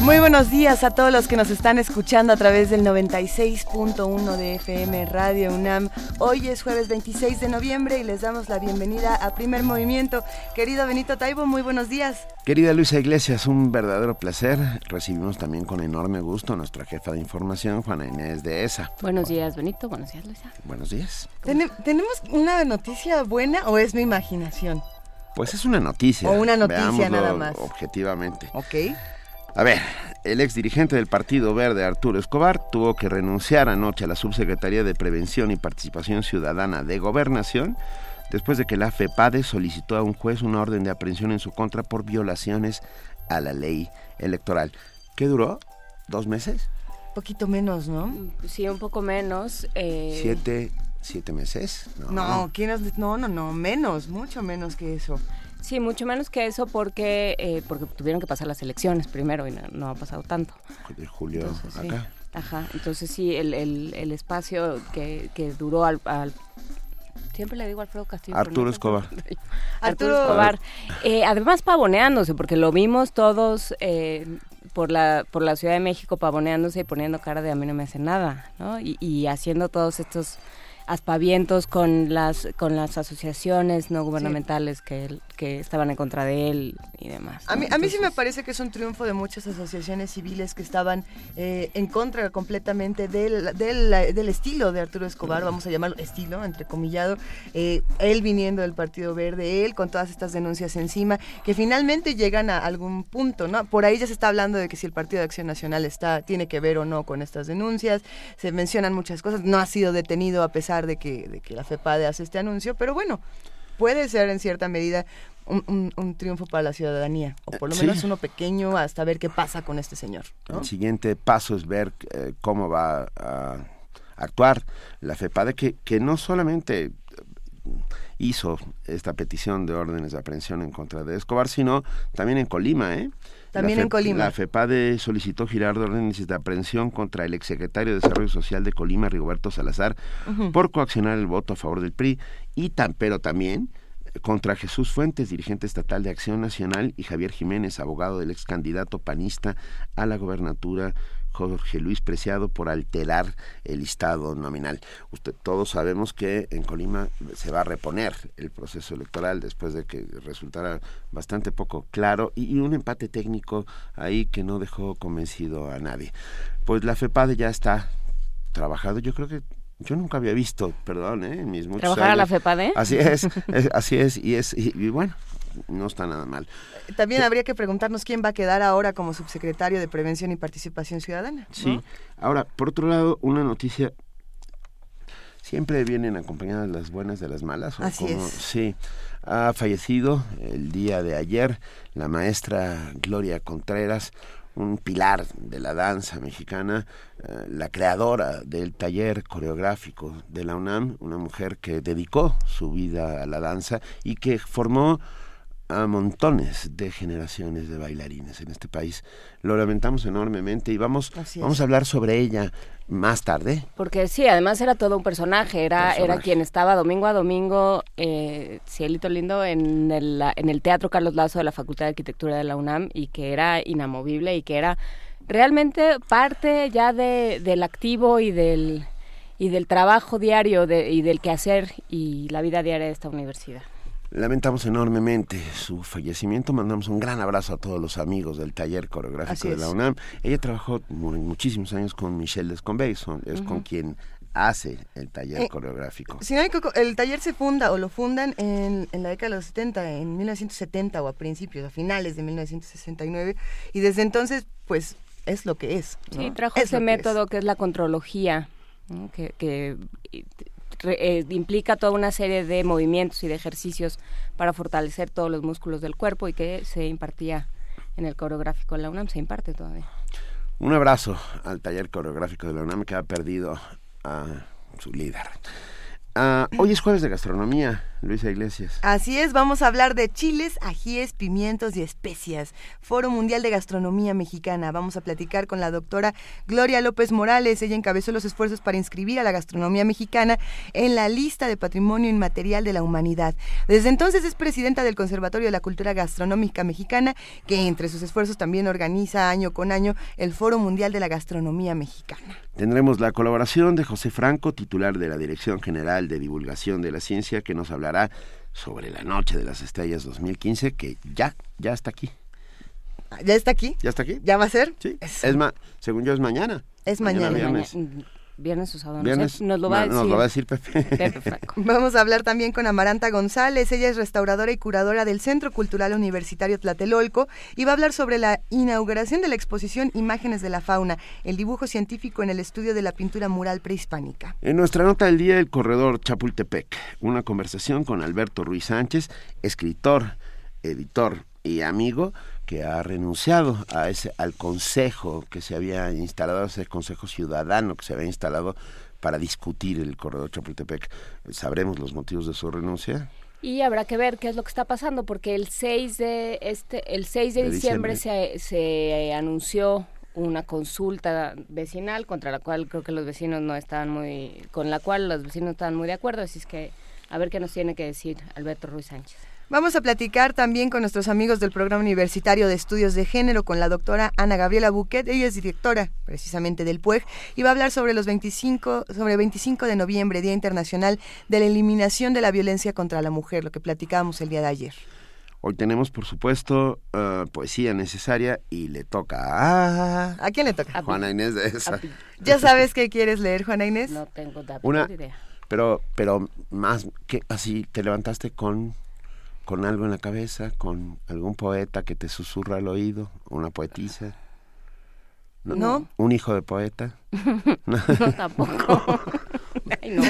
Muy buenos días a todos los que nos están escuchando a través del 96.1 de FM Radio UNAM. Hoy es jueves 26 de noviembre y les damos la bienvenida a Primer Movimiento. Querido Benito Taibo, muy buenos días. Querida Luisa Iglesias, un verdadero placer. Recibimos también con enorme gusto a nuestra jefa de información, Juana Inés de ESA. Buenos días, Benito. Buenos días, Luisa. Buenos días. ¿Tenemos una noticia buena o es mi imaginación? Pues es una noticia. O una noticia nada más. Objetivamente. Ok. A ver, el ex dirigente del Partido Verde, Arturo Escobar, tuvo que renunciar anoche a la Subsecretaría de Prevención y Participación Ciudadana de Gobernación después de que la FEPADE solicitó a un juez una orden de aprehensión en su contra por violaciones a la ley electoral. ¿Qué duró? ¿Dos meses? Poquito menos, ¿no? Sí, un poco menos. Eh... Siete, siete meses. No, no, no, no, no, menos, mucho menos que eso. Sí, mucho menos que eso porque eh, porque tuvieron que pasar las elecciones primero y no, ha pasado tanto. De julio acá. Ajá, entonces sí, el, el, espacio que, que duró al, siempre le digo Alfredo Castillo. Arturo Escobar. Arturo Escobar. Eh, además pavoneándose, porque lo vimos todos eh, por la por la Ciudad de México pavoneándose y poniendo cara de a mí no me hace nada, ¿no? Y, y haciendo todos estos aspavientos con las con las asociaciones no gubernamentales que, que estaban en contra de él y demás. A, mí, a mí sí me parece que es un triunfo de muchas asociaciones civiles que estaban eh, en contra completamente del, del, estilo de Arturo Escobar, vamos a llamarlo estilo, entrecomillado, eh, él viniendo del Partido Verde, él con todas estas denuncias encima, que finalmente llegan a algún punto, ¿no? Por ahí ya se está hablando de que si el Partido de Acción Nacional está, tiene que ver o no con estas denuncias, se mencionan muchas cosas, no ha sido detenido a pesar de que, de que la FEPADE hace este anuncio, pero bueno, puede ser en cierta medida un, triunfo para la ciudadanía, o por lo menos uno pequeño hasta ver qué pasa con este señor. El siguiente paso es ver eh, cómo va a actuar la FEPADE, que, que no solamente hizo esta petición de órdenes de aprehensión en contra de Escobar, sino también en Colima, ¿eh? También en Colima. La FEPADE solicitó girar órdenes de aprehensión contra el exsecretario de Desarrollo Social de Colima, Rigoberto Salazar, por coaccionar el voto a favor del PRI, y tan, pero también eh, contra Jesús Fuentes, dirigente estatal de Acción Nacional, y Javier Jiménez, abogado del ex candidato panista a la gobernatura Jorge Luis Preciado por alterar el listado nominal. Usted, todos sabemos que en Colima se va a reponer el proceso electoral después de que resultara bastante poco claro y, un empate técnico ahí que no dejó convencido a nadie. Pues la FEPADE ya está trabajado, yo creo que yo nunca había visto, perdón, ¿eh? en mis muchos ¿Trabajar a la FEPADE? Así es, así es, y es, y bueno, no está nada mal. También habría que preguntarnos quién va a quedar ahora como subsecretario de Prevención y Participación Ciudadana. Sí. Ahora, por otro lado, una noticia siempre vienen acompañadas las buenas de las malas. Así es. Sí. Ha fallecido el día de ayer la maestra Gloria Contreras, un pilar de la danza mexicana, eh, la creadora del taller coreográfico de la UNAM, una mujer que dedicó su vida a la danza y que formó a montones de generaciones de bailarines en este país. Lo lamentamos enormemente y vamos, vamos a hablar sobre ella más tarde. Porque sí, además era todo un personaje, era, era quien estaba domingo a domingo, eh, cielito lindo, en el, en el Teatro Carlos Lazo de la Facultad de Arquitectura de la UNAM y que era inamovible y que era realmente parte ya de, del activo y del, y del trabajo diario de, y del quehacer y la vida diaria de esta universidad. Lamentamos enormemente su fallecimiento. Mandamos un gran abrazo a todos los amigos del taller coreográfico de la UNAM. Ella trabajó muchísimos años con Michelle Descombey, es con quien hace el taller eh, coreográfico. el taller se funda o lo fundan en, la década de los 70, en 1970 o a principios, a finales de 1969, y desde entonces, pues, es lo que es. Sí, trajo ese método que es, la contrología, que, que eh, implica toda una serie de movimientos y de ejercicios para fortalecer todos los músculos del cuerpo y que se impartía en el coreográfico de la UNAM, se imparte todavía. Un abrazo al taller coreográfico de la UNAM que ha perdido a su líder. Ah, hoy es jueves de gastronomía, Luisa Iglesias. Así es, vamos a hablar de chiles, ajíes, pimientos y especias. Foro Mundial de Gastronomía Mexicana. Vamos a platicar con la doctora Gloria López Morales. Ella encabezó los esfuerzos para inscribir a la gastronomía mexicana en la lista de patrimonio inmaterial de la humanidad. Desde entonces es presidenta del Conservatorio de la Cultura Gastronómica Mexicana, que entre sus esfuerzos también organiza año con año el Foro Mundial de la Gastronomía Mexicana. Tendremos la colaboración de José Franco, titular de la Dirección General de Divulgación de la Ciencia, que nos hablará sobre la Noche de las Estrellas 2015, que ya, ya está aquí. ¿Ya está aquí? ¿Ya está aquí? ¿Ya va a ser? Sí. Es más, según yo es mañana. Es mañana. Viernes o sábado. Viernes, nos lo va a decir. Nos lo va a decir Pepe. Pepe Franco. Vamos a hablar también con Amaranta González. Ella es restauradora y curadora del Centro Cultural Universitario Tlatelolco y va a hablar sobre la inauguración de la exposición Imágenes de la Fauna, el dibujo científico en el estudio de la pintura mural prehispánica. En nuestra nota del día, el corredor Chapultepec. Una conversación con Alberto Ruiz Sánchez, escritor, editor y amigo que ha renunciado a ese al consejo que se había instalado ese consejo ciudadano que se había instalado para discutir el corredor Chapultepec. Sabremos los motivos de su renuncia y habrá que ver qué es lo que está pasando porque el 6 de este el 6 de, De diciembre, diciembre. Se, se anunció una consulta vecinal contra la cual creo que los vecinos no estaban muy con la cual los vecinos no estaban muy de acuerdo así es que a ver qué nos tiene que decir Alberto Ruiz Sánchez Vamos a platicar también con nuestros amigos del Programa Universitario de Estudios de Género, con la doctora Ana Gabriela Buquet. Ella es directora precisamente del PUEG y va a hablar sobre los 25, sobre 25 de noviembre, Día Internacional de la Eliminación de la Violencia contra la Mujer, lo que platicábamos el día de ayer. hoy tenemos por supuesto eh, poesía necesaria y le toca a ¿A quién le toca? A Juana Inés de esa ¿Ya sabes qué quieres leer, Juana Inés? no tengo Una- idea pero pero más que así te levantaste con con algo en la cabeza con algún poeta que te susurra al oído una poetisa ¿No? un hijo de poeta no tampoco Ay, no.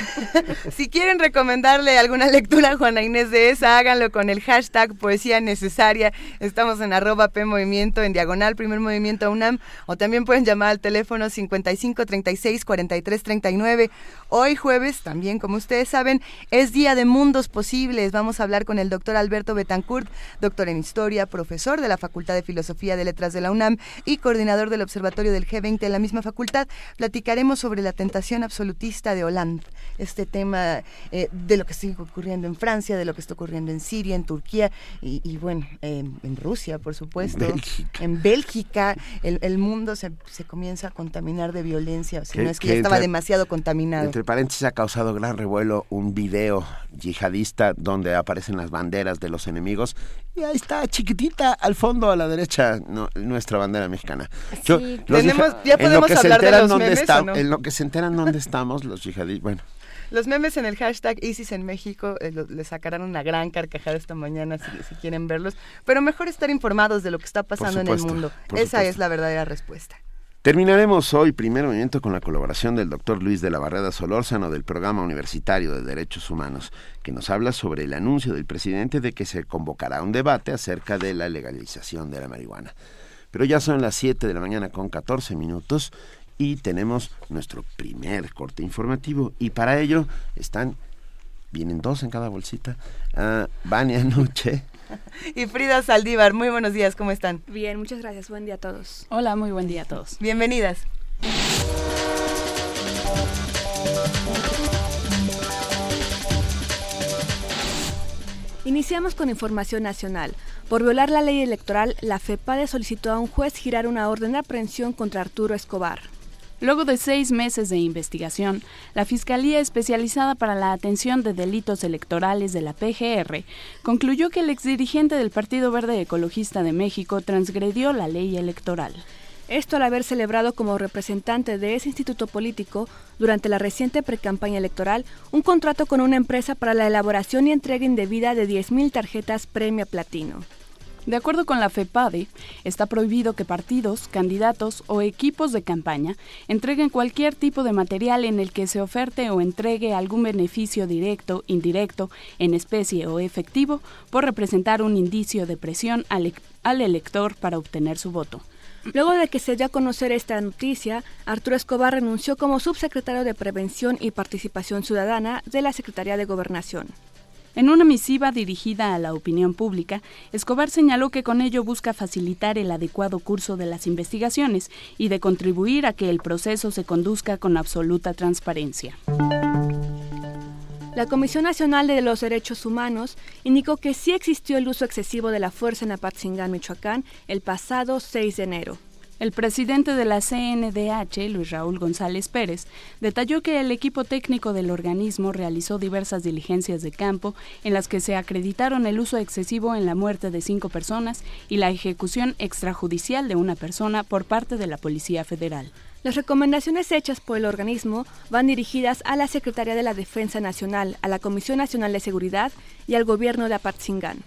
Si quieren recomendarle alguna lectura a Juana Inés de esa, háganlo con el hashtag Poesía Necesaria. Estamos en arroba P en diagonal, primer movimiento UNAM, o también pueden llamar al teléfono 55 36 43 39. Hoy jueves, también como ustedes saben, es Día de Mundos Posibles. Vamos a hablar con el doctor Alberto Betancourt, doctor en Historia, profesor de la Facultad de Filosofía de Letras de la UNAM y coordinador del Observatorio del G20 en la misma facultad. Platicaremos sobre la tentación absolutista de Hollande, este tema eh, de lo que está ocurriendo en Francia, de lo que está ocurriendo en Siria, en Turquía y, y bueno, eh, en Rusia, por supuesto. Bélgica. En Bélgica, el, el mundo se, se comienza a contaminar de violencia, o sea, no es que, que ya estaba entre- demasiado contaminado. Entre paréntesis ha causado gran revuelo un video yihadista donde aparecen las banderas de los enemigos y ahí está chiquitita al fondo a la derecha no- nuestra bandera mexicana. Yo- Sí, tenemos- ya en lo podemos hablar de los dónde memes, está- ¿o no? en lo que se enteran dónde estamos los yihadistas, bueno, Los memes en el hashtag ISIS en México eh, lo- le sacarán una gran carcajada esta mañana si, si quieren verlos, pero mejor estar informados de lo que está pasando en el mundo. Esa supuesto. es la verdadera respuesta. Terminaremos hoy, primer movimiento, con la colaboración del doctor Luis de la Barreda Solórzano del Programa Universitario de Derechos Humanos, que nos habla sobre el anuncio del presidente de que se convocará un debate acerca de la legalización de la marihuana. Pero ya son las 7 de la mañana con 14 minutos y tenemos nuestro primer corte informativo y para ello están, vienen dos en cada bolsita, ah, Vania Nuche. Y Frida Saldívar, muy buenos días, ¿cómo están? Bien, muchas gracias. Buen día a todos. Hola, muy buen día a todos. Bienvenidas. Iniciamos con información nacional. Por violar la ley electoral, la FEPADE solicitó a un juez girar una orden de aprehensión contra Arturo Escobar. Luego de seis meses de investigación, la Fiscalía Especializada para la Atención de Delitos Electorales de la PGR concluyó que el exdirigente del Partido Verde Ecologista de México transgredió la ley electoral. Esto al haber celebrado como representante de ese instituto político durante la reciente precampaña electoral un contrato con una empresa para la elaboración y entrega indebida de 10.000 tarjetas Premio Platino. De acuerdo con la FEPADE, está prohibido que partidos, candidatos o equipos de campaña entreguen cualquier tipo de material en el que se oferte o entregue algún beneficio directo, indirecto, en especie o efectivo por representar un indicio de presión al, e- al elector para obtener su voto. Luego de que se dio a conocer esta noticia, Arturo Escobar renunció como subsecretario de Prevención y Participación Ciudadana de la Secretaría de Gobernación. En una misiva dirigida a la opinión pública, Escobar señaló que con ello busca facilitar el adecuado curso de las investigaciones y de contribuir a que el proceso se conduzca con absoluta transparencia. La Comisión Nacional de los Derechos Humanos indicó que sí existió el uso excesivo de la fuerza en Apatzingán, Michoacán, el pasado 6 de enero. El presidente de la CNDH, Luis Raúl González Pérez, detalló que el equipo técnico del organismo realizó diversas diligencias de campo en las que se acreditaron el uso excesivo en la muerte de cinco personas y la ejecución extrajudicial de una persona por parte de la Policía Federal. Las recomendaciones hechas por el organismo van dirigidas a la Secretaría de la Defensa Nacional, a la Comisión Nacional de Seguridad y al Gobierno de Apatzingán.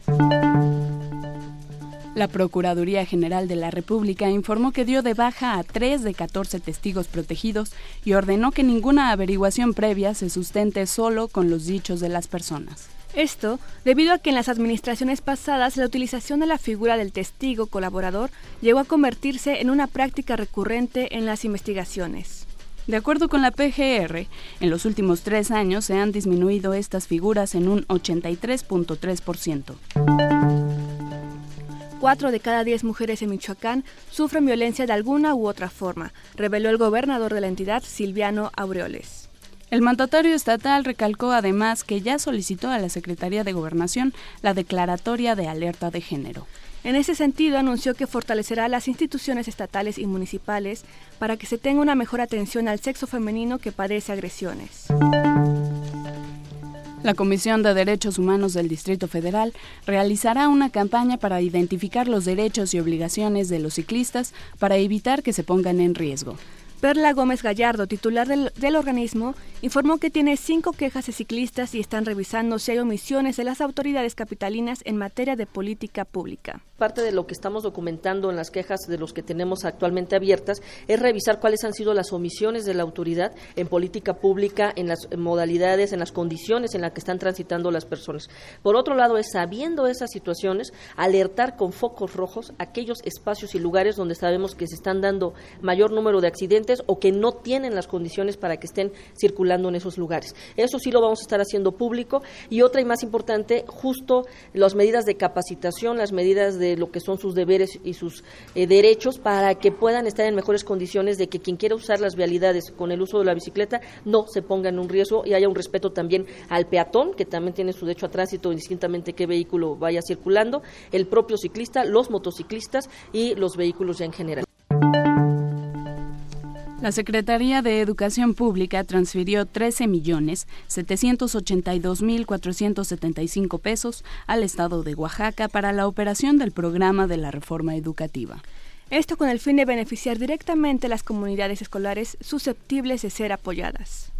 La Procuraduría General de la República informó que dio de baja a tres de 14 testigos protegidos y ordenó que ninguna averiguación previa se sustente solo con los dichos de las personas. Esto debido a que en las administraciones pasadas la utilización de la figura del testigo colaborador llegó a convertirse en una práctica recurrente en las investigaciones. De acuerdo con la PGR, en los últimos tres años se han disminuido estas figuras en un 83.3%. Cuatro de cada diez mujeres en Michoacán sufren violencia de alguna u otra forma, reveló el gobernador de la entidad, Silviano Aureoles. El mandatario estatal recalcó además que ya solicitó a la Secretaría de Gobernación la declaratoria de alerta de género. En ese sentido, anunció que fortalecerá las instituciones estatales y municipales para que se tenga una mejor atención al sexo femenino que padece agresiones. La Comisión de Derechos Humanos del Distrito Federal realizará una campaña para identificar los derechos y obligaciones de los ciclistas para evitar que se pongan en riesgo. Perla Gómez Gallardo, titular del, organismo, informó que tiene cinco quejas de ciclistas y están revisando si hay omisiones de las autoridades capitalinas en materia de política pública. Parte de lo que estamos documentando en las quejas de los que tenemos actualmente abiertas es revisar cuáles han sido las omisiones de la autoridad en política pública, en las modalidades, en las condiciones en las que están transitando las personas. Por otro lado, es sabiendo esas situaciones, alertar con focos rojos aquellos espacios y lugares donde sabemos que se están dando mayor número de accidentes o que no tienen las condiciones para que estén circulando en esos lugares. Eso sí lo vamos a estar haciendo público. Y otra y más importante, justo las medidas de capacitación, las medidas de lo que son sus deberes y sus eh, derechos para que puedan estar en mejores condiciones de que quien quiera usar las vialidades con el uso de la bicicleta no se ponga en un riesgo y haya un respeto también al peatón, que también tiene su derecho a tránsito indistintamente qué vehículo vaya circulando, el propio ciclista, los motociclistas y los vehículos ya en general. La Secretaría de Educación Pública transfirió 13 millones 782 mil 475 pesos al Estado de Oaxaca para la operación del programa de la reforma educativa. Esto con el fin de beneficiar directamente a las comunidades escolares susceptibles de ser apoyadas.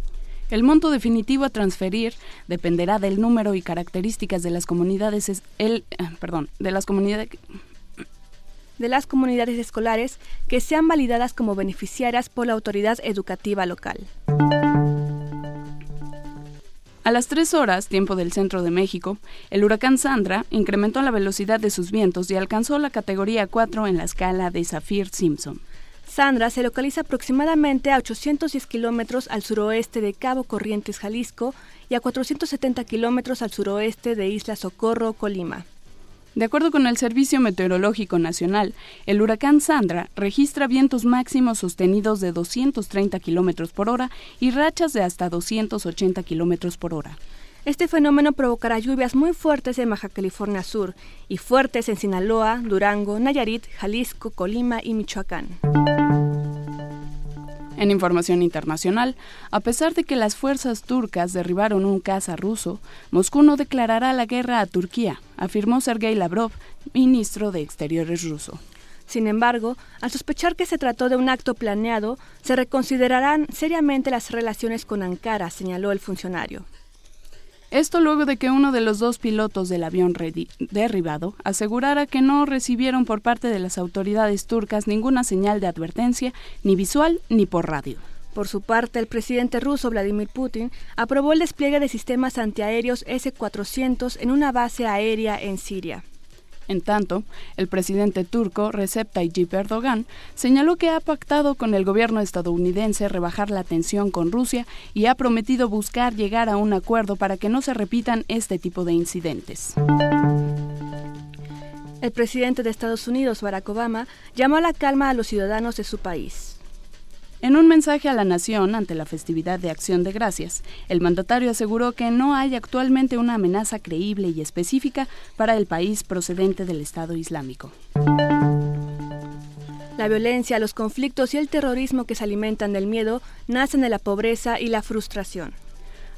El monto definitivo a transferir dependerá del número y características de las comunidades el, perdón, de las comunidades de las comunidades escolares que sean validadas como beneficiarias por la autoridad educativa local. A las 3 horas, tiempo del centro de México, el huracán Sandra incrementó la velocidad de sus vientos y alcanzó la categoría 4 en la escala de Saffir-Simpson. Sandra se localiza aproximadamente a 810 kilómetros al suroeste de Cabo Corrientes, Jalisco, y a 470 kilómetros al suroeste de Isla Socorro, Colima. De acuerdo con el Servicio Meteorológico Nacional, el huracán Sandra registra vientos máximos sostenidos de 230 kilómetros por hora y rachas de hasta 280 kilómetros por hora. Este fenómeno provocará lluvias muy fuertes en Baja California Sur y fuertes en Sinaloa, Durango, Nayarit, Jalisco, Colima y Michoacán. En información internacional, a pesar de que las fuerzas turcas derribaron un caza ruso, Moscú no declarará la guerra a Turquía, afirmó Sergei Lavrov, ministro de Exteriores ruso. Sin embargo, al sospechar que se trató de un acto planeado, se reconsiderarán seriamente las relaciones con Ankara, señaló el funcionario. Esto luego de que uno de los dos pilotos del avión derribado asegurara que no recibieron por parte de las autoridades turcas ninguna señal de advertencia, ni visual ni por radio. Por su parte, el presidente ruso Vladimir Putin aprobó el despliegue de sistemas antiaéreos S-400 en una base aérea en Siria. En tanto, el presidente turco Recep Tayyip Erdogan señaló que ha pactado con el gobierno estadounidense rebajar la tensión con Rusia y ha prometido buscar llegar a un acuerdo para que no se repitan este tipo de incidentes. El presidente de Estados Unidos, Barack Obama, llamó a la calma a los ciudadanos de su país. En un mensaje a la nación ante la festividad de Acción de Gracias, el mandatario aseguró que no hay actualmente una amenaza creíble y específica para el país procedente del Estado Islámico. La violencia, los conflictos y el terrorismo que se alimentan del miedo nacen de la pobreza y la frustración.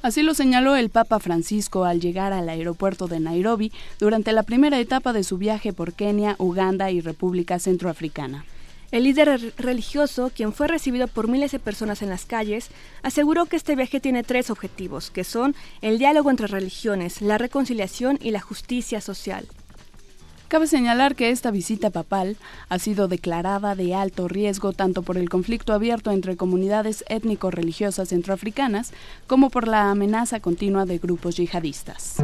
Así lo señaló el Papa Francisco al llegar al aeropuerto de Nairobi durante la primera etapa de su viaje por Kenia, Uganda y República Centroafricana. El líder religioso, quien fue recibido por miles de personas en las calles, aseguró que este viaje tiene tres objetivos, que son el diálogo entre religiones, la reconciliación y la justicia social. Cabe señalar que esta visita papal ha sido declarada de alto riesgo tanto por el conflicto abierto entre comunidades étnico-religiosas centroafricanas como por la amenaza continua de grupos yihadistas.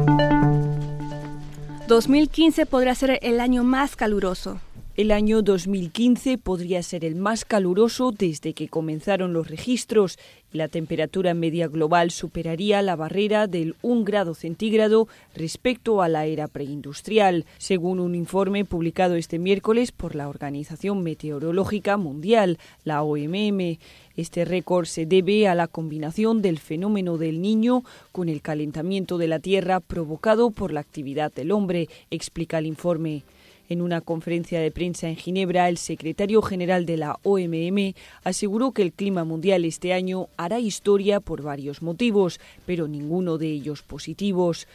2015 podría ser el año más caluroso. El año 2015 podría ser el más caluroso desde que comenzaron los registros la temperatura media global superaría la barrera del 1 grado centígrado respecto a la era preindustrial, según un informe publicado este miércoles por la Organización Meteorológica Mundial, la OMM. Este récord se debe a la combinación del fenómeno del niño con el calentamiento de la Tierra provocado por la actividad del hombre, explica el informe. En una conferencia de prensa en Ginebra, el secretario general de la OMM aseguró que el clima mundial este año hará historia por varios motivos, pero ninguno de ellos positivos.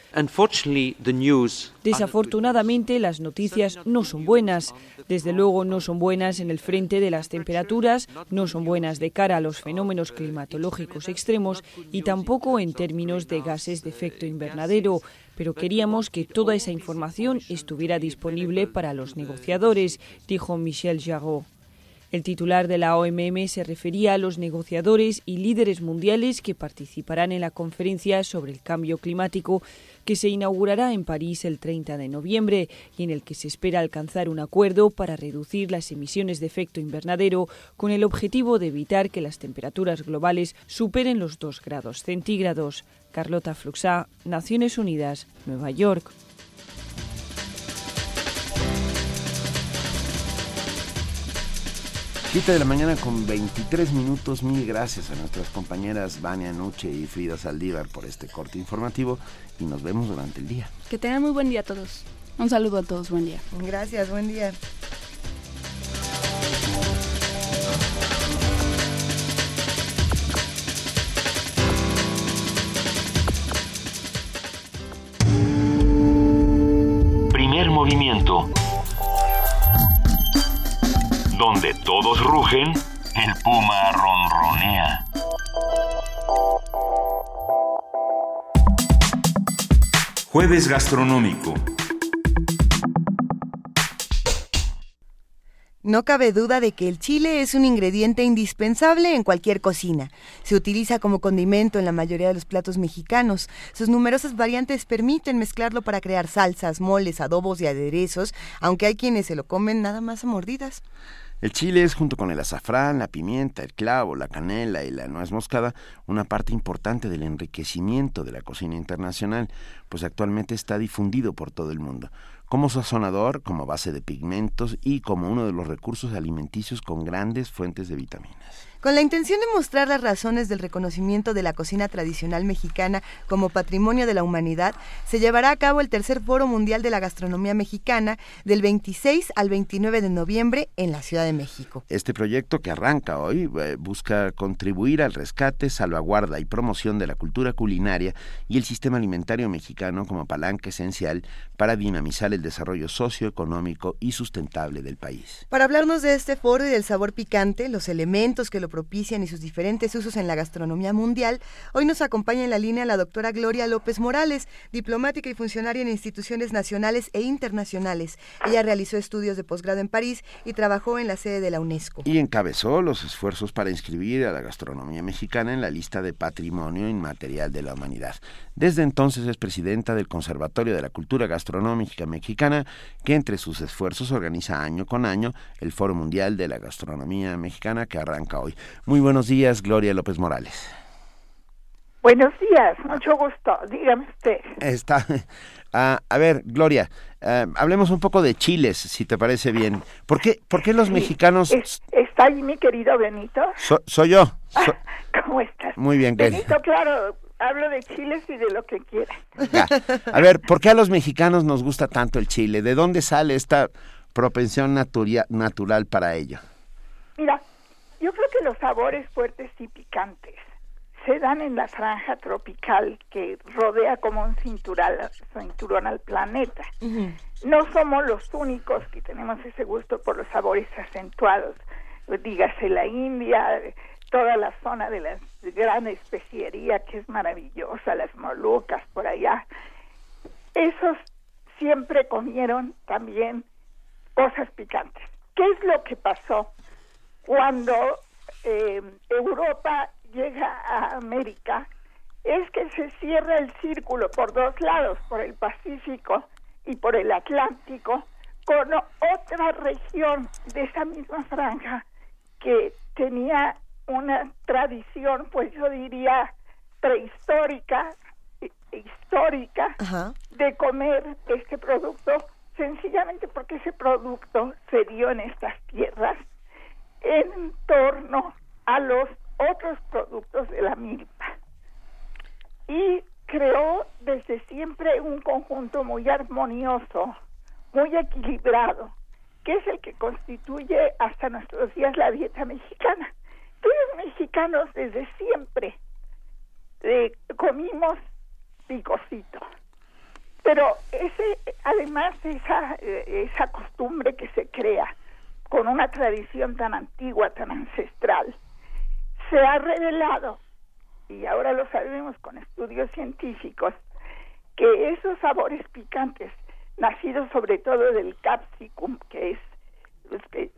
Desafortunadamente, las noticias no son buenas. Desde luego no son buenas en el frente de las temperaturas, no son buenas de cara a los fenómenos climatológicos extremos y tampoco en términos de gases de efecto invernadero pero queríamos que toda esa información estuviera disponible para los negociadores, dijo Michel Jarraud. El titular de la OMM se refería a los negociadores y líderes mundiales que participarán en la conferencia sobre el cambio climático que se inaugurará en París el 30 de noviembre y en el que se espera alcanzar un acuerdo para reducir las emisiones de efecto invernadero con el objetivo de evitar que las temperaturas globales superen los 2 grados centígrados. Carlota Fluxá, Naciones Unidas, Nueva York. Siete de la mañana con 23 minutos. Mil gracias a nuestras compañeras Vania Nuche y Frida Saldívar por este corte informativo y nos vemos durante el día. Que tengan muy buen día a todos. Un saludo a todos, buen día. Gracias, buen día. Primer movimiento. Donde todos rugen, el puma ronronea. Jueves gastronómico. No cabe duda de que el chile es un ingrediente indispensable en cualquier cocina. Se utiliza como condimento en la mayoría de los platos mexicanos. Sus numerosas variantes permiten mezclarlo para crear salsas, moles, adobos y aderezos, aunque hay quienes se lo comen nada más a mordidas. El chile es, junto con el azafrán, la pimienta, el clavo, la canela y la nuez moscada, una parte importante del enriquecimiento de la cocina internacional, pues actualmente está difundido por todo el mundo, como sazonador, como base de pigmentos y como uno de los recursos alimenticios con grandes fuentes de vitaminas. Con la intención de mostrar las razones del reconocimiento de la cocina tradicional mexicana como patrimonio de la humanidad, se llevará a cabo el tercer Foro Mundial de la Gastronomía Mexicana del 26 al 29 de noviembre en la Ciudad de México. Este proyecto que arranca hoy eh, busca contribuir al rescate, salvaguarda y promoción de la cultura culinaria y el sistema alimentario mexicano como palanca esencial para dinamizar el desarrollo socioeconómico y sustentable del país. Para hablarnos de este foro y del sabor picante, los elementos que lo propician y sus diferentes usos en la gastronomía mundial, hoy nos acompaña en la línea la doctora Gloria López Morales, diplomática y funcionaria en instituciones nacionales e internacionales. Ella realizó estudios de posgrado en París y trabajó en la sede de la UNESCO. Y encabezó los esfuerzos para inscribir a la gastronomía mexicana en la lista de patrimonio inmaterial de la humanidad. Desde entonces es presidenta del Conservatorio de la Cultura Gastronómica Mexicana, que entre sus esfuerzos organiza año con año el Foro Mundial de la Gastronomía Mexicana que arranca hoy. Muy buenos días, Gloria López Morales. Buenos días, mucho gusto. Dígame usted. Está. Ah, a ver, Gloria, ah, hablemos un poco de chiles, si te parece bien. ¿Por qué, por qué los mexicanos... ¿Está ahí mi querido Benito? soy yo. ¿Cómo estás? Muy bien, Benito, claro, hablo de chiles y de lo que quiera. A ver, ¿por qué a los mexicanos nos gusta tanto el chile? ¿De dónde sale esta propensión natural para ello? Mira, yo creo que los sabores fuertes y picantes se dan en la franja tropical que rodea como un cinturón, al planeta. No somos los únicos que tenemos ese gusto por los sabores acentuados. Dígase la India, toda la zona de la gran especiería que es maravillosa, las Molucas por allá. Esos siempre comieron también cosas picantes. ¿Qué es lo que pasó cuando eh, Europa llega a América es que se cierra el círculo por dos lados, por el Pacífico y por el Atlántico, con otra región de esa misma franja que tenía una tradición, pues yo diría prehistórica, histórica, de comer este producto, sencillamente porque ese producto se dio en estas tierras en torno a los otros productos de la milpa. Y creó desde siempre un conjunto muy armonioso, muy equilibrado, que es el que constituye hasta nuestros días la dieta mexicana. Todos los mexicanos desde siempre eh, comimos picocito. Pero ese, además esa, eh, esa costumbre que se crea con una tradición tan antigua, tan ancestral, se ha revelado, y ahora lo sabemos con estudios científicos, que esos sabores picantes, nacidos sobre todo del capsicum, que es,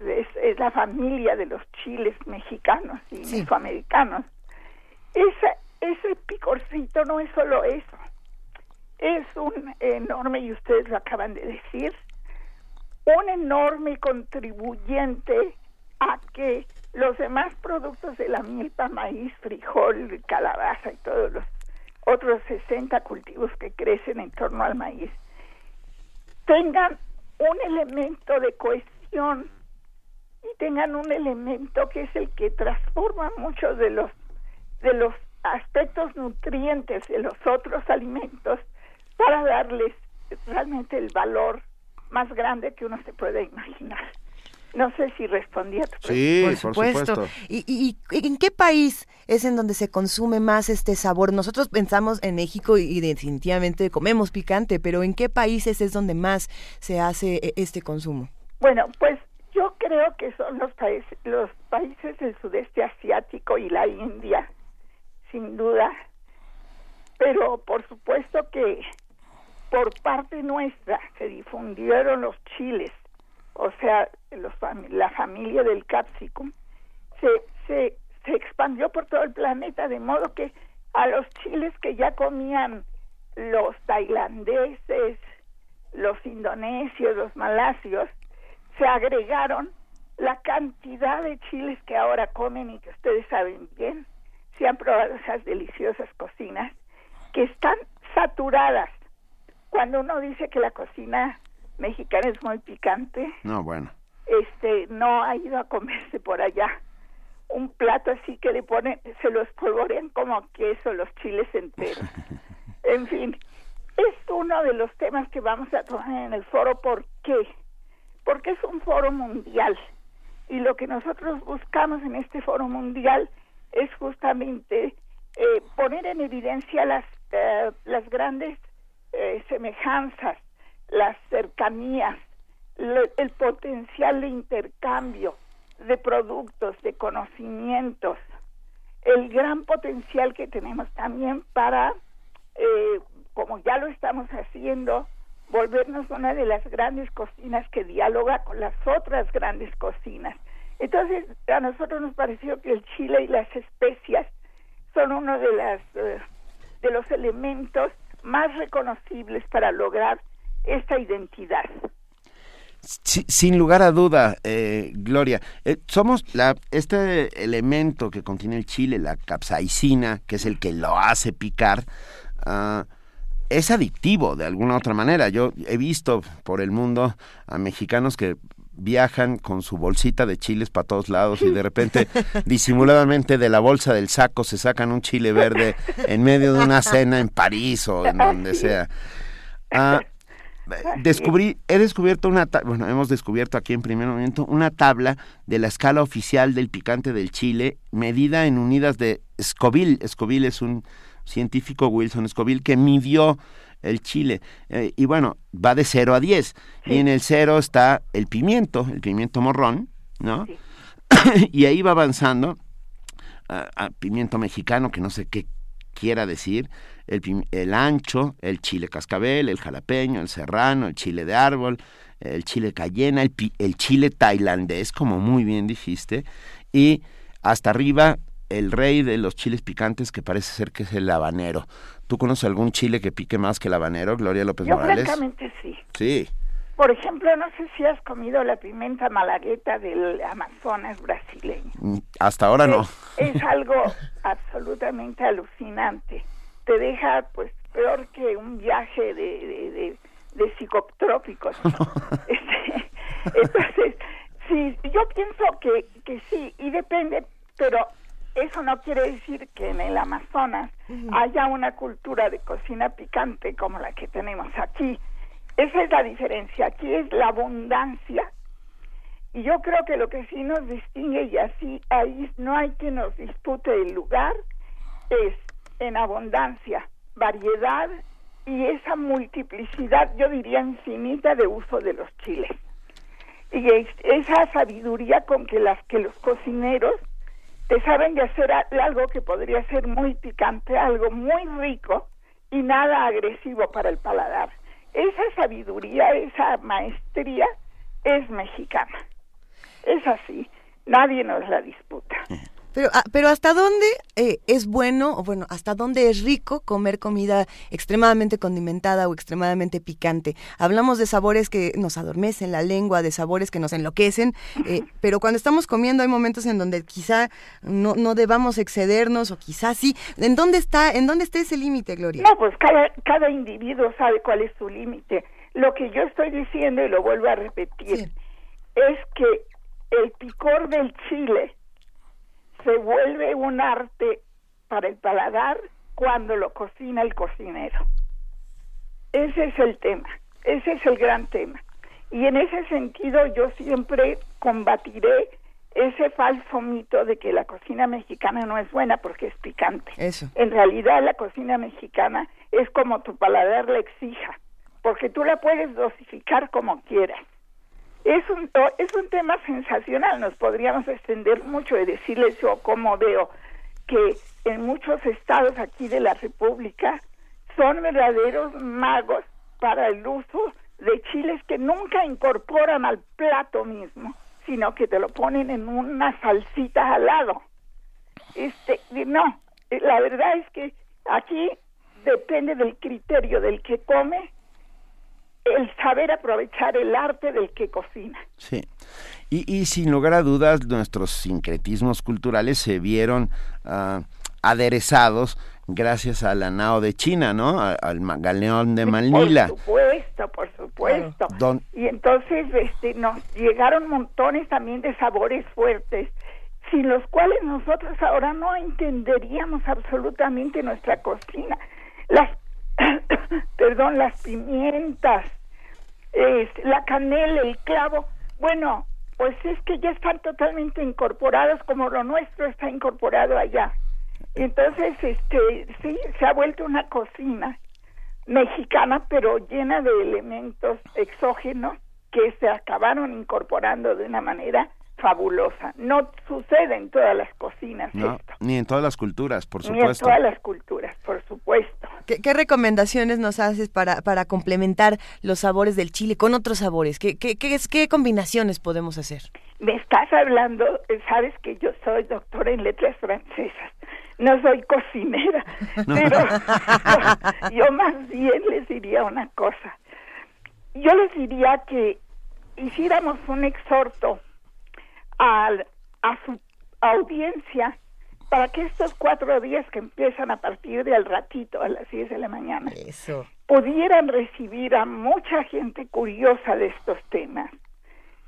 es, la familia de los chiles mexicanos y mesoamericanos, ese, ese picorcito no es solo eso, es un enorme, y ustedes lo acaban de decir, un enorme contribuyente a que los demás productos de la milpa, maíz, frijol, calabaza y todos los otros 60 cultivos que crecen en torno al maíz, tengan un elemento de cohesión y tengan un elemento que es el que transforma muchos de los de los aspectos nutrientes de los otros alimentos para darles realmente el valor más grande que uno se puede imaginar. No sé si respondí a tu pregunta. Sí, por supuesto. ¿Y, en qué país es en donde se consume más este sabor? Nosotros pensamos en México y, definitivamente comemos picante, pero ¿en qué países es donde más se hace e, este consumo? Bueno, pues yo creo que son los países, los países del sudeste asiático y la India, sin duda. Pero por supuesto que por parte nuestra se difundieron los chiles o sea, los, la familia del capsicum, se, se, se expandió por todo el planeta, de modo que a los chiles que ya comían los tailandeses, los indonesios, los malasios, se agregaron la cantidad de chiles que ahora comen y que ustedes saben bien, si han probado esas deliciosas cocinas, que están saturadas. Cuando uno dice que la cocina mexicana es muy picante. No, bueno. Este, no ha ido a comerse por allá un plato así que le ponen, se lo espolvorean como queso los chiles enteros. en fin, es uno de los temas que vamos a tomar en el foro. ¿Por qué? Porque es un foro mundial. Y lo que nosotros buscamos en este foro mundial es justamente eh, poner en evidencia las, eh, las grandes eh, semejanzas las cercanías, el potencial de intercambio, de productos, de conocimientos, el gran potencial que tenemos también para, eh, como ya lo estamos haciendo, volvernos una de las grandes cocinas que dialoga con las otras grandes cocinas. Entonces, a nosotros nos pareció que el chile y las especias son uno de las eh, de los elementos más reconocibles para lograr esta identidad. sin lugar a duda, eh, Gloria, eh, somos la, este elemento que contiene el chile, la capsaicina, que es el que lo hace picar, uh, es adictivo de alguna otra manera. Yo he visto por el mundo a mexicanos que viajan con su bolsita de chiles para todos lados y de repente disimuladamente de la bolsa del saco se sacan un chile verde en medio de una cena en París o en donde sea. Ah, descubrí, he descubierto una, bueno, hemos descubierto aquí en primer momento una tabla de la escala oficial del picante del chile medida en unidas de Scoville. Scoville es un científico Wilson Scoville que midió el chile. Eh, y bueno, va de 0 a 10. Y en el 0 está el pimiento, el pimiento morrón, ¿no? y ahí va avanzando a, pimiento mexicano, que no sé qué quiera decir, el, el, ancho, el chile cascabel, el jalapeño, el serrano, el chile de árbol, el chile cayena, el, el chile tailandés, como muy bien dijiste, y hasta arriba el rey de los chiles picantes que parece ser que es el habanero. ¿Tú conoces algún chile que pique más que el habanero, Gloria López Yo Morales? francamente sí. Sí. Por ejemplo, no sé si has comido la pimenta malagueta del Amazonas brasileño. Mm, hasta ahora no. Es algo absolutamente alucinante. Te deja, pues, peor que un viaje de, de, psicotrópicos. Este, entonces, sí, yo pienso que, que sí, y depende, pero eso no quiere decir que en el Amazonas haya una cultura de cocina picante como la que tenemos aquí. Esa es la diferencia. Aquí es la abundancia. Y yo creo que lo que sí nos distingue, y así ahí no hay que nos dispute el lugar, es en abundancia, variedad y esa multiplicidad, yo diría infinita, de uso de los chiles. Y esa sabiduría con que, las, que los cocineros te saben de hacer algo que podría ser muy picante, algo muy rico y nada agresivo para el paladar. Esa sabiduría, esa maestría es mexicana. Es así, nadie nos la disputa. Pero, ah, pero ¿hasta dónde eh, es bueno, o bueno, hasta dónde es rico comer comida extremadamente condimentada o extremadamente picante? Hablamos de sabores que nos adormecen la lengua, de sabores que nos enloquecen, eh, pero cuando estamos comiendo hay momentos en donde quizá no, no debamos excedernos o quizá sí. ¿En dónde está, en dónde está ese límite, Gloria? No, pues cada, cada individuo sabe cuál es su límite. Lo que yo estoy diciendo, y lo vuelvo a repetir, es que el picor del chile se vuelve un arte para el paladar cuando lo cocina el cocinero. Ese es el tema, ese es el gran tema. Y en ese sentido yo siempre combatiré ese falso mito de que la cocina mexicana no es buena porque es picante. Eso. En realidad la cocina mexicana es como tu paladar le exija, porque tú la puedes dosificar como quieras es un, es un tema sensacional, nos podríamos extender mucho y decirles yo cómo veo que en muchos estados aquí de la República son verdaderos magos para el uso de chiles que nunca incorporan al plato mismo, sino que te lo ponen en una salsita al lado. Este, no, la verdad es que aquí depende del criterio del que come el saber aprovechar el arte del que cocina. Sí. Y, sin lugar a dudas, nuestros sincretismos culturales se vieron uh, aderezados gracias a la nao de China, ¿no? al galeón de Manila. Por supuesto, por supuesto. Y entonces este, nos llegaron montones también de sabores fuertes, sin los cuales nosotros ahora no entenderíamos absolutamente nuestra cocina. Las, perdón, las pimientas, la canela, el clavo, bueno, pues es que ya están totalmente incorporados como lo nuestro está incorporado allá. Entonces, este, sí, se ha vuelto una cocina mexicana, pero llena de elementos exógenos que se acabaron incorporando de una manera fabulosa. No sucede en todas las cocinas esto. Ni en todas las culturas, por supuesto. Ni en todas las culturas, por supuesto. ¿Qué, recomendaciones nos haces para, para complementar los sabores del chile con otros sabores? ¿Qué, qué, qué, qué combinaciones podemos hacer? Me estás hablando, sabes que yo soy doctora en letras francesas no soy cocinera, pero yo, más bien les diría una cosa. Yo les diría que hiciéramos un exhorto a, a su audiencia para que estos cuatro días que empiezan a partir de al ratito, a las 10 de la mañana, pudieran recibir a mucha gente curiosa de estos temas,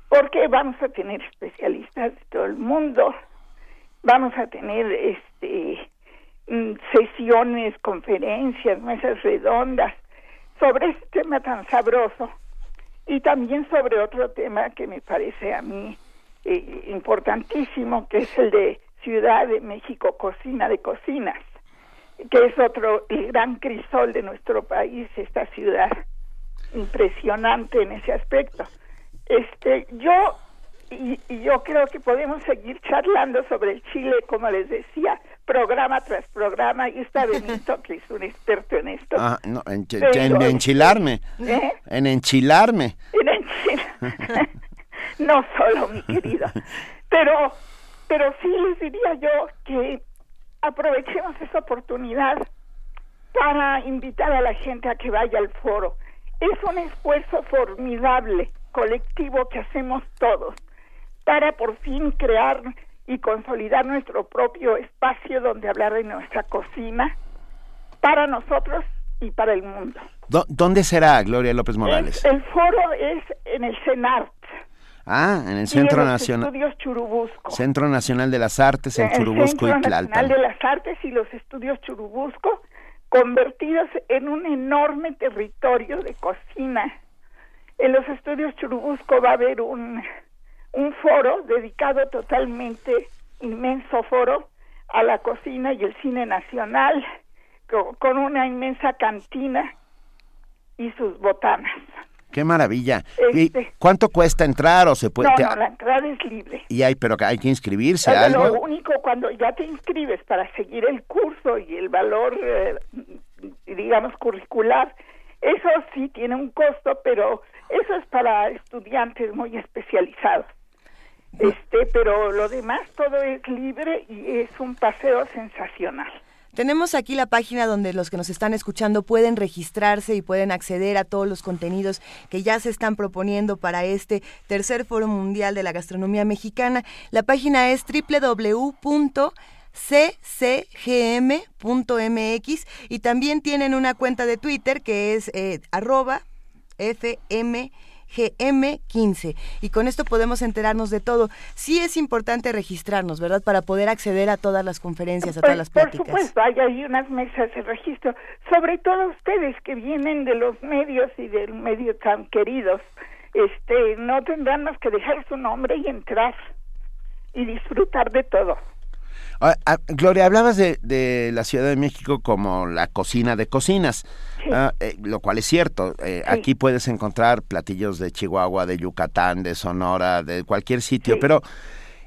porque vamos a tener especialistas de todo el mundo, vamos a tener este mm, sesiones, conferencias, mesas redondas sobre este tema tan sabroso y también sobre otro tema que me parece a mí eh, importantísimo, que es el de Ciudad de México, Cocina de Cocinas, que es otro el gran crisol de nuestro país, esta ciudad impresionante en ese aspecto. Este, yo y, yo creo que podemos seguir charlando sobre el Chile, como les decía, programa tras programa, y está Benito, que es un experto en esto. Ah, no, en, enchilarme. ¿Eh? En enchilarme. En enchilarme. no solo, mi querido. Pero, pero sí les diría yo que aprovechemos esa oportunidad para invitar a la gente a que vaya al foro. Es un esfuerzo formidable, colectivo que hacemos todos para por fin crear y consolidar nuestro propio espacio donde hablar de nuestra cocina para nosotros y para el mundo. ¿Dónde será Gloria López Morales? El, foro es en el CENART. Ah, en el Centro Nacional. Estudios Churubusco. Centro Nacional de las Artes en, Churubusco y Tlalpan. Nacional de las Artes y los Estudios Churubusco convertidos en un enorme territorio de cocina. En los Estudios Churubusco va a haber un un foro dedicado totalmente, inmenso foro, a la cocina y el cine nacional, con, una inmensa cantina y sus botanas. ¡Qué maravilla! Este, ¿Cuánto cuesta entrar o se puede...? No, no, la entrada es libre. Y hay, pero hay que inscribirse algo. Lo único, cuando ya te inscribes para seguir el curso y el valor, eh, digamos, curricular, eso sí tiene un costo, pero eso es para estudiantes muy especializados. Este, pero lo demás todo es libre y es un paseo sensacional. Tenemos aquí la página donde los que nos están escuchando pueden registrarse y pueden acceder a todos los contenidos que ya se están proponiendo para este tercer Foro Mundial de la Gastronomía Mexicana. La página es www.ccgm.mx y también tienen una cuenta de Twitter que es eh, arroba fm GM15. Y con esto podemos enterarnos de todo. Sí es importante registrarnos, ¿verdad? Para poder acceder a todas las conferencias, a todas las pláticas. Por supuesto, hay ahí unas mesas de registro. Sobre todo ustedes que vienen de los medios y del medio tan queridos, este, no tendrán más que dejar su nombre y entrar y disfrutar de todo. Ah, ah, Gloria, hablabas de, la Ciudad de México como la cocina de cocinas, ah, eh, lo cual es cierto. Eh, aquí puedes encontrar platillos de Chihuahua, de Yucatán, de Sonora, de cualquier sitio, pero...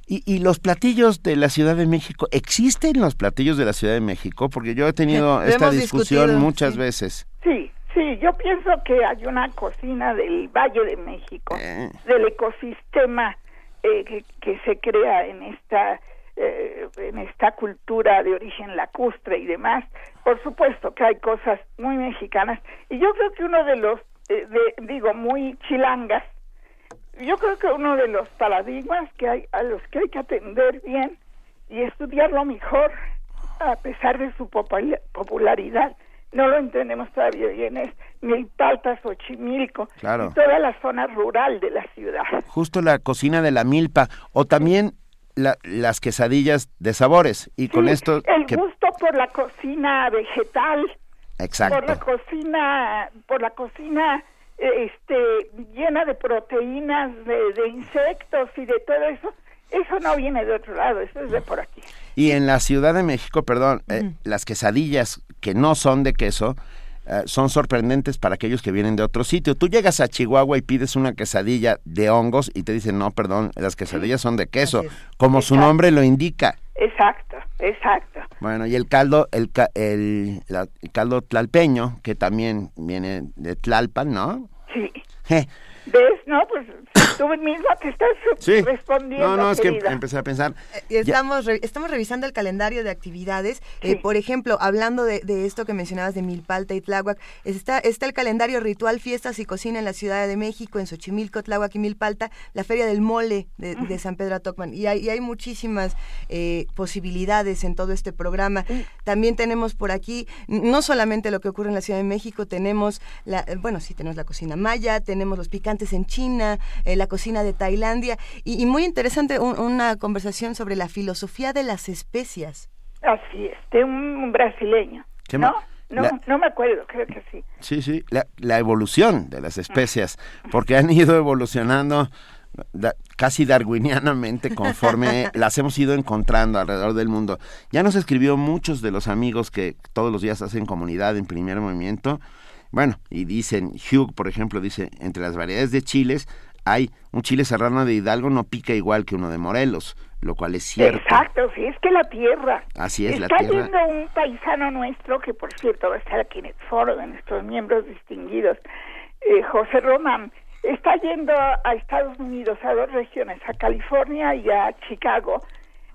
Y, los platillos de la Ciudad de México, ¿existen los platillos de la Ciudad de México? Porque yo he tenido esta discusión muchas veces. Sí, sí, yo pienso que hay una cocina del Valle de México, eh. del ecosistema que, que, se crea en esta eh, en esta cultura de origen lacustre y demás, por supuesto que hay cosas muy mexicanas y yo creo que uno de los, eh, digo, muy chilangas, yo creo que uno de los paradigmas que hay a los que hay que atender bien y estudiarlo mejor a pesar de su popularidad no lo entendemos todavía bien, es Milpalta, Xochimilco, claro. y toda la zona rural de la ciudad. Justo la cocina de la milpa, o también las quesadillas de sabores. Y con esto el gusto por la cocina vegetal. Exacto. Por la cocina por la cocina este llena de proteínas de, insectos y de todo eso. Eso no viene de otro lado eso es de por aquí. Y en la Ciudad de México perdón eh, las quesadillas que no son de queso eh, son sorprendentes para aquellos que vienen de otro sitio. Tú llegas a Chihuahua y pides una quesadilla de hongos y te dicen, no, perdón, las quesadillas son de queso, como su nombre lo indica. Exacto, exacto. Bueno, y el caldo, el, el, caldo tlalpeño, que también viene de Tlalpan, ¿no? Sí. ¿Ves? No, pues tú misma te estás respondiendo. No, no, es que empecé a pensar. Eh, estamos, estamos revisando el calendario de actividades. Eh, por ejemplo, hablando de, esto que mencionabas de Milpalta y Tláhuac, está, está el calendario ritual Fiestas y Cocina en la Ciudad de México, en Xochimilco, Tláhuac y Milpalta, la Feria del Mole de, San Pedro Atocman. Y hay, hay muchísimas eh, posibilidades en todo este programa. También tenemos por aquí, no solamente lo que ocurre en la Ciudad de México, tenemos, la, bueno, sí, tenemos la cocina maya, tenemos los picantes en China, la cocina de Tailandia y, muy interesante una conversación sobre la filosofía de las especias. Así es, de un brasileño. ¿No? No, no me acuerdo, creo que sí. Sí, sí, la, evolución de las especias, porque han ido evolucionando casi darwinianamente conforme las hemos ido encontrando alrededor del mundo. Ya nos escribió muchos de los amigos que todos los días hacen comunidad en primer movimiento. Bueno, y dicen, Hugh, por ejemplo, dice, entre las variedades de chiles hay un chile serrano de Hidalgo no pica igual que uno de Morelos, lo cual es cierto. Exacto, sí, es que la tierra. Así es, la tierra. Está yendo un paisano nuestro, que por cierto va a estar aquí en el foro de nuestros miembros distinguidos, eh, José Román, está yendo a Estados Unidos, a dos regiones, a California y a Chicago,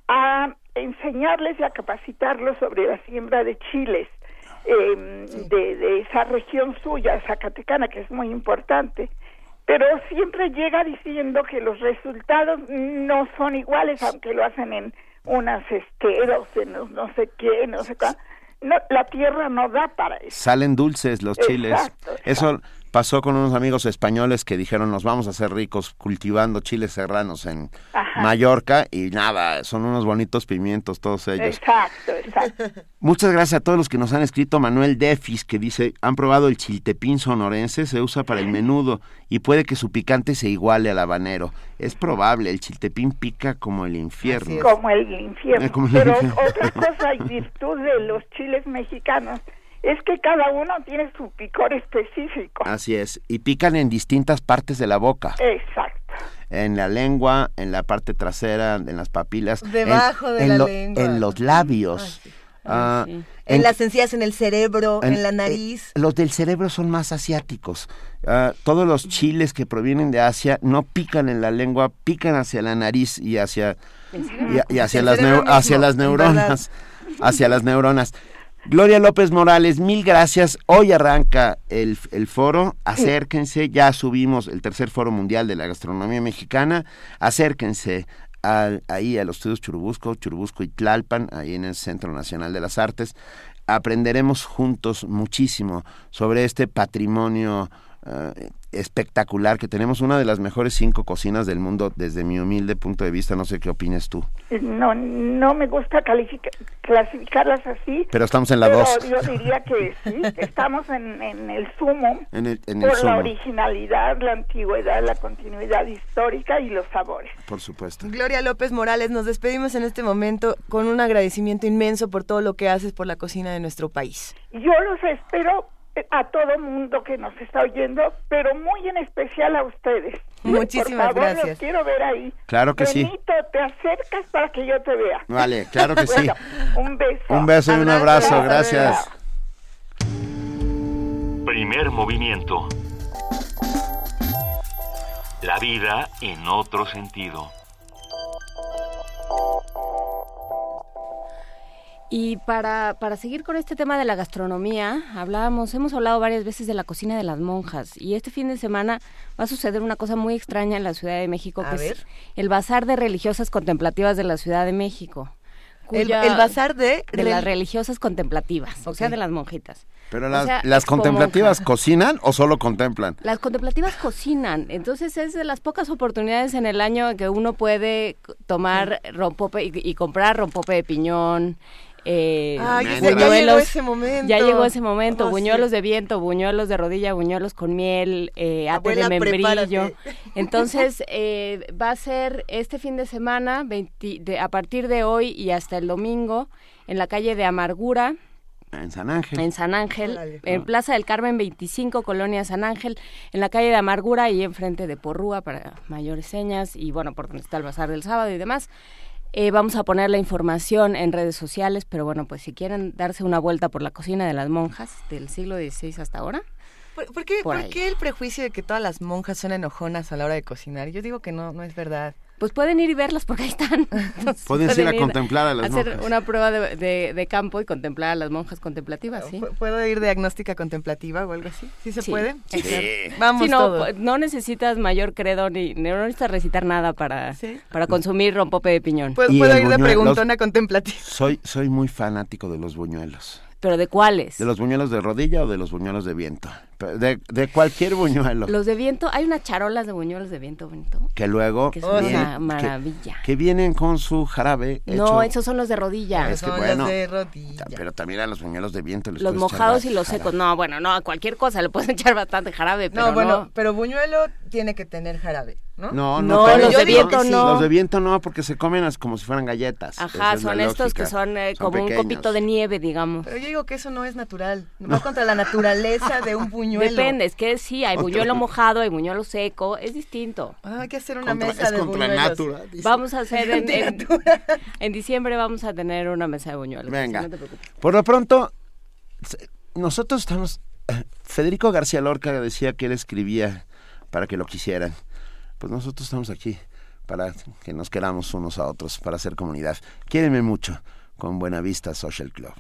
a enseñarles y a capacitarlos sobre la siembra de chiles. Eh, de, de esa región suya, Zacatecana, que es muy importante pero siempre llega diciendo que los resultados no son iguales, aunque lo hacen en unas esteros, en no, sé qué, no sé cuál. No, la tierra no da para eso. Salen dulces los chiles. Eso pasó con unos amigos españoles que dijeron nos vamos a hacer ricos cultivando chiles serranos en Mallorca y nada, son unos bonitos pimientos todos ellos. Exacto, exacto. Muchas gracias a todos los que nos han escrito. Manuel Defis que dice, han probado el chiltepín sonorense, se usa para el menudo y puede que su picante se iguale al habanero. Es probable, el chiltepín pica como el infierno. Como el infierno. Eh, Pero otra cosa y virtud de los chiles mexicanos es que cada uno tiene su picor específico. Así es, y pican en distintas partes de la boca. Exacto. En la lengua, en la parte trasera, en las papilas. Debajo de la lengua. En los labios. Ah, en, las encías, en el cerebro, en, la eh, nariz. los del cerebro son más asiáticos. Ah, todos los chiles que provienen de Asia no pican en la lengua, pican hacia la nariz y hacia, y, hacia, las, hacia las neuronas. Hacia las neuronas. Gloria López Morales, mil gracias. Hoy arranca el, foro. Acérquense, ya subimos el tercer foro mundial de la gastronomía mexicana. Acérquense ahí a los estudios Churubusco, Churubusco y Tlalpan, ahí en el Centro Nacional de las Artes. Aprenderemos juntos muchísimo sobre este patrimonio eh, espectacular que tenemos una de las mejores cinco cocinas del mundo desde mi humilde punto de vista. No sé qué opinas tú. No no me gusta clasificarlas así pero estamos en la dos. yo diría que sí estamos en, el sumo por la originalidad la antigüedad la continuidad histórica y los sabores. Por supuesto. Gloria López Morales nos despedimos en este momento con un agradecimiento inmenso por todo lo que haces por la cocina de nuestro país. Yo los espero a todo mundo que nos está oyendo, pero muy en especial a ustedes. Muchísimas Por favor, Los quiero ver ahí. Claro que Benito, sí. te acercas para que yo te vea. Vale, claro que sí. Un beso. Un beso y un abrazo, gracias. Primer movimiento. La vida en otro sentido. Y para, para seguir con este tema de la gastronomía, hablábamos, hemos hablado varias veces de la cocina de las monjas y este fin de semana va a suceder una cosa muy extraña en la Ciudad de México, que es el Bazar de Religiosas Contemplativas de la Ciudad de México. el, bazar de... De las religiosas contemplativas, o sea, de las monjitas. Pero las, las contemplativas cocinan o solo contemplan? Las contemplativas cocinan, entonces es de las pocas oportunidades en el año que uno puede tomar rompope y, y comprar rompope de piñón, eh, ya llegó ese momento. Ya llegó ese momento. Oh, buñuelos de viento, buñuelos de rodilla, buñuelos con miel, eh, ate de membrillo. Entonces, eh, va a ser este fin de semana, a partir de hoy y hasta el domingo, en la calle de Amargura, En San Ángel. En San Ángel, en Plaza del Carmen 25, Colonia San Ángel, en la calle de Amargura y enfrente de Porrúa para mayores señas y bueno, por donde está el bazar del sábado y demás. Eh, vamos a poner la información en redes sociales, pero bueno, pues si quieren darse una vuelta por la cocina de las monjas del siglo XVI hasta ahora. ¿Por, qué, ¿por qué el prejuicio de que todas las monjas son enojonas a la hora de cocinar? Yo digo que no, no es verdad pues pueden ir y verlas porque ahí están. pueden, ir a contemplar a las hacer una prueba de, campo y contemplar a las monjas contemplativas, ¿sí? ¿Puedo ir de agnóstica contemplativa o algo así? ¿Sí se puede? Sí. Vamos no, pues, no necesitas mayor credo ni no necesitas recitar nada para, para consumir rompope de piñón. ¿Puedo, ir de preguntona contemplativa? Soy, soy muy fanático de los buñuelos. ¿Pero de cuáles? ¿De los buñuelos de rodilla o de los buñuelos de viento? De, de cualquier buñuelo. Los de viento, hay unas charolas de buñuelos de viento bonito. Que luego... Que son una maravilla. Que, vienen con su jarabe No, esos son los de rodilla. son los de rodilla. Pero también a los buñuelos de viento Los mojados y los secos. No, bueno, no, a cualquier cosa le pueden echar bastante jarabe, pero no. bueno, pero buñuelo tiene que tener jarabe. ¿No? No, no, los de viento no. Los de viento no, porque se comen como si fueran galletas. Ajá, son estos que son, eh, como un copito de nieve, digamos. Pero yo digo que eso no es natural. No va contra la naturaleza de un buñuelo. Depende, es que sí, hay buñuelo mojado, hay buñuelo seco, es distinto. Ah, hay que hacer una mesa de buñuelos. vamos a hacer en, en, diciembre vamos a tener una mesa de buñuelos. Venga. Por lo pronto, nosotros estamos... Federico García Lorca decía que él escribía para que lo quisieran pues nosotros estamos aquí para que nos queramos unos a otros, para hacer comunidad. Quiérenme mucho con Buena Vista Social Club.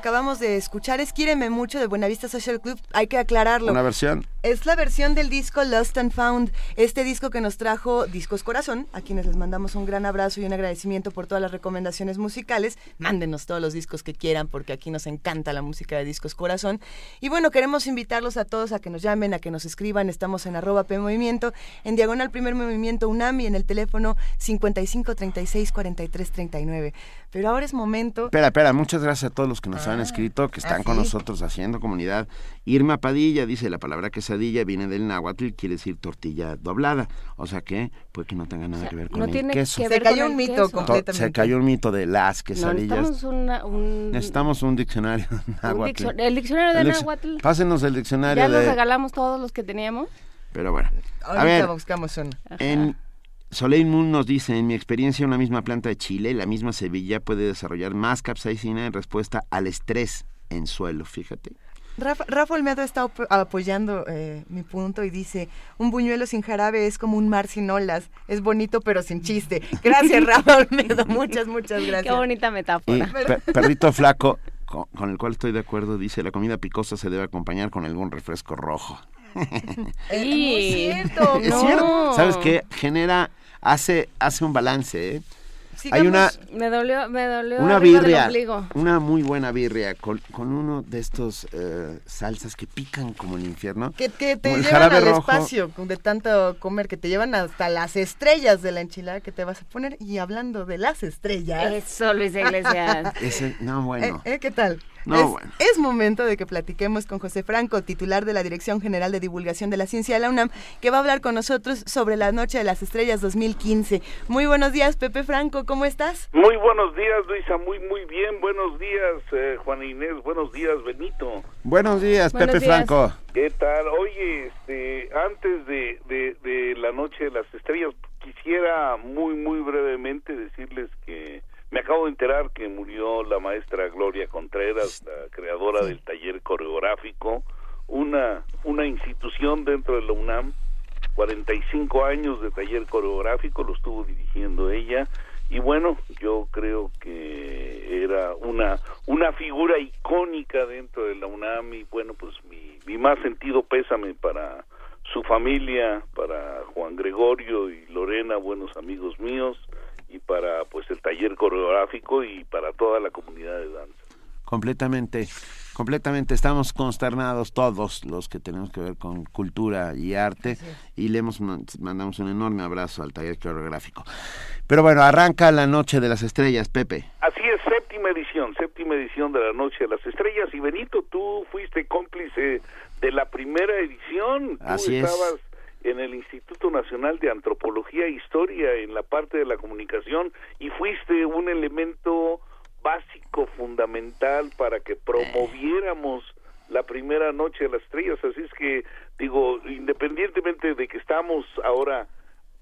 Acabamos de escuchar es Quíreme mucho de Buenavista Social Club, hay que aclararlo. Una versión. Es la versión del disco Lost and Found, este disco que nos trajo Discos Corazón, a quienes les mandamos un gran abrazo y un agradecimiento por todas las recomendaciones musicales. Mándenos todos los discos que quieran porque aquí nos encanta la música de Discos Corazón. Y bueno, queremos invitarlos a todos a que nos llamen, a que nos escriban. Estamos en arroba P Movimiento, en diagonal Primer Movimiento UNAM y en el teléfono 55 36 43 39. Pero ahora es momento... Espera, espera, muchas gracias a todos los que nos han ah, escrito, que están ¿ah, con nosotros haciendo comunidad. Irma Padilla dice la palabra quesadilla viene del náhuatl y quiere decir tortilla doblada. O sea que puede que no tenga nada que ver con el queso. se cayó un mito completamente. Se cayó un mito de las quesadillas. necesitamos, un... necesitamos un diccionario náhuatl. el diccionario de náhuatl. Pásenos el diccionario Ya nos regalamos todos los que teníamos. Pero bueno. Ahorita a ver, buscamos uno. En Soleil Moon nos dice, en mi experiencia una misma planta de chile, la misma Sevilla puede desarrollar más capsaicina en respuesta al estrés en suelo, fíjate. Rafa, Rafa Olmedo está apoyando eh, mi punto y dice, un buñuelo sin jarabe es como un mar sin olas, es bonito pero sin chiste. Gracias Rafa Olmedo, muchas, muchas gracias. Qué bonita metáfora. perrito flaco, con, el cual estoy de acuerdo, dice, la comida picosa se debe acompañar con algún refresco rojo. es cierto, ¿Es cierto? ¿Sabes qué? Genera hace, hace un balance, ¿eh? Hay una me dolió, me dolió una birria, una muy buena birria con, con uno de estos eh, salsas que pican como el infierno. Que, te llevan al espacio de tanto comer, que te llevan hasta las estrellas de la enchilada que te vas a poner. Y hablando de las estrellas. Eso, Luis Iglesias. Ese, no, bueno. Eh, eh, ¿Qué tal? Es, momento de que platiquemos con José Franco, titular de la Dirección General de Divulgación de la Ciencia de la UNAM, que va a hablar con nosotros sobre la Noche de las Estrellas 2015. Muy buenos días, Pepe Franco, ¿cómo estás? Muy buenos días, Luisa, muy, muy bien. Buenos días, eh, Juan Inés. Buenos días, Benito. Buenos días, Pepe Franco. ¿Qué tal? Oye, este, antes de, de la Noche de las Estrellas, quisiera muy, muy brevemente decirles que me acabo de enterar que murió la maestra Gloria Contreras, la creadora del taller coreográfico, una, una institución dentro de la UNAM, 45 años de taller coreográfico, lo estuvo dirigiendo ella, y bueno, yo creo que era una, una figura icónica dentro de la UNAM, y bueno, pues mi, mi más sentido pésame para su familia, para Juan Gregorio y Lorena, buenos amigos míos, y para pues el taller coreográfico y para toda la comunidad de danza. Completamente, completamente. Estamos consternados todos los que tenemos que ver con cultura y arte y le hemos mandamos un enorme abrazo al taller coreográfico. Pero bueno, arranca la Noche de las Estrellas, Pepe. Así es, séptima edición, séptima edición de la Noche de las Estrellas y Benito, tú fuiste cómplice de la primera edición. Así estabas en el Instituto Nacional de Antropología e Historia en la parte de la comunicación y fuiste un elemento básico, fundamental para que promoviéramos la primera noche de las estrellas. Así es que, digo, independientemente de que estamos ahora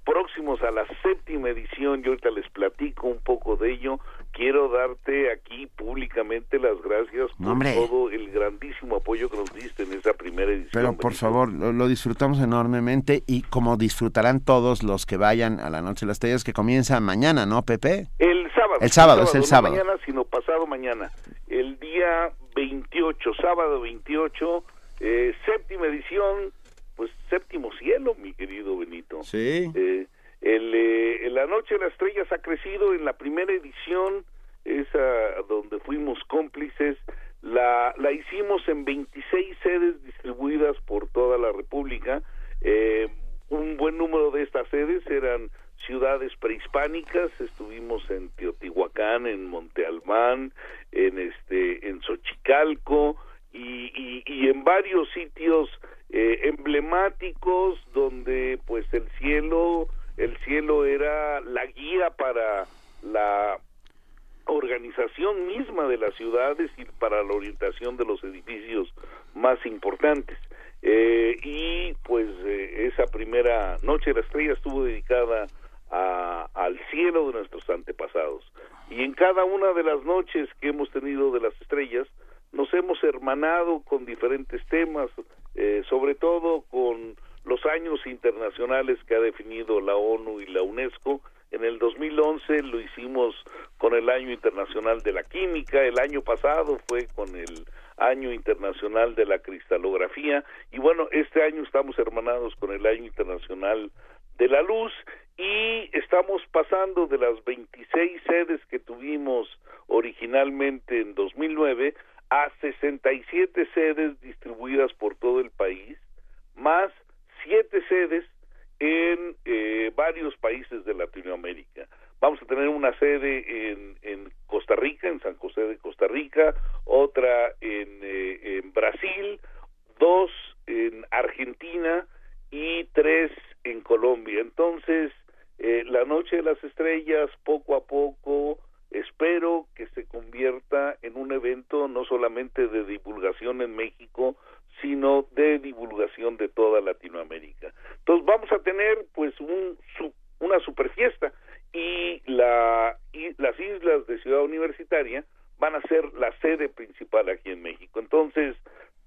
próximos a la séptima edición, yo ahorita les platico un poco de ello, quiero darte aquí públicamente las gracias por todo el grandísimo apoyo que nos diste en esa primera edición. Pero por favor, lo, disfrutamos enormemente y como disfrutarán todos los que vayan a la Noche de las Estrellas que comienza mañana, ¿no, Pepe? El sábado. El sábado, es el sábado. No mañana, sino pasado mañana. El día 28, sábado 28, eh, séptima edición séptimo cielo, mi querido Benito. Sí. Eh, el, eh, la Noche de las Estrellas ha crecido en la primera edición, esa donde fuimos cómplices, la, la hicimos en 26 sedes distribuidas por toda la República. Eh, un buen número de estas sedes eran ciudades prehispánicas, estuvimos en Teotihuacán, en Monte Albán, en este, en Xochicalco y, y, y en varios sitios eh, emblemáticos donde pues el cielo el cielo era la guía para la organización misma de las ciudades y para la orientación de los edificios más importantes. Eh, y pues eh, esa primera noche de la estrella estuvo dedicada a, al cielo de nuestros antepasados. Y en cada una de las noches que hemos tenido de las estrellas nos hemos hermanado con diferentes temas, eh, sobre todo con los años internacionales que ha definido la ONU y la UNESCO. En el 2011 lo hicimos con el Año Internacional de la Química, el año pasado fue con el Año Internacional de la Cristalografía y bueno, este año estamos hermanados con el Año Internacional de la Luz y estamos pasando de las 26 sedes que tuvimos originalmente en 2009 a 67 sedes distribuidas por todo el país, más siete sedes en eh, varios países de Latinoamérica. Vamos a tener una sede en, en, Costa Rica, en San José de Costa Rica, otra en, eh, en Brasil, dos en Argentina y tres en Colombia. Entonces, eh, la Noche de las Estrellas, poco a poco, espero que se convierta en un evento no solamente de divulgación en México, sino de divulgación de toda Latinoamérica. Entonces vamos a tener pues un, una super fiesta y, la, y las islas de Ciudad Universitaria van a ser la sede principal aquí en México. Entonces,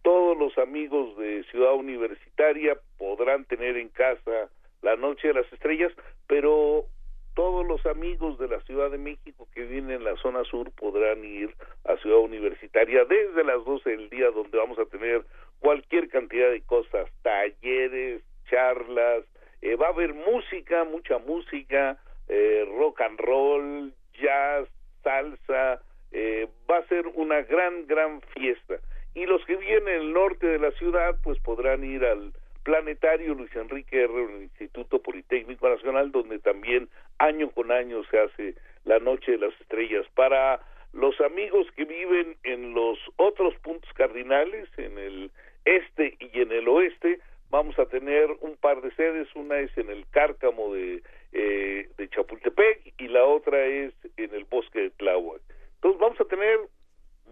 todos los amigos de Ciudad Universitaria podrán tener en casa la Noche de las Estrellas, pero todos los amigos de la Ciudad de México que viven en la zona sur podrán ir a Ciudad Universitaria desde las 12 del día donde vamos a tener cualquier cantidad de cosas, talleres, charlas, eh, va a haber música, mucha música, eh, rock and roll, jazz, salsa, eh, va a ser una gran, gran fiesta. Y los que vienen en el norte de la ciudad, pues podrán ir al planetario Luis Enrique R. el Instituto Politécnico Nacional, donde también año con año se hace la Noche de las Estrellas. Para los amigos que viven en los otros puntos cardinales, en el este y en el oeste, vamos a tener un par de sedes, una es en el Cárcamo de, eh, de Chapultepec y la otra es en el Bosque de Tláhuac. Entonces vamos a tener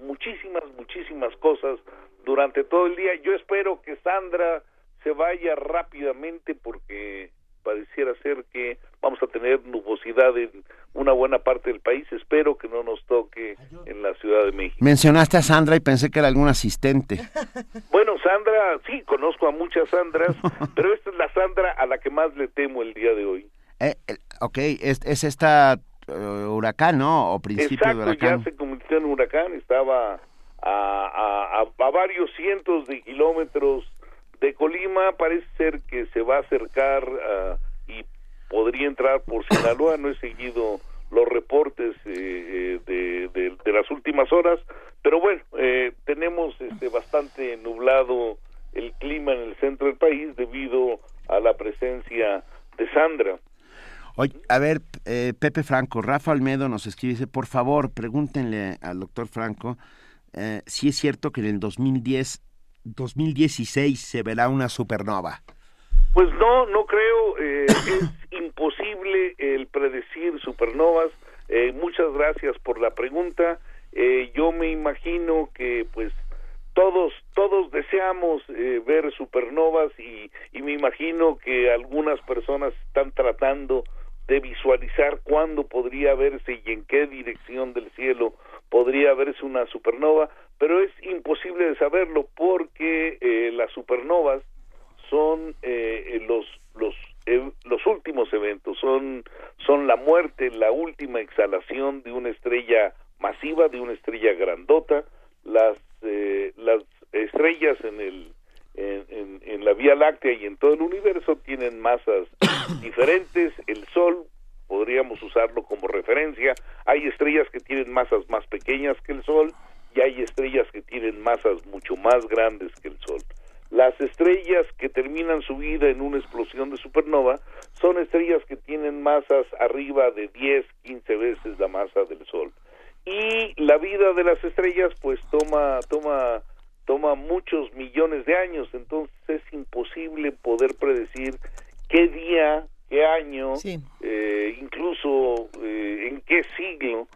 muchísimas, muchísimas cosas durante todo el día. Yo espero que Sandra se vaya rápidamente porque pareciera ser que vamos a tener nubosidad en una buena parte del país. Espero que no nos toque en la Ciudad de México. Mencionaste a Sandra y pensé que era algún asistente. Bueno, Sandra, sí, conozco a muchas Sandras, pero esta es la Sandra a la que más le temo el día de hoy. Eh, eh ok, es, es esta uh, huracán, ¿no? O principio Exacto, de huracán. ya se convirtió en huracán, estaba a, a, a, a varios cientos de kilómetros de Colima parece ser que se va a acercar uh, y podría entrar por Sinaloa. No he seguido los reportes eh, de, de, las últimas horas, pero bueno, eh, tenemos este, bastante nublado el clima en el centro del país debido a la presencia de Sandra. Oye, a ver, eh, Pepe Franco, Rafa Almedo nos escribe, por favor, pregúntenle al doctor Franco eh, si es cierto que en el 2010 2016 se verá una supernova? Pues no, no creo. Eh, es imposible el predecir supernovas. Eh, muchas gracias por la pregunta. Eh, yo me imagino que pues todos todos deseamos eh, ver supernovas y, y me imagino que algunas personas están tratando de visualizar cuándo podría verse y en qué dirección del cielo podría verse una supernova, pero es imposible de saberlo porque eh, las supernovas son eh, los los eh, los últimos eventos son son la muerte la última exhalación de una estrella masiva de una estrella grandota. Las eh, las estrellas en el en, en, en la Vía Láctea y en todo el universo tienen masas diferentes el Sol podríamos usarlo como referencia hay estrellas que tienen masas más pequeñas que el Sol y hay estrellas que tienen masas mucho más grandes que el Sol. Las estrellas que terminan su vida en una explosión de supernova son estrellas que tienen masas arriba de 10, 15 veces la masa del Sol. Y la vida de las estrellas pues toma toma toma muchos millones de años, entonces es imposible poder predecir qué día, qué año, sí. eh, incluso eh, en qué siglo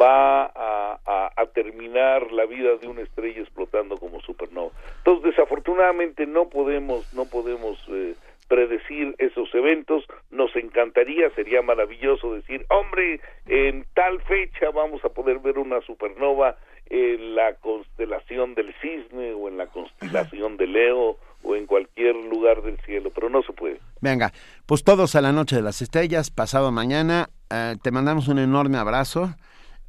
va a, a, a, terminar la vida de una estrella explotando como supernova. Entonces, desafortunadamente no podemos, no podemos eh, predecir esos eventos. Nos encantaría, sería maravilloso decir, hombre, en tal fecha vamos a poder ver una supernova en la constelación del cisne o en la constelación de Leo o en cualquier lugar del cielo, pero no se puede. Venga, pues todos a la noche de las estrellas, pasado mañana, eh, te mandamos un enorme abrazo.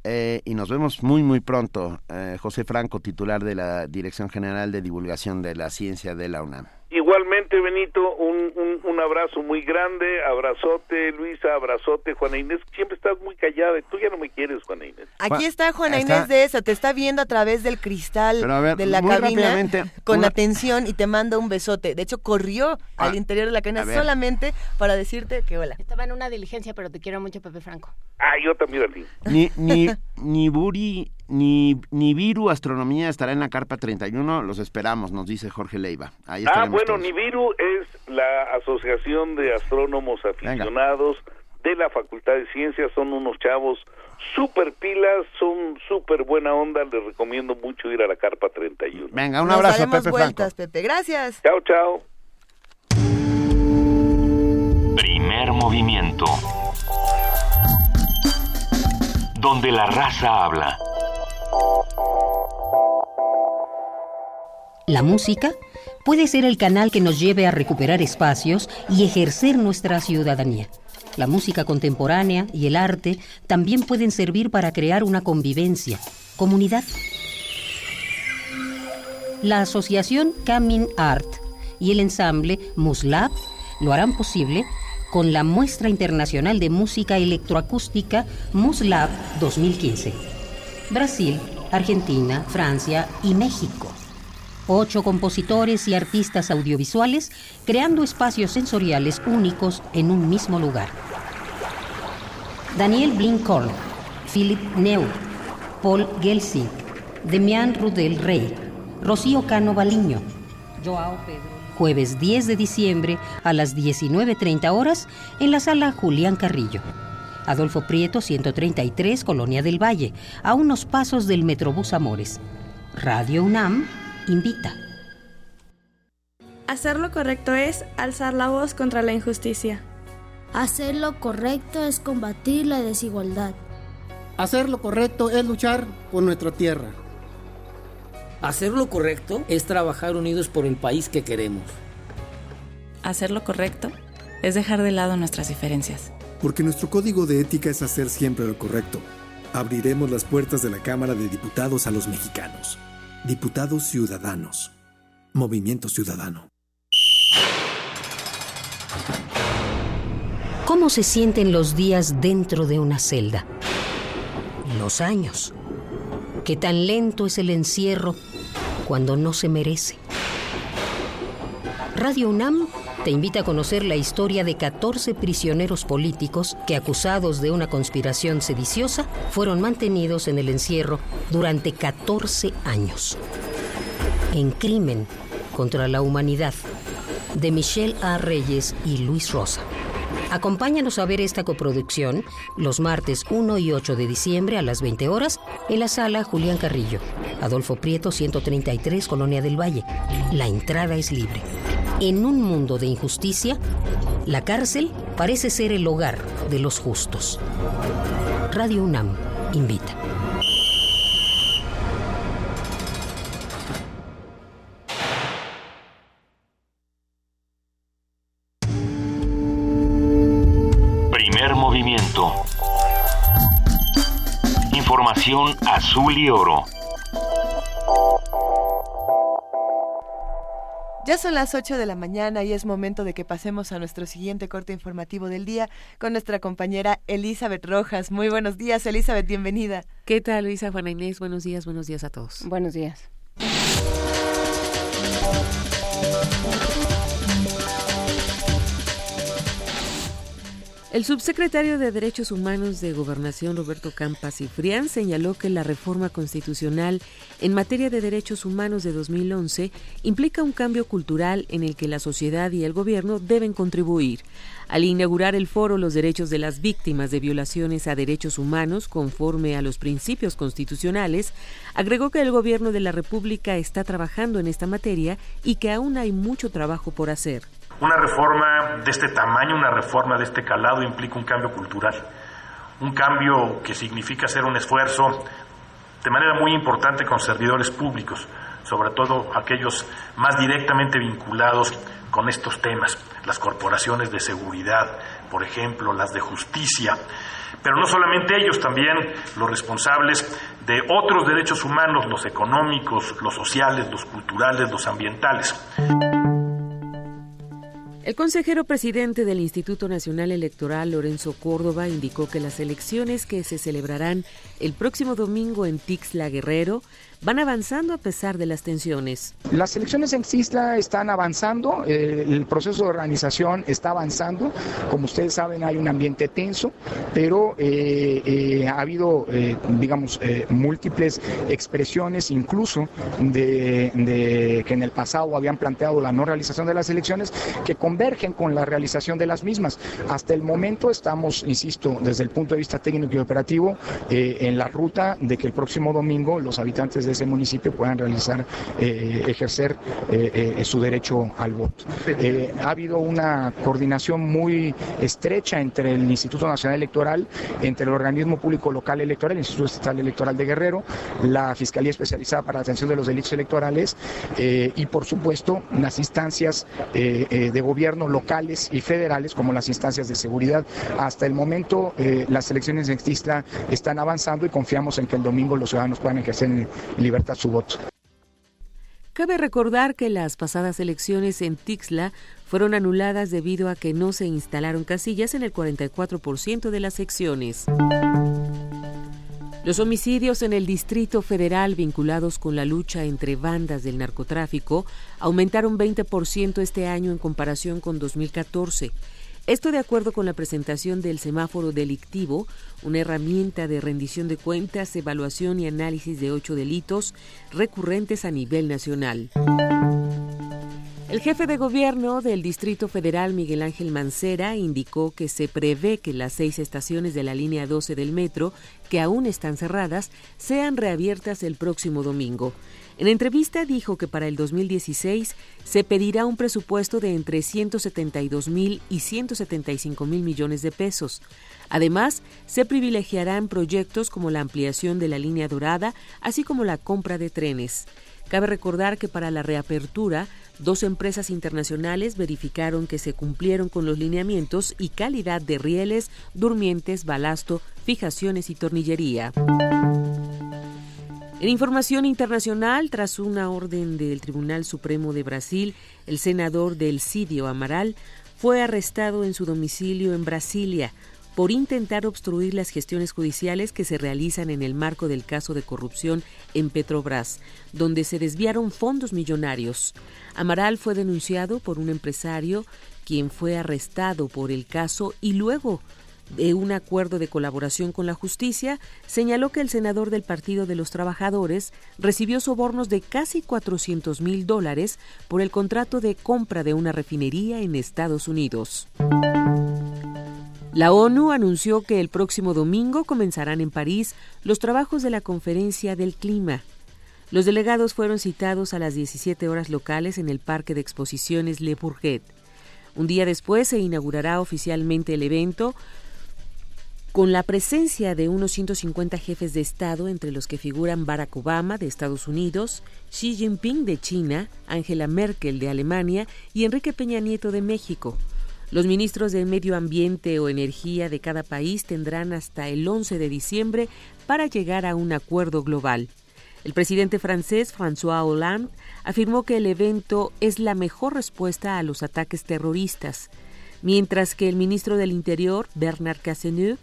Eh, y nos vemos muy, muy pronto. Eh, José Franco, titular de la Dirección General de Divulgación de la Ciencia de la UNAM. Igualmente, Benito, un, un, un, abrazo muy grande, abrazote, Luisa, abrazote, Juana Inés. Siempre estás muy callada, tú ya no me quieres, Juana Inés. Aquí está Juana está. Inés de esa, te está viendo a través del cristal ver, de la cabina con una... atención y te manda un besote. De hecho, corrió ah, al interior de la cabina solamente para decirte que hola. Estaba en una diligencia, pero te quiero mucho, Pepe Franco. Ah, yo también. Ni, ni, ni Buri ni, ni Viru Astronomía estará en la carpa 31, los esperamos, nos dice Jorge Leiva. Ahí ah, bueno, todos. Nibiru es la Asociación de Astrónomos Aficionados Venga. de la Facultad de Ciencias, son unos chavos súper pilas, son súper buena onda, les recomiendo mucho ir a la carpa 31. Venga, un nos abrazo, Pepe vueltas, Franco. Pepe, gracias. Chao, chao. Primer movimiento. Donde la raza habla. La música puede ser el canal que nos lleve a recuperar espacios y ejercer nuestra ciudadanía. La música contemporánea y el arte también pueden servir para crear una convivencia, comunidad. La asociación Camin Art y el ensamble Muslab lo harán posible con la Muestra Internacional de Música Electroacústica MUSLAB 2015. Brasil, Argentina, Francia y México. Ocho compositores y artistas audiovisuales creando espacios sensoriales únicos en un mismo lugar. Daniel Blinkorn, Philip Neu, Paul Gelsing, Demian Rudel Rey, Rocío Cano Baliño, Joao Pedro. Jueves 10 de diciembre a las 19.30 horas en la sala Julián Carrillo. Adolfo Prieto, 133, Colonia del Valle, a unos pasos del Metrobús Amores. Radio UNAM invita. Hacer lo correcto es alzar la voz contra la injusticia. Hacer lo correcto es combatir la desigualdad. Hacer lo correcto es luchar por nuestra tierra. Hacer lo correcto es trabajar unidos por el país que queremos. Hacer lo correcto es dejar de lado nuestras diferencias. Porque nuestro código de ética es hacer siempre lo correcto. Abriremos las puertas de la Cámara de Diputados a los mexicanos. Diputados Ciudadanos. Movimiento Ciudadano. ¿Cómo se sienten los días dentro de una celda? Los años. ¿Qué tan lento es el encierro cuando no se merece? Radio UNAM te invita a conocer la historia de 14 prisioneros políticos que, acusados de una conspiración sediciosa, fueron mantenidos en el encierro durante 14 años. En Crimen contra la Humanidad, de Michelle A. Reyes y Luis Rosa. Acompáñanos a ver esta coproducción los martes 1 y 8 de diciembre a las 20 horas en la sala Julián Carrillo, Adolfo Prieto 133, Colonia del Valle. La entrada es libre. En un mundo de injusticia, la cárcel parece ser el hogar de los justos. Radio UNAM invita. Primer movimiento. Información azul y oro. Ya son las 8 de la mañana y es momento de que pasemos a nuestro siguiente corte informativo del día con nuestra compañera Elizabeth Rojas. Muy buenos días, Elizabeth, bienvenida. ¿Qué tal, Luisa, Juana Inés? Buenos días, buenos días a todos. Buenos días. El subsecretario de Derechos Humanos de Gobernación, Roberto Campas Cifrián, señaló que la reforma constitucional en materia de derechos humanos de 2011 implica un cambio cultural en el que la sociedad y el gobierno deben contribuir. Al inaugurar el foro Los derechos de las víctimas de violaciones a derechos humanos conforme a los principios constitucionales, agregó que el gobierno de la República está trabajando en esta materia y que aún hay mucho trabajo por hacer. Una reforma de este tamaño, una reforma de este calado implica un cambio cultural, un cambio que significa hacer un esfuerzo de manera muy importante con servidores públicos, sobre todo aquellos más directamente vinculados con estos temas, las corporaciones de seguridad, por ejemplo, las de justicia, pero no solamente ellos, también los responsables de otros derechos humanos, los económicos, los sociales, los culturales, los ambientales. El consejero presidente del Instituto Nacional Electoral, Lorenzo Córdoba, indicó que las elecciones que se celebrarán el próximo domingo en Tixla Guerrero van avanzando a pesar de las tensiones. Las elecciones en Tixla están avanzando, eh, el proceso de organización está avanzando. Como ustedes saben, hay un ambiente tenso, pero eh, eh, ha habido, digamos, múltiples expresiones, incluso de, de, que en el pasado habían planteado la no realización de las elecciones, que convergen con la realización de las mismas. Hasta el momento estamos, insisto, desde el punto de vista técnico y operativo, en la ruta de que el próximo domingo los habitantes de ese municipio puedan realizar, eh, ejercer eh, eh, su derecho al voto. ha habido una coordinación muy estrecha entre el Instituto Nacional Electoral, entre el organismo público local electoral, el Instituto Estatal Electoral de Guerrero, la Fiscalía Especializada para la Atención de los Delitos Electorales y, por supuesto, las instancias de gobierno locales y federales, como las instancias de seguridad. Hasta el momento, las elecciones en Xtistla están avanzando y confiamos en que el domingo los ciudadanos puedan ejercer libertad su voto. Cabe recordar que las pasadas elecciones en Tixla fueron anuladas debido a que no se instalaron casillas en el 44% de las secciones. Los homicidios en el Distrito Federal vinculados con la lucha entre bandas del narcotráfico aumentaron 20% este año en comparación con 2014. Esto de acuerdo con la presentación del semáforo delictivo, una herramienta de rendición de cuentas, evaluación y análisis de ocho delitos recurrentes a nivel nacional. El jefe de gobierno del Distrito Federal, Miguel Ángel Mancera, indicó que se prevé que las seis estaciones de la línea 12 del metro, que aún están cerradas, sean reabiertas el próximo domingo. En entrevista dijo que para el 2016 se pedirá un presupuesto de entre 172 mil y 175 mil millones de pesos. Además, se privilegiarán proyectos como la ampliación de la línea dorada, así como la compra de trenes. Cabe recordar que para la reapertura Dos empresas internacionales verificaron que se cumplieron con los lineamientos y calidad de rieles, durmientes, balasto, fijaciones y tornillería. En información internacional, tras una orden del Tribunal Supremo de Brasil, el senador del Sidio Amaral fue arrestado en su domicilio en Brasilia por intentar obstruir las gestiones judiciales que se realizan en el marco del caso de corrupción en Petrobras, donde se desviaron fondos millonarios. Amaral fue denunciado por un empresario quien fue arrestado por el caso y luego de un acuerdo de colaboración con la justicia, señaló que el senador del Partido de los Trabajadores recibió sobornos de casi 400 mil dólares por el contrato de compra de una refinería en Estados Unidos. La ONU anunció que el próximo domingo comenzarán en París los trabajos de la Conferencia del Clima. Los delegados fueron citados a las 17 horas locales en el Parque de Exposiciones Le Bourget. Un día después se inaugurará oficialmente el evento con la presencia de unos 150 jefes de Estado, entre los que figuran Barack Obama de Estados Unidos, Xi Jinping de China, Angela Merkel de Alemania y Enrique Peña Nieto de México. Los ministros de Medio Ambiente o Energía de cada país tendrán hasta el 11 de diciembre para llegar a un acuerdo global. El presidente francés François Hollande afirmó que el evento es la mejor respuesta a los ataques terroristas, mientras que el ministro del Interior, Bernard Cazeneuve,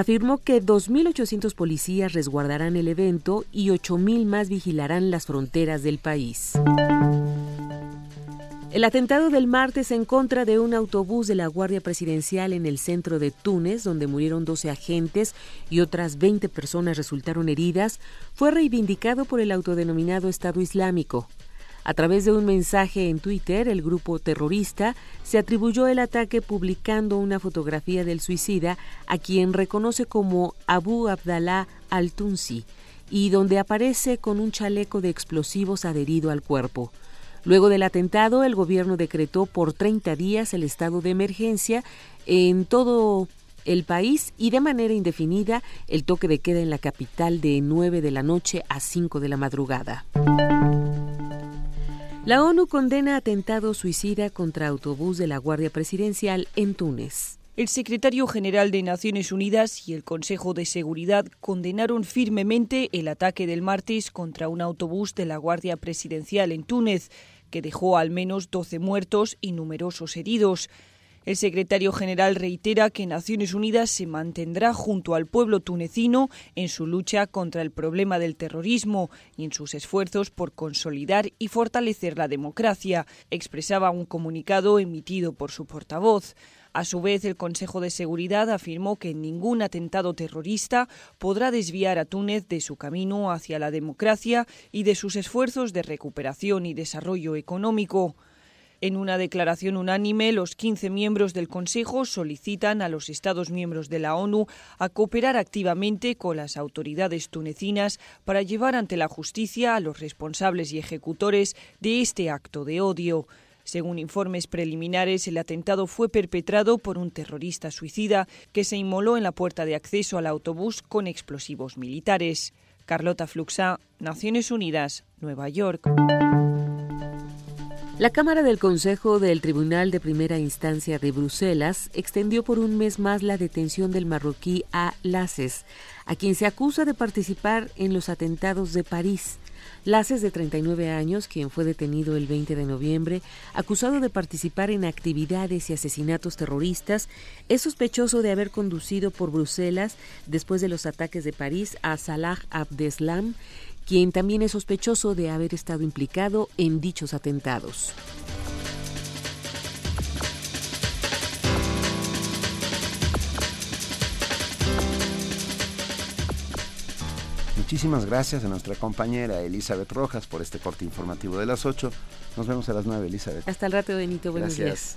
afirmó que 2.800 policías resguardarán el evento y 8.000 más vigilarán las fronteras del país. El atentado del martes en contra de un autobús de la Guardia Presidencial en el centro de Túnez, donde murieron 12 agentes y otras 20 personas resultaron heridas, fue reivindicado por el autodenominado Estado Islámico. A través de un mensaje en Twitter, el grupo terrorista se atribuyó el ataque publicando una fotografía del suicida, a quien reconoce como Abu Abdallah al-Tunsi, y donde aparece con un chaleco de explosivos adherido al cuerpo. Luego del atentado, el gobierno decretó por 30 días el estado de emergencia en todo el país y de manera indefinida el toque de queda en la capital de 9 de la noche a 5 de la madrugada. La ONU condena atentado suicida contra autobús de la Guardia Presidencial en Túnez. El secretario general de Naciones Unidas y el Consejo de Seguridad condenaron firmemente el ataque del martes contra un autobús de la Guardia Presidencial en Túnez que dejó al menos 12 muertos y numerosos heridos. El secretario general reitera que Naciones Unidas se mantendrá junto al pueblo tunecino en su lucha contra el problema del terrorismo y en sus esfuerzos por consolidar y fortalecer la democracia, expresaba un comunicado emitido por su portavoz. A su vez, el Consejo de Seguridad afirmó que ningún atentado terrorista podrá desviar a Túnez de su camino hacia la democracia y de sus esfuerzos de recuperación y desarrollo económico. En una declaración unánime, los 15 miembros del Consejo solicitan a los Estados miembros de la ONU a cooperar activamente con las autoridades tunecinas para llevar ante la justicia a los responsables y ejecutores de este acto de odio. Según informes preliminares, el atentado fue perpetrado por un terrorista suicida que se inmoló en la puerta de acceso al autobús con explosivos militares. Carlota Fluxá, Naciones Unidas, Nueva York. La Cámara del Consejo del Tribunal de Primera Instancia de Bruselas extendió por un mes más la detención del marroquí A. Laces, a quien se acusa de participar en los atentados de París. Laces, de 39 años, quien fue detenido el 20 de noviembre, acusado de participar en actividades y asesinatos terroristas, es sospechoso de haber conducido por Bruselas después de los ataques de París a Salah Abdeslam, quien también es sospechoso de haber estado implicado en dichos atentados. Muchísimas gracias a nuestra compañera Elizabeth Rojas por este corte informativo de las 8. Nos vemos a las 9, Elizabeth. Hasta el rato, Benito. Buenos días.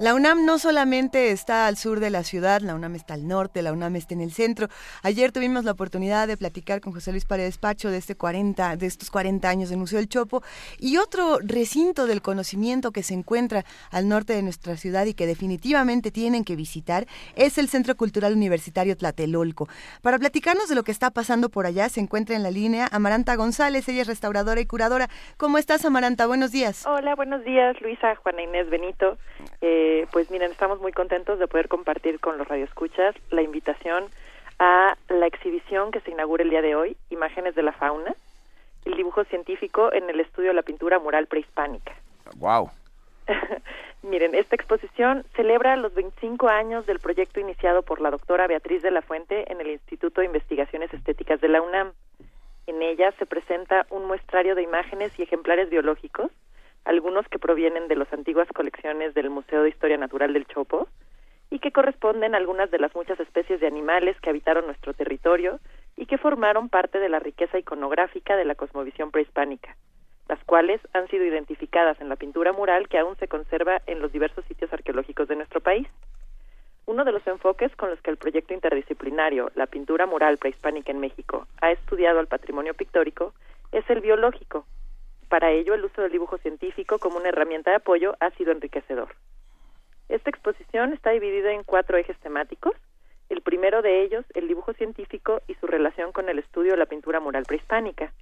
La UNAM no solamente está al sur de la ciudad, la UNAM está al norte, la UNAM está en el centro. Ayer tuvimos la oportunidad de platicar con José Luis Paredes Pacho de este 40 de estos 40 años del Museo del Chopo y otro recinto del conocimiento que se encuentra al norte de nuestra ciudad y que definitivamente tienen que visitar es el Centro Cultural Universitario Tlatelolco. Para platicarnos de lo que está pasando por allá se encuentra en la línea Amaranta González, ella es restauradora y curadora. ¿Cómo estás Amaranta? Buenos días. Hola, buenos días Luisa, Juana Inés Benito. Eh, pues miren, estamos muy contentos de poder compartir con los radioescuchas la invitación a la exhibición que se inaugura el día de hoy, Imágenes de la Fauna, el dibujo científico en el estudio de la pintura mural prehispánica. Wow. Miren, esta exposición celebra los 25 años del proyecto iniciado por la doctora Beatriz de la Fuente en el Instituto de Investigaciones Estéticas de la UNAM. En ella se presenta un muestrario de imágenes y ejemplares biológicos algunos que provienen de las antiguas colecciones del Museo de Historia Natural del Chopo y que corresponden a algunas de las muchas especies de animales que habitaron nuestro territorio y que formaron parte de la riqueza iconográfica de la cosmovisión prehispánica, las cuales han sido identificadas en la pintura mural que aún se conserva en los diversos sitios arqueológicos de nuestro país. Uno de los enfoques con los que el proyecto interdisciplinario La pintura mural prehispánica en México ha estudiado el patrimonio pictórico es el biológico, para ello, el uso del dibujo científico como una herramienta de apoyo ha sido enriquecedor. Esta exposición está dividida en cuatro ejes temáticos. El primero de ellos, el dibujo científico y su relación con el estudio de la pintura mural prehispánica,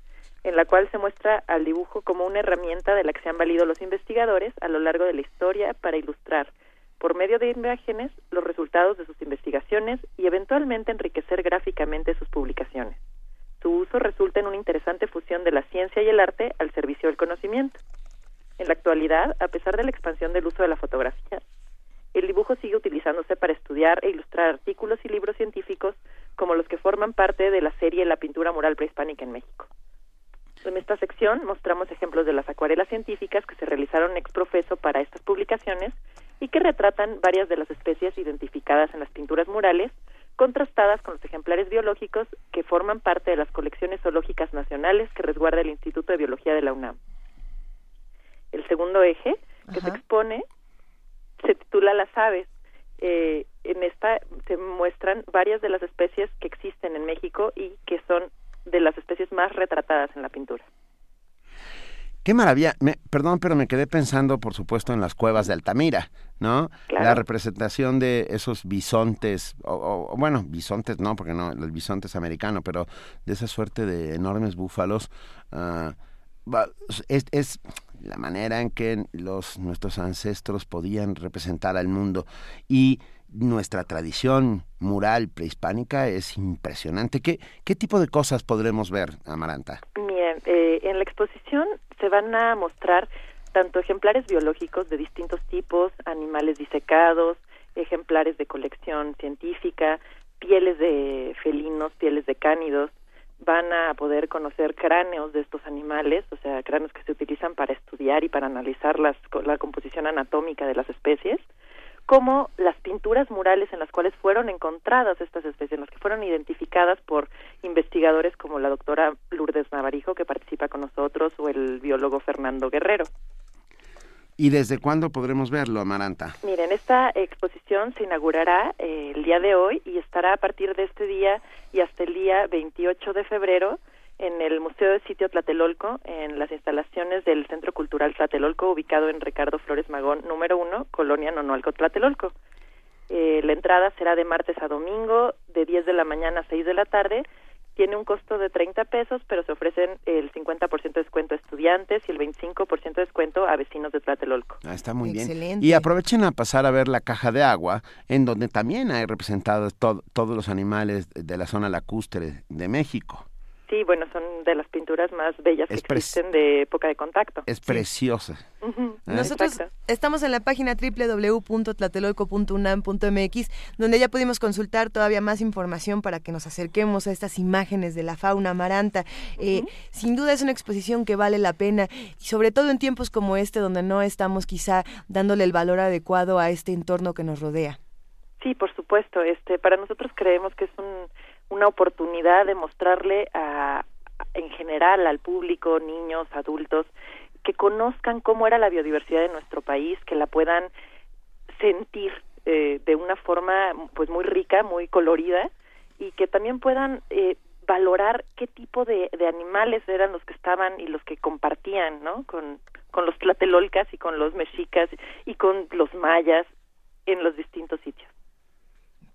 en la cual se muestra al dibujo como una herramienta de la que se han valido los investigadores a lo largo de la historia para ilustrar, por medio de imágenes, los resultados de sus investigaciones y eventualmente enriquecer gráficamente sus publicaciones su uso resulta en una interesante fusión de la ciencia y el arte al servicio del conocimiento. En la actualidad, a pesar de la expansión del uso de la fotografía, el dibujo sigue utilizándose para estudiar e ilustrar artículos y libros científicos como los que forman parte de la serie La pintura mural prehispánica en México. En esta sección mostramos ejemplos de las acuarelas científicas que se realizaron ex profeso para estas publicaciones y que retratan varias de las especies identificadas en las pinturas murales, contrastadas con los ejemplares biológicos que forman parte de las colecciones zoológicas nacionales que resguarda el Instituto de Biología de la UNAM. El segundo eje que se expone se titula Las aves. Eh, en esta se muestran varias de las especies que existen en México y que son de las especies más retratadas en la pintura. Qué maravilla. perdón, pero me quedé pensando, por supuesto, en las cuevas de Altamira, ¿no? La representación de esos bisontes, o, bueno, bisontes no, porque no, el bisonte es americano, pero de esa suerte de enormes búfalos, ah, es, es, la manera en que los nuestros ancestros podían representar al mundo y nuestra tradición mural prehispánica es impresionante. ¿Qué, qué tipo de cosas podremos ver, Amaranta? Eh, en la exposición se van a mostrar tanto ejemplares biológicos de distintos tipos, animales disecados, ejemplares de colección científica, pieles de felinos, pieles de cánidos, van a poder conocer cráneos de estos animales, o sea, cráneos que se utilizan para estudiar y para analizar las, la composición anatómica de las especies, como las pinturas murales en las cuales fueron encontradas estas especies, en las que fueron identificadas por investigadores como la doctora Lourdes Navarijo, que participa con nosotros, o el biólogo Fernando Guerrero. ¿Y desde cuándo podremos verlo, Amaranta? Miren, esta exposición se inaugurará eh, el día de hoy y estará a partir de este día y hasta el día 28 de febrero en el Museo de Sitio Tlatelolco, en las instalaciones del Centro Cultural Tlatelolco, ubicado en Ricardo Flores Magón, número uno, Colonia Nonualco, Tlatelolco. Eh, la entrada será de martes a domingo, de 10 de la mañana a 6 de la tarde. Tiene un costo de 30 pesos, pero se ofrecen el 50% de descuento a estudiantes y el 25% de descuento a vecinos de Tlatelolco. Ah, está muy bien. Y aprovechen a pasar a ver la caja de agua, en donde también hay representados todos los animales de la zona lacustre de México. Sí, bueno, son de las pinturas más bellas que existen de época de contacto. Es preciosa. ¿Eh? Nosotros estamos en la página www.tlatelolco.unam.mx, donde ya pudimos consultar todavía más información para que nos acerquemos a estas imágenes de la fauna amaranta. Eh, sin duda es una exposición que vale la pena, sobre todo en tiempos como este, donde no estamos quizá dándole el valor adecuado a este entorno que nos rodea. Sí, por supuesto. Este, para nosotros creemos que es un una oportunidad de mostrarle a, en general al público, niños, adultos, que conozcan cómo era la biodiversidad de nuestro país, que la puedan sentir eh, de una forma pues muy rica, muy colorida y que también puedan eh, valorar qué tipo de, animales eran los que estaban y los que compartían, ¿no? Con, con los tlatelolcas y con los mexicas y con los mayas en los distintos sitios.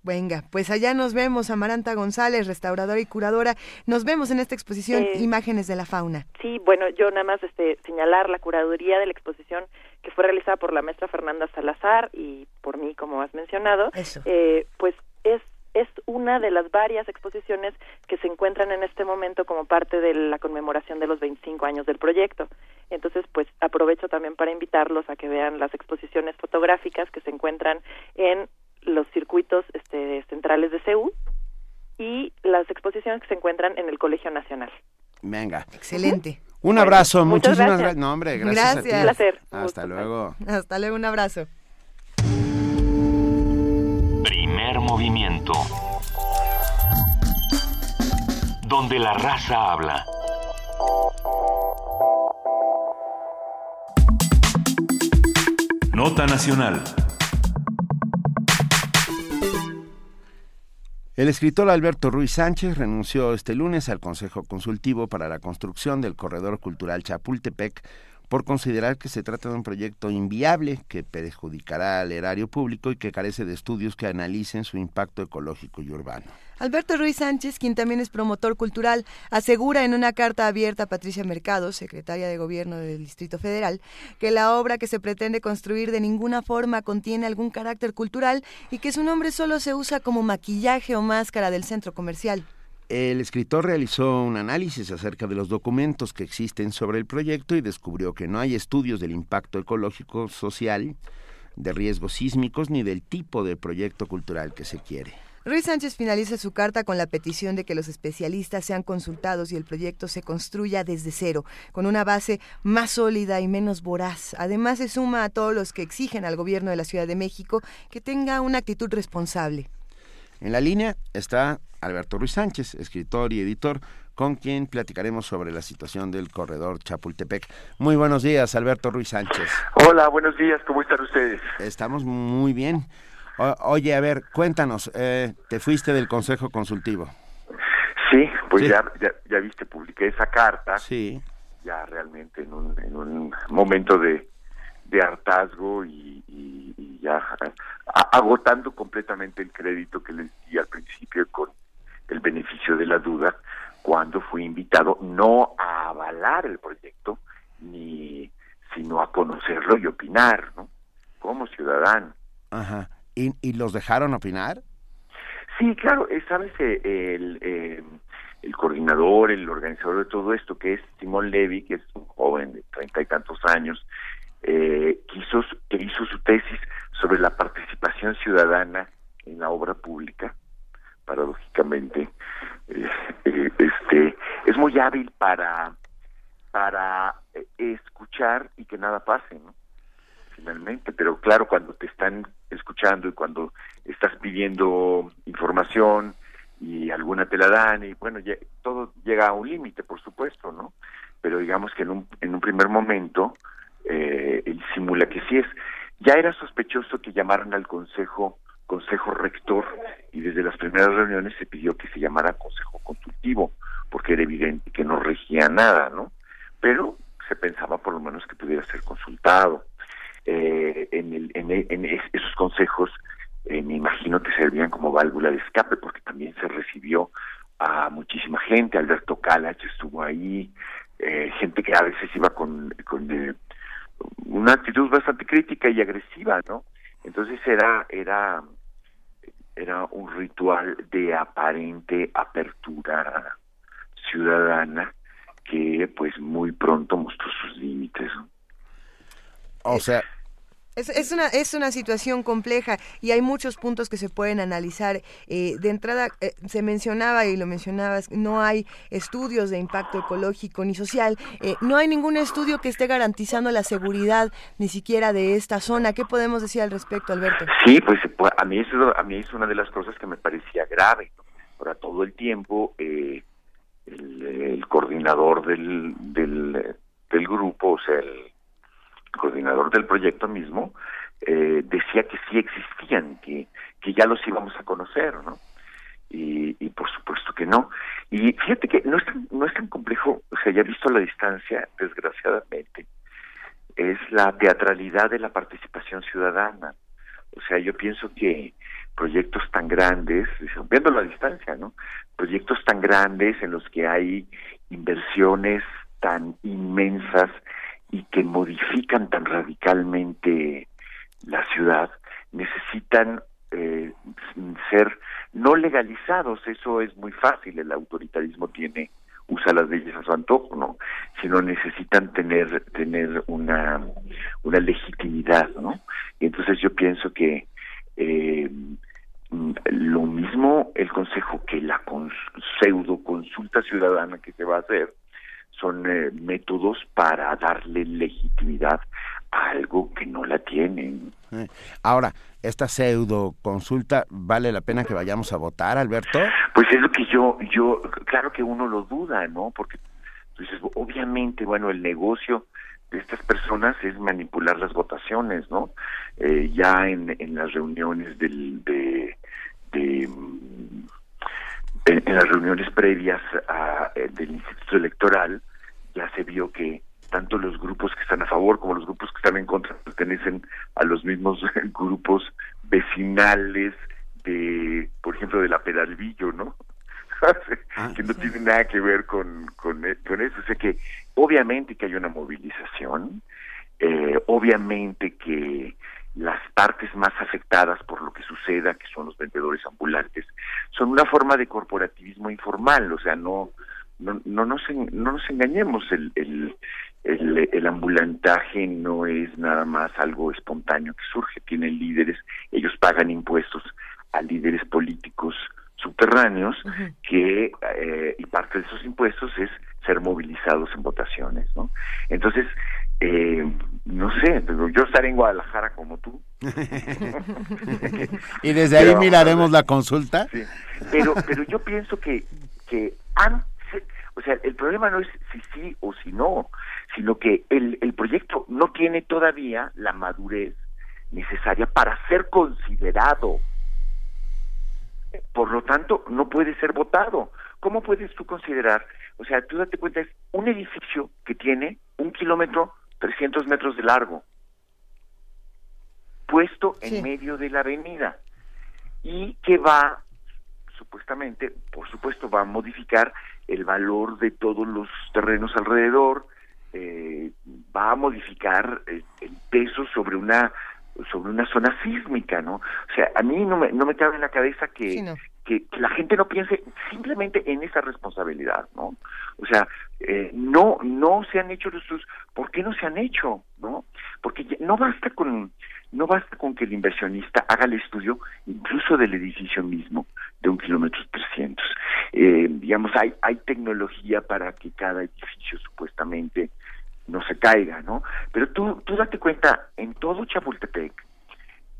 Venga, pues allá nos vemos, Amaranta González, restauradora y curadora. Nos vemos en esta exposición eh, Imágenes de la Fauna. Sí, bueno, yo nada más este, señalar la curaduría de la exposición que fue realizada por la maestra Fernanda Salazar y por mí, como has mencionado. Eh, pues es es una de las varias exposiciones que se encuentran en este momento como parte de la conmemoración de los 25 años del proyecto. Entonces, pues aprovecho también para invitarlos a que vean las exposiciones fotográficas que se encuentran en los circuitos este, centrales de CEU y las exposiciones que se encuentran en el Colegio Nacional. Venga. Excelente. Un abrazo, muchísimas gracias. No, hombre, gracias. Un placer. Hasta luego. Hasta luego, un abrazo. Primer movimiento. Donde la raza habla. Nota Nacional. El escritor Alberto Ruiz Sánchez renunció este lunes al Consejo Consultivo para la construcción del Corredor Cultural Chapultepec por considerar que se trata de un proyecto inviable que perjudicará al erario público y que carece de estudios que analicen su impacto ecológico y urbano. Alberto Ruiz Sánchez, quien también es promotor cultural, asegura en una carta abierta a Patricia Mercado, secretaria de Gobierno del Distrito Federal, que la obra que se pretende construir de ninguna forma contiene algún carácter cultural y que su nombre solo se usa como maquillaje o máscara del centro comercial. El escritor realizó un análisis acerca de los documentos que existen sobre el proyecto y descubrió que no hay estudios del impacto ecológico, social, de riesgos sísmicos ni del tipo de proyecto cultural que se quiere. Ruiz Sánchez finaliza su carta con la petición de que los especialistas sean consultados y el proyecto se construya desde cero, con una base más sólida y menos voraz. Además, se suma a todos los que exigen al gobierno de la Ciudad de México que tenga una actitud responsable. En la línea está Alberto Ruiz Sánchez, escritor y editor, con quien platicaremos sobre la situación del corredor Chapultepec. Muy buenos días, Alberto Ruiz Sánchez. Hola, buenos días, ¿cómo están ustedes? Estamos muy bien. oye, a ver, cuéntanos, eh, te fuiste del Consejo Consultivo. Sí, pues Ya, ya, viste, publiqué esa carta. Sí. Ya realmente en un, en un momento de, de hartazgo y, ya agotando completamente el crédito que les di al principio con el beneficio de la duda cuando fui invitado no a avalar el proyecto ni sino a conocerlo y opinar, ¿no? Como ciudadano. Ajá. ¿Y, y los dejaron opinar? Sí, claro, eh, sabes eh, el, eh, el coordinador, el organizador de todo esto, que es Simón Levy, que es un joven de treinta y tantos años, eh, quiso, que hizo su tesis sobre la participación ciudadana en la obra pública, paradójicamente, eh, eh, este, es muy hábil para, para escuchar y que nada pase, ¿no? Finalmente, pero claro, cuando te están escuchando y cuando estás pidiendo información y alguna te la dan y bueno, todo llega a un límite, por supuesto, ¿no? Pero digamos que en un, en un primer momento eh, él simula que sí es. Ya era sospechoso que llamaran al consejo consejo rector y desde las primeras reuniones se pidió que se llamara consejo consultivo porque era evidente que no regía nada, ¿no? Pero se pensaba por lo menos que pudiera ser consultado. Eh, en, el, en, esos consejos eh, me imagino que servían como válvula de escape, porque también se recibió a muchísima gente, Alberto Calach estuvo ahí, eh, gente que a veces iba con, con eh, una actitud bastante crítica y agresiva, ¿no? Entonces era, era, era un ritual de aparente apertura ciudadana que pues muy pronto mostró sus límites. O sea, es, es, una, es una situación compleja y hay muchos puntos que se pueden analizar. Eh, de entrada, eh, se mencionaba y lo mencionabas, no hay estudios de impacto ecológico ni social. Eh, no hay ningún estudio que esté garantizando la seguridad ni siquiera de esta zona. ¿Qué podemos decir al respecto, Alberto? Sí, pues, pues a, mí eso, a mí es una de las cosas que me parecía grave. Ahora, todo el tiempo, el, el, coordinador del, del, del grupo, o sea, el coordinador del proyecto mismo, eh, decía que sí existían, que, que ya los íbamos a conocer, ¿no? Y, y, por supuesto que no. Y fíjate que no es, tan, no es tan complejo, o sea, ya visto la distancia, desgraciadamente, es la teatralidad de la participación ciudadana. O sea, yo pienso que proyectos tan grandes, viendo la distancia, ¿no? Proyectos tan grandes en los que hay inversiones tan inmensas y que modifican tan radicalmente la ciudad necesitan eh, ser no legalizados. Eso es muy fácil el autoritarismo tiene usa las leyes a su antojo no sino necesitan tener tener una una legitimidad no y entonces yo pienso que eh, lo mismo el consejo que la pseudo consulta ciudadana que se va a hacer son eh, métodos para darle legitimidad a algo que no la tienen. Eh, ahora, esta pseudo consulta, ¿vale la pena que vayamos a votar, Alberto? Pues es lo que yo, yo, claro que uno lo duda, ¿no? Porque, pues, obviamente, bueno, el negocio de estas personas es manipular las votaciones, ¿no? Eh, ya en, en las reuniones del, de, de en, las reuniones previas a, del Instituto Electoral, ya se vio que tanto los grupos que están a favor como los grupos que están en contra pertenecen a los mismos grupos vecinales de, por ejemplo, de la Peralvillo, ¿no? Ah, que no tiene nada que ver con, con, con, eso. O sea que obviamente que hay una movilización, eh, obviamente que las partes más afectadas por lo que suceda, que son los vendedores ambulantes, son una forma de corporativismo informal, o sea, no, no, no, nos, no nos engañemos, el, el, el, ambulantaje no es nada más algo espontáneo que surge, tienen líderes, ellos pagan impuestos a líderes políticos subterráneos que eh, y parte de esos impuestos es ser movilizados en votaciones, ¿no? Entonces, eh, no sé, yo estaré en Guadalajara como tú. y desde ahí miraremos la consulta. Sí. Pero, pero yo pienso que que han o sea, el problema no es si sí o si no, sino que el, el proyecto no tiene todavía la madurez necesaria para ser considerado. Por lo tanto, no puede ser votado. ¿Cómo puedes tú considerar? O sea, tú date cuenta, es un edificio que tiene un kilómetro, 300 metros de largo, puesto en medio de la avenida y que va, supuestamente, por supuesto, va a modificar el valor de todos los terrenos alrededor, eh, va a modificar el, peso sobre una sobre una zona sísmica, ¿no? O sea, a mí no me, no me cabe en la cabeza que, que, la gente no piense simplemente en esa responsabilidad, ¿no? O sea, eh, no no se han hecho los estudios, ¿por qué no se han hecho, no? Porque no basta con no basta con que el inversionista haga el estudio incluso del edificio mismo de un kilómetro trescientos. Eh, digamos, hay, hay tecnología para que cada edificio supuestamente no se caiga, ¿no? Pero tú, tú date cuenta, en todo Chapultepec,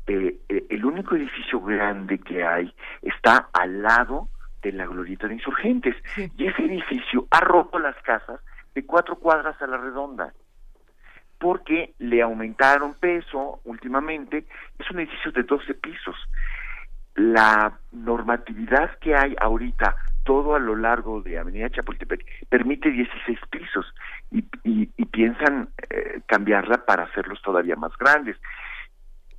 eh, eh, el único edificio grande que hay está al lado de la glorieta de insurgentes. Y ese edificio ha roto las casas de cuatro cuadras a la redonda porque le aumentaron peso últimamente. Es un edificio de 12 pisos. La normatividad que hay ahorita todo a lo largo de Avenida Chapultepec permite 16 pisos y, piensan eh, cambiarla para hacerlos todavía más grandes.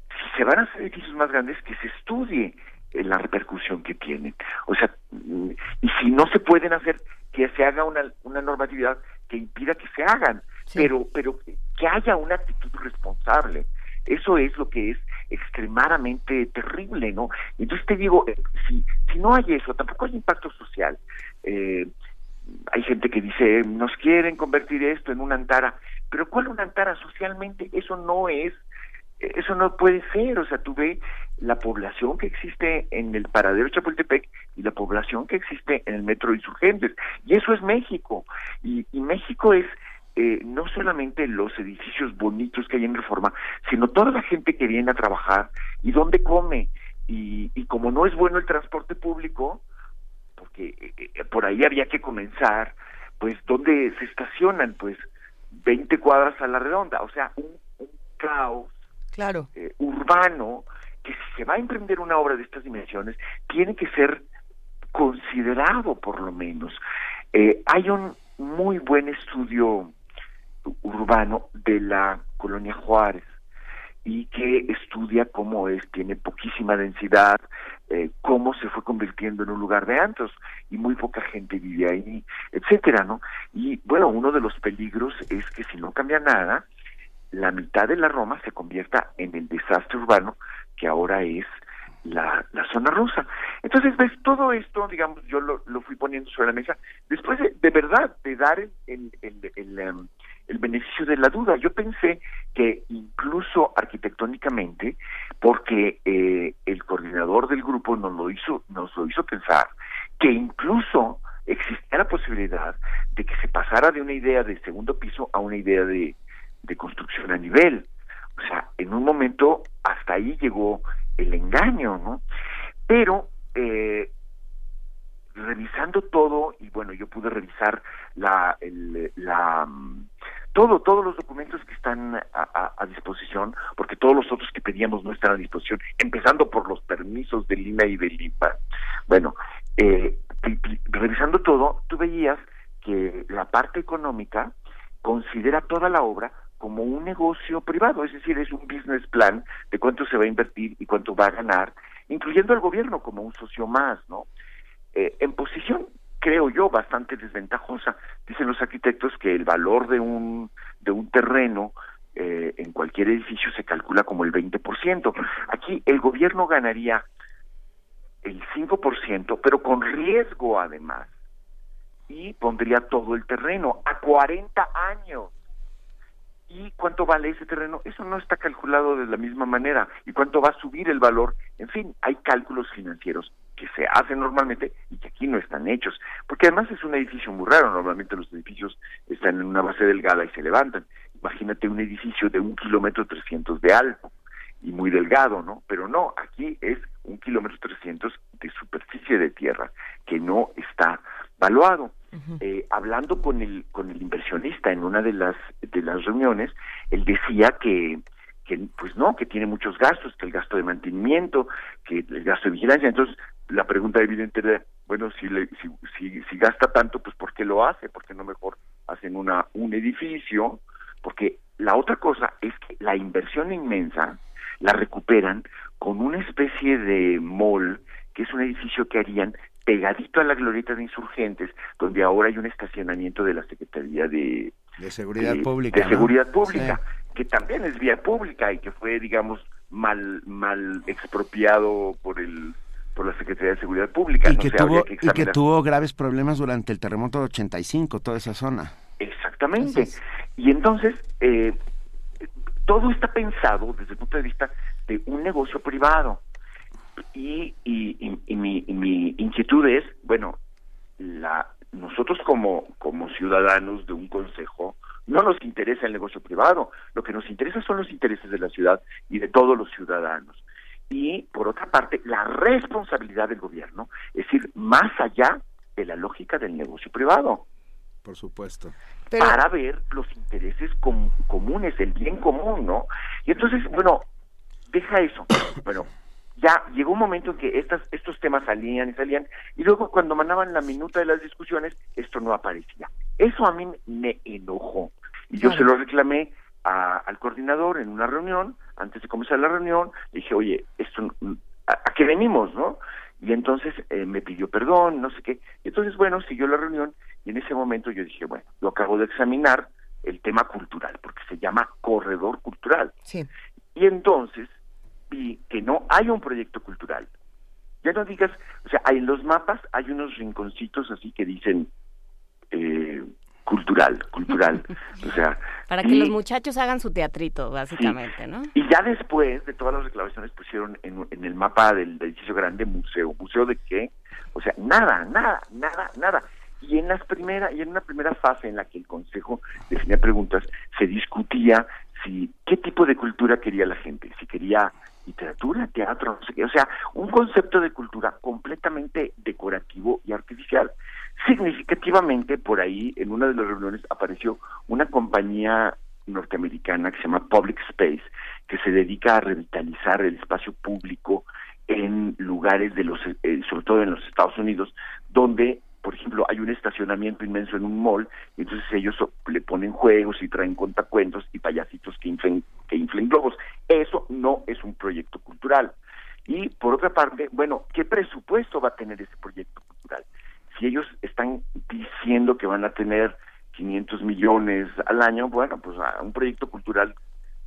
si se van a hacer edificios más grandes, que se estudie la repercusión que tienen. O sea, mm, y si no se pueden hacer, que se haga una, una normatividad que impida que se hagan, pero, pero que haya una actitud responsable. Eso es lo que es extremadamente terrible, ¿no? Entonces te digo, eh, si, si no hay eso, tampoco hay impacto social. Eh, hay gente que dice, nos quieren convertir esto en una antara, pero ¿cuál una antara socialmente? Eso no es, eso no puede ser, o sea, tú ves la población que existe en el paradero Chapultepec y la población que existe en el metro Insurgentes, y eso es México, y México es eh, no solamente los edificios bonitos que hay en Reforma, sino toda la gente que viene a trabajar y dónde come. Y, y como no es bueno el transporte público, porque eh, eh, por ahí había que comenzar, pues dónde se estacionan, pues 20 cuadras a la redonda, o sea, un, caos claro. urbano que si se va a emprender una obra de estas dimensiones, tiene que ser considerado por lo menos. hay un muy buen estudio urbano de la colonia Juárez y que estudia cómo es, tiene poquísima densidad, eh, cómo se fue convirtiendo en un lugar de antros y muy poca gente vive ahí, etcétera, ¿no? Y bueno, uno de los peligros es que si no cambia nada, la mitad de la Roma se convierta en el desastre urbano que ahora es la, la zona rusa. Entonces, ves, todo esto, digamos, yo lo, lo fui poniendo sobre la mesa, después de, de verdad, de dar el, em, el beneficio de la duda. Yo pensé que incluso arquitectónicamente, porque eh, el coordinador del grupo nos lo hizo, nos lo hizo pensar, que incluso existía la posibilidad de que se pasara de una idea de segundo piso a una idea de, de construcción a nivel. O sea, en un momento hasta ahí llegó el engaño, ¿no? Pero eh, revisando todo, y bueno, yo pude revisar la, el, la, mm, todo, todos los documentos que están a, disposición, porque todos los otros que pedíamos no están a disposición, empezando por los permisos de Lima y de Lima. Bueno, eh, revisando todo, tú veías que la parte económica considera toda la obra como un negocio privado, es decir, es un business plan de cuánto se va a invertir y cuánto va a ganar, incluyendo al gobierno como un socio más, ¿no? Eh, en posición creo yo, bastante desventajosa. Dicen los arquitectos que el valor de un, de un terreno eh, en cualquier edificio se calcula como el 20%. Aquí el gobierno ganaría el 5%, pero con riesgo además, y pondría todo el terreno a 40 años. ¿Y cuánto vale ese terreno? Eso no está calculado de la misma manera. ¿Y cuánto va a subir el valor? En fin, hay cálculos financieros que se hacen normalmente y que aquí no están hechos. Porque además es un edificio muy raro. Normalmente los edificios están en una base delgada y se levantan. Imagínate un edificio de un kilómetro trescientos de alto y muy delgado, ¿no? Pero no, aquí es un kilómetro trescientos de superficie de tierra que no está valuado. Eh, hablando con el con el inversionista en una de las de las reuniones, él decía que que pues no, que tiene muchos gastos, que el gasto de mantenimiento, que el gasto de vigilancia. Entonces, la pregunta evidente era, bueno, si, le, si, si, si gasta tanto, pues ¿por qué lo hace? ¿Por qué no mejor hacen una un edificio? Porque la otra cosa es que la inversión inmensa la recuperan con una especie de mall, que es un edificio que harían pegadito a la glorieta de insurgentes, donde ahora hay un estacionamiento de la Secretaría de, de Seguridad Pública. De Seguridad Pública, que también es vía pública y que fue, digamos, mal, mal expropiado por el por la Secretaría de Seguridad Pública. Y, que, tuvo, y que tuvo graves problemas durante el terremoto de 85, toda esa zona. Exactamente. Y entonces, eh, todo está pensado desde el punto de vista de un negocio privado. Y, y, y, mi, mi inquietud es, bueno, la, nosotros como, como ciudadanos de un consejo, no nos interesa el negocio privado, lo que nos interesa son los intereses de la ciudad y de todos los ciudadanos. Y por otra parte, la responsabilidad del gobierno, es ir más allá de la lógica del negocio privado. Por supuesto. Para ver los intereses comunes, el bien común, ¿no? Y entonces, bueno, deja eso. Bueno, ya llegó un momento en que estas, estos temas salían y salían, y luego cuando mandaban la minuta de las discusiones, esto no aparecía. Eso a mí me enojó. Y yo se lo reclamé al coordinador en una reunión, antes de comenzar la reunión, le dije, oye, esto, ¿a, qué venimos, no? Y entonces eh, me pidió perdón, no sé qué. Y entonces, bueno, siguió la reunión y en ese momento yo dije, bueno, yo acabo de examinar el tema cultural, porque se llama corredor cultural. Sí. Y entonces vi que no hay un proyecto cultural. Ya no digas, o sea, en los mapas hay unos rinconcitos así que dicen eh, cultural, cultural. o sea, para que los muchachos hagan su teatrito, básicamente, ¿no? Y ya después de todas las reclamaciones pusieron en, en el mapa del, edificio grande museo. ¿Museo de qué? O sea, nada, nada, nada, nada. Y en las primera, y en una primera fase en la que el consejo definía preguntas, se discutía si qué tipo de cultura quería la gente, si quería literatura, teatro, no sé qué, o sea, un concepto de cultura completamente decorativo y artificial. Significativamente, por ahí, en una de las reuniones apareció una compañía norteamericana que se llama Public Space, que se dedica a revitalizar el espacio público en lugares de los, eh, sobre todo en los Estados Unidos, donde, por ejemplo, hay un estacionamiento inmenso en un mall, entonces ellos le ponen juegos y traen contacuentos y payasitos que inflen, que inflen globos. Eso no es un proyecto cultural. Y por otra parte, bueno, ¿qué presupuesto va a tener ese proyecto cultural? si ellos están diciendo que van a tener 500 millones al año, bueno, pues un proyecto cultural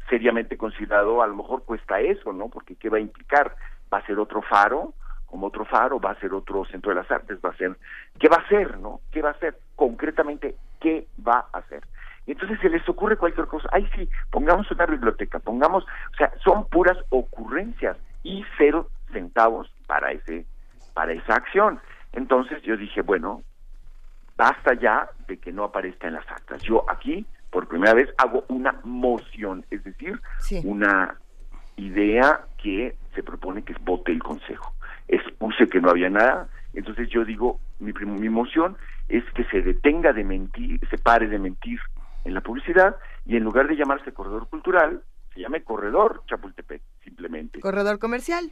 seriamente considerado a lo mejor cuesta eso, ¿no? Porque ¿qué va a implicar? ¿Va a ser otro faro? Como otro faro, va a ser otro centro de las artes, va a ser, ¿qué va a hacer, no? ¿Qué va a hacer? Concretamente, ¿qué va a hacer? Y entonces se les ocurre cualquier cosa, ay sí, pongamos una biblioteca, pongamos, o sea, son puras ocurrencias y cero centavos para ese, para esa acción. Entonces yo dije, bueno, basta ya de que no aparezca en las actas. Yo aquí, por primera vez, hago una moción, es decir, una idea que se propone que vote el Consejo. Expuse que no había nada, entonces yo digo, mi, mi moción es que se detenga de mentir, se pare de mentir en la publicidad y en lugar de llamarse corredor cultural, se llame corredor Chapultepec, simplemente. Corredor comercial.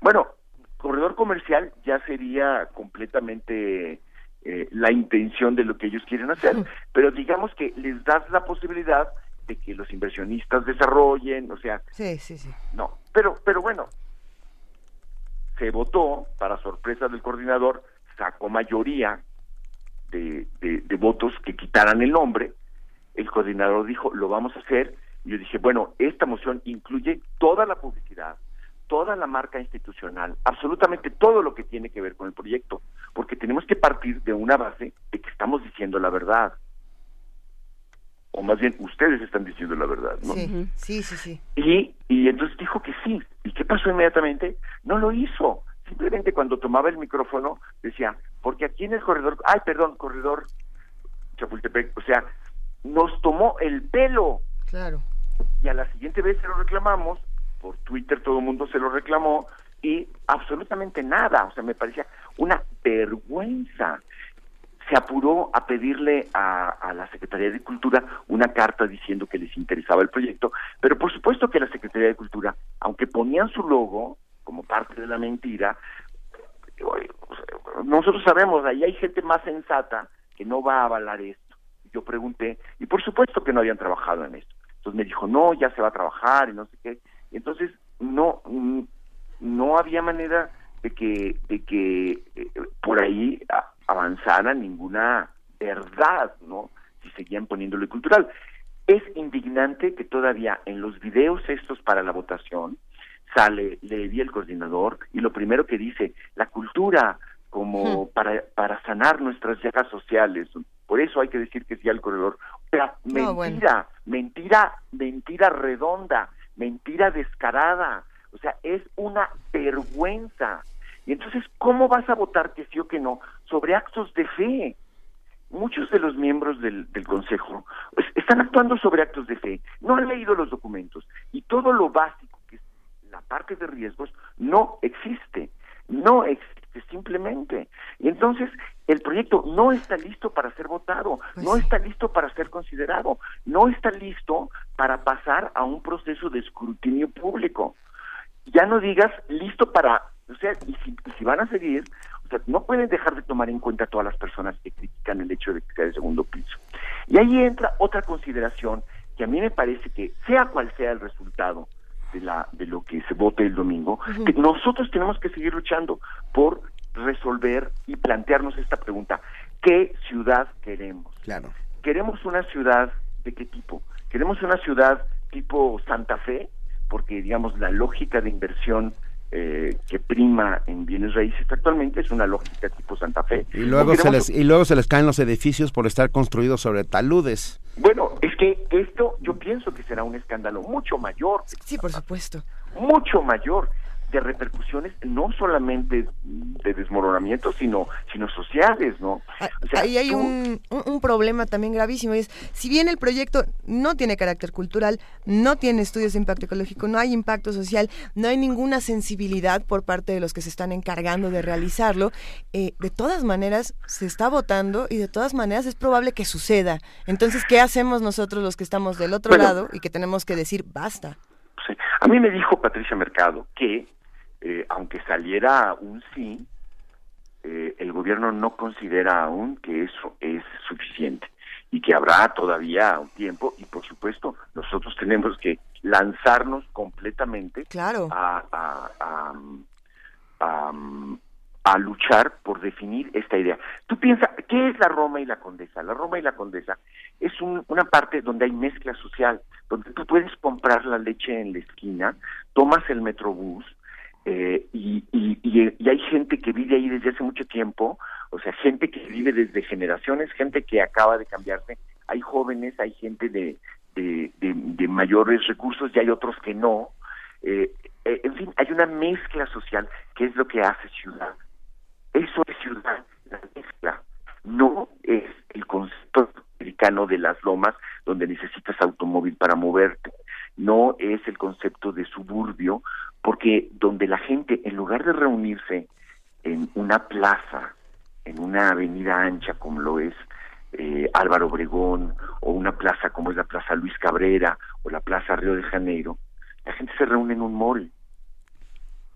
Bueno, corredor comercial ya sería completamente eh, la intención de lo que ellos quieren hacer, pero digamos que les das la posibilidad de que los inversionistas desarrollen, o sea, sí, sí, sí. No, pero, pero bueno, se votó para sorpresa del coordinador, sacó mayoría de, de, de votos que quitaran el nombre. El coordinador dijo, lo vamos a hacer. Y yo dije, bueno, esta moción incluye toda la publicidad, toda la marca institucional, absolutamente todo lo que tiene que ver con el proyecto, porque tenemos que partir de una base de que estamos diciendo la verdad. O más bien, ustedes están diciendo la verdad, ¿no? Sí, sí, sí. sí. Y, y entonces dijo que sí. ¿Y qué pasó inmediatamente? No lo hizo. Simplemente cuando tomaba el micrófono decía, porque aquí en el corredor, ay, perdón, corredor Chapultepec, o sea, nos tomó el pelo. Claro. Y a la siguiente vez se lo reclamamos por Twitter todo el mundo se lo reclamó y absolutamente nada, o sea, me parecía una vergüenza. Se apuró a pedirle a, la Secretaría de Cultura una carta diciendo que les interesaba el proyecto, pero por supuesto que la Secretaría de Cultura, aunque ponían su logo como parte de la mentira, nosotros sabemos, ahí hay gente más sensata que no va a avalar esto. Yo pregunté, y por supuesto que no habían trabajado en esto. Entonces me dijo, no, ya se va a trabajar y no sé qué. Entonces, no, no había manera de que, de que eh, por ahí avanzara ninguna verdad, ¿no? Si seguían poniéndole cultural. Es indignante que todavía en los videos estos para la votación sale Levi, el coordinador, y lo primero que dice, la cultura como para, para sanar nuestras llagas sociales. Por eso hay que decir que sí al corredor. O sea, mentira, mentira, mentira redonda mentira descarada, o sea, es una vergüenza. Y entonces, ¿cómo vas a votar que sí o que no sobre actos de fe? Muchos de los miembros del, del Consejo pues, están actuando sobre actos de fe, no han leído los documentos y todo lo básico, que es la parte de riesgos, no existe, no existe simplemente. Y entonces el proyecto no está listo para ser votado, pues no está listo para ser considerado, no está listo para pasar a un proceso de escrutinio público. Ya no digas listo para, o sea, y si, si van a seguir, o sea, no pueden dejar de tomar en cuenta a todas las personas que critican el hecho de que sea el segundo piso. Y ahí entra otra consideración que a mí me parece que, sea cual sea el resultado de, la, de lo que se vote el domingo, que nosotros tenemos que seguir luchando por resolver y plantearnos esta pregunta. ¿Qué ciudad queremos? Claro. ¿Queremos una ciudad de qué tipo? ¿Queremos una ciudad tipo Santa Fe? Porque, digamos, la lógica de inversión eh, que prima en bienes raíces actualmente es una lógica tipo Santa Fe. Y luego, se les, y luego se les caen los edificios por estar construidos sobre taludes. Bueno, es que esto yo pienso que será un escándalo mucho mayor. Sí, por supuesto. Mucho mayor repercusiones no solamente de desmoronamiento, sino, sino sociales, ¿no? Ah, ahí hay un, un, problema también gravísimo, es si bien el proyecto no tiene carácter cultural, no tiene estudios de impacto ecológico, no hay impacto social, no hay ninguna sensibilidad por parte de los que se están encargando de realizarlo, eh, de todas maneras se está votando y de todas maneras es probable que suceda. Entonces, ¿qué hacemos nosotros los que estamos del otro lado y que tenemos que decir basta? A mí me dijo Patricia Mercado que eh, aunque saliera un sí, eh, el gobierno no considera aún que eso es suficiente y que habrá todavía un tiempo y por supuesto nosotros tenemos que lanzarnos completamente claro. a, a, a, a, luchar por definir esta idea. Tú piensas, ¿qué es la Roma y la Condesa? La Roma y la Condesa es una parte donde hay mezcla social, donde tú puedes comprar la leche en la esquina, tomas el metrobús, eh, y, hay gente que vive ahí desde hace mucho tiempo, o sea, gente que vive desde generaciones, gente que acaba de cambiarse, hay jóvenes, hay gente de, de, mayores recursos y hay otros que no. Eh, eh, en fin, hay una mezcla social que es lo que hace ciudad. Eso es ciudad, la mezcla. No es el concepto americano de las lomas donde necesitas automóvil para moverte. No es el concepto de suburbio porque donde la gente, en lugar de reunirse en una plaza, en una avenida ancha como lo es eh, Álvaro Obregón, o una plaza como es la Plaza Luis Cabrera, o la Plaza Río de Janeiro, la gente se reúne en un mall.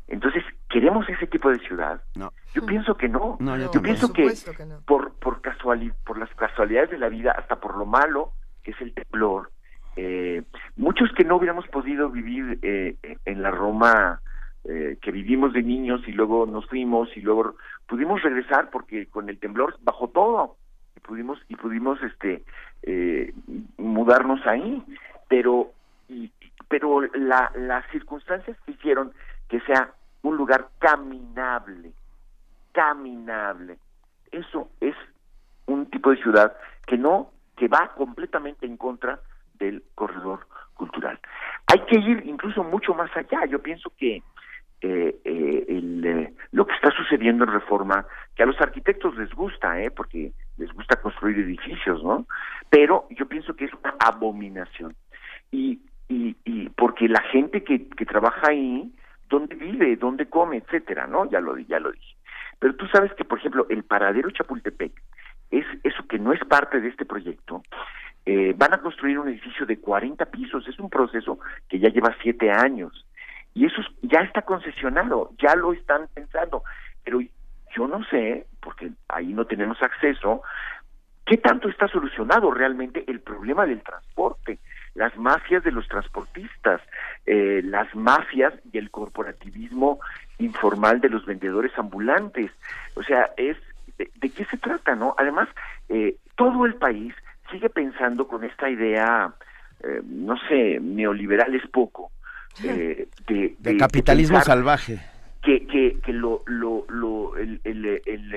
Entonces, ¿queremos ese tipo de ciudad? No. Yo pienso que no. yo, pienso que, por por casualidad, por las casualidades de la vida, hasta por lo malo que es el temblor, eh, muchos que no hubiéramos podido vivir eh, en la Roma eh, que vivimos de niños y luego nos fuimos y luego pudimos regresar porque con el temblor bajó todo. Y pudimos y pudimos este eh, mudarnos ahí. Pero y, pero la, las circunstancias hicieron que sea un lugar caminable caminable. Eso es un tipo de ciudad que no que va completamente en contra del corredor cultural. Hay que ir incluso mucho más allá. Yo pienso que eh, eh, eh, lo que está sucediendo en Reforma, que a los arquitectos les gusta, eh, porque les gusta construir edificios, ¿no? Pero yo pienso que es una abominación. Y, y, y porque la gente que, que trabaja ahí, dónde vive, dónde come, etcétera, ¿no? Ya lo, ya lo dije. Pero tú sabes que, por ejemplo, el paradero Chapultepec es eso que no es parte de este proyecto, eh, van a construir un edificio de 40 pisos. Es un proceso que ya lleva siete años. Y eso ya está concesionado, ya lo están pensando. Pero yo no sé, porque ahí no tenemos acceso, qué tanto está solucionado realmente el problema del transporte. Las mafias de los transportistas, eh, las mafias y el corporativismo informal de los vendedores ambulantes. O sea, es de, qué se trata, ¿no? Además, eh, todo el país sigue pensando con esta idea, eh, no sé, neoliberal es poco, eh, de, capitalismo salvaje. Que, que, que lo, lo, lo, el, el, el,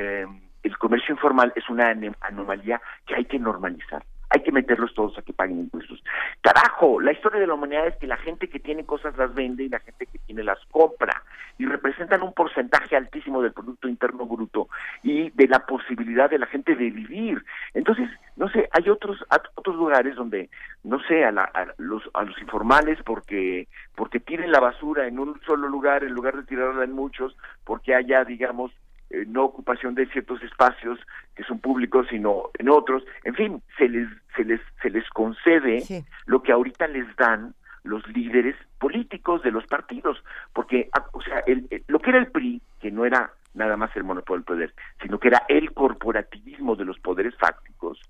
el comercio informal es una anomalía que hay que normalizar hay que meterlos todos a que paguen impuestos. Carajo, la historia de la humanidad es que la gente que tiene cosas las vende y la gente que tiene las compra y representan un porcentaje altísimo del Producto Interno Bruto y de la posibilidad de la gente de vivir. Entonces, no sé, hay otros otros lugares donde, no sé, a, los, a los informales porque, porque tienen la basura en un solo lugar en lugar de tirarla en muchos, porque haya, digamos, eh, no ocupación de ciertos espacios que son públicos sino en otros. En fin se les se les se les concede lo que ahorita les dan los líderes políticos de los partidos porque ah, o sea el, lo que era el PRI que no era nada más el monopolio del poder sino que era el corporativismo de los poderes fácticos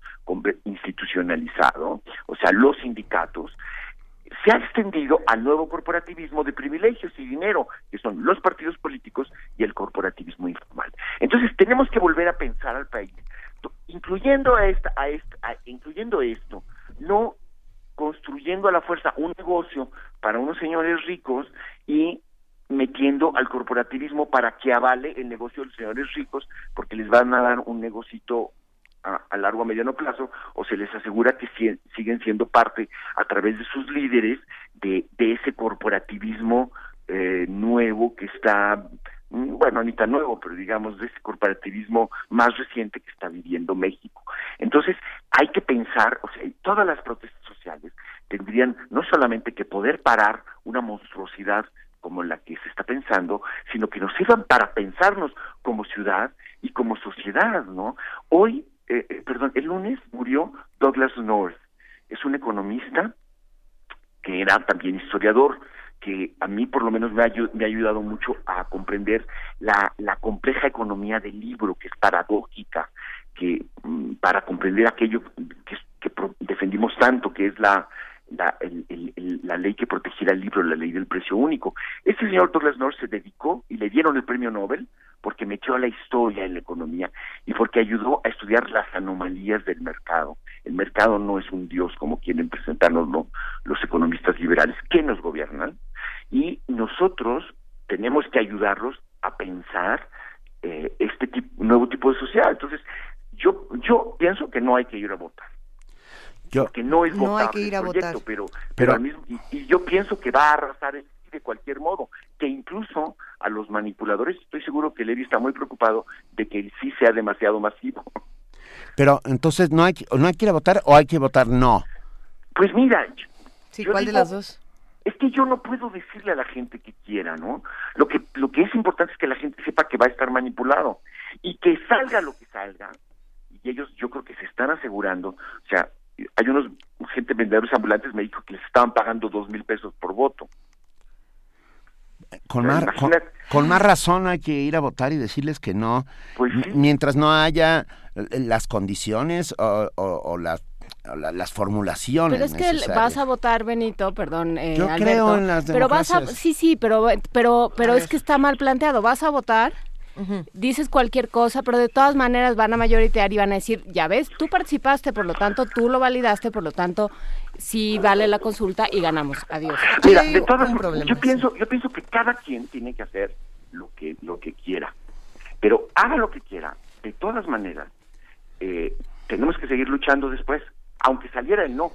institucionalizado o sea los sindicatos se ha extendido al nuevo corporativismo de privilegios y dinero, que son los partidos políticos y el corporativismo informal. Entonces tenemos que volver a pensar al país, incluyendo a esta, a esta, incluyendo esto, no construyendo a la fuerza un negocio para unos señores ricos y metiendo al corporativismo para que avale el negocio de los señores ricos, porque les van a dar un negocito a, largo a mediano plazo, o se les asegura que siguen siendo parte a través de sus líderes de, de ese corporativismo eh, nuevo que está mm, bueno, ni tan nuevo, pero digamos de ese corporativismo más reciente que está viviendo México. Entonces, hay que pensar, o sea, todas las protestas sociales tendrían no solamente que poder parar una monstruosidad como la que se está pensando, sino que nos sirvan para pensarnos como ciudad y como sociedad, ¿no? Hoy, eh, eh, perdón, el lunes murió Douglas North, es un economista que era también historiador, que a mí por lo menos me ha, me ha ayudado mucho a comprender la, la compleja economía del libro, que es paradójica, que mm, para comprender aquello que, que defendimos tanto, que es la, la, ley que protegiera el libro, la ley del precio único. Este señor Douglas North se dedicó y le dieron el premio Nobel porque metió a la historia en la economía y porque ayudó a estudiar las anomalías del mercado. El mercado no es un dios como quieren presentarnos los economistas liberales que nos gobiernan y nosotros tenemos que ayudarlos a pensar eh, este tipo, nuevo tipo de sociedad. Entonces, yo, yo pienso que no hay que ir a votar que no es no hay que ir a votar. pero, pero, mismo, y, yo pienso que va a arrasar de cualquier modo, que incluso a los manipuladores estoy seguro que Levi está muy preocupado de que sí sea demasiado masivo. Pero entonces no hay no hay que ir a votar o hay que votar no. Pues mira, sí, ¿cuál de las dos? Es que yo no puedo decirle a la gente que quiera, ¿no? Lo que lo que es importante es que la gente sepa que va a estar manipulado y que salga lo que salga. Y ellos yo creo que se están asegurando, o sea, hay unos gente vendedores ambulantes me dijo que les estaban pagando dos mil pesos por voto. Con, más, con, más razón hay que ir a votar y decirles que no, pues mientras no haya eh, las condiciones o, las las formulaciones. Pero es que vas a votar, Benito, perdón, eh, Yo creo en las Pero vas a, sí, sí, pero, pero, pero es que está mal planteado. Vas a votar dices cualquier cosa, pero de todas maneras van a mayoritear y van a decir, ya ves, tú participaste, por lo tanto tú lo validaste, por lo tanto sí vale la consulta y ganamos. Adiós. Mira, de todas yo pienso, yo pienso que cada quien tiene que hacer lo que lo que quiera, pero haga lo que quiera. De todas maneras, eh, tenemos que seguir luchando después, aunque saliera el no,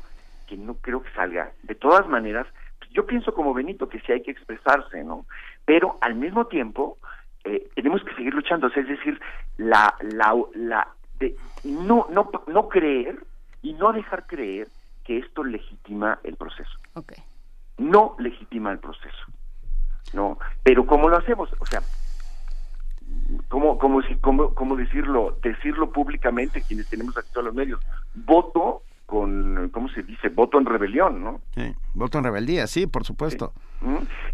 que no creo que salga. De todas maneras, yo pienso como Benito que sí hay que expresarse, ¿no? Pero al mismo tiempo eh, tenemos que seguir luchando, es decir, la, la, la de no, no, no creer y no dejar creer que esto legitima el proceso. No legitima el proceso. No, pero ¿cómo lo hacemos? O sea, ¿cómo, cómo, cómo, cómo decirlo? Decirlo públicamente quienes tenemos acceso a los medios. Voto con, ¿cómo se dice? Voto en rebelión, ¿no? Sí, voto en rebeldía, sí, por supuesto.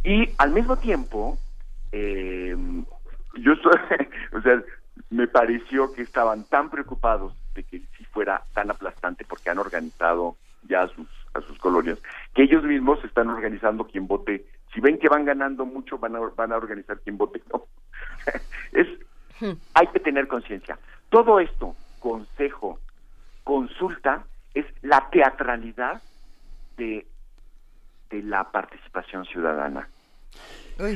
Y al mismo tiempo, eh, yo estoy, o sea, me pareció que estaban tan preocupados de que si fuera tan aplastante porque han organizado ya a sus, a sus colonias, que ellos mismos están organizando quien vote. Si ven que van ganando mucho, van a, van a organizar quien vote no. es, hmm. hay que tener conciencia. Todo esto, consejo, consulta, es la teatralidad de, de la participación ciudadana.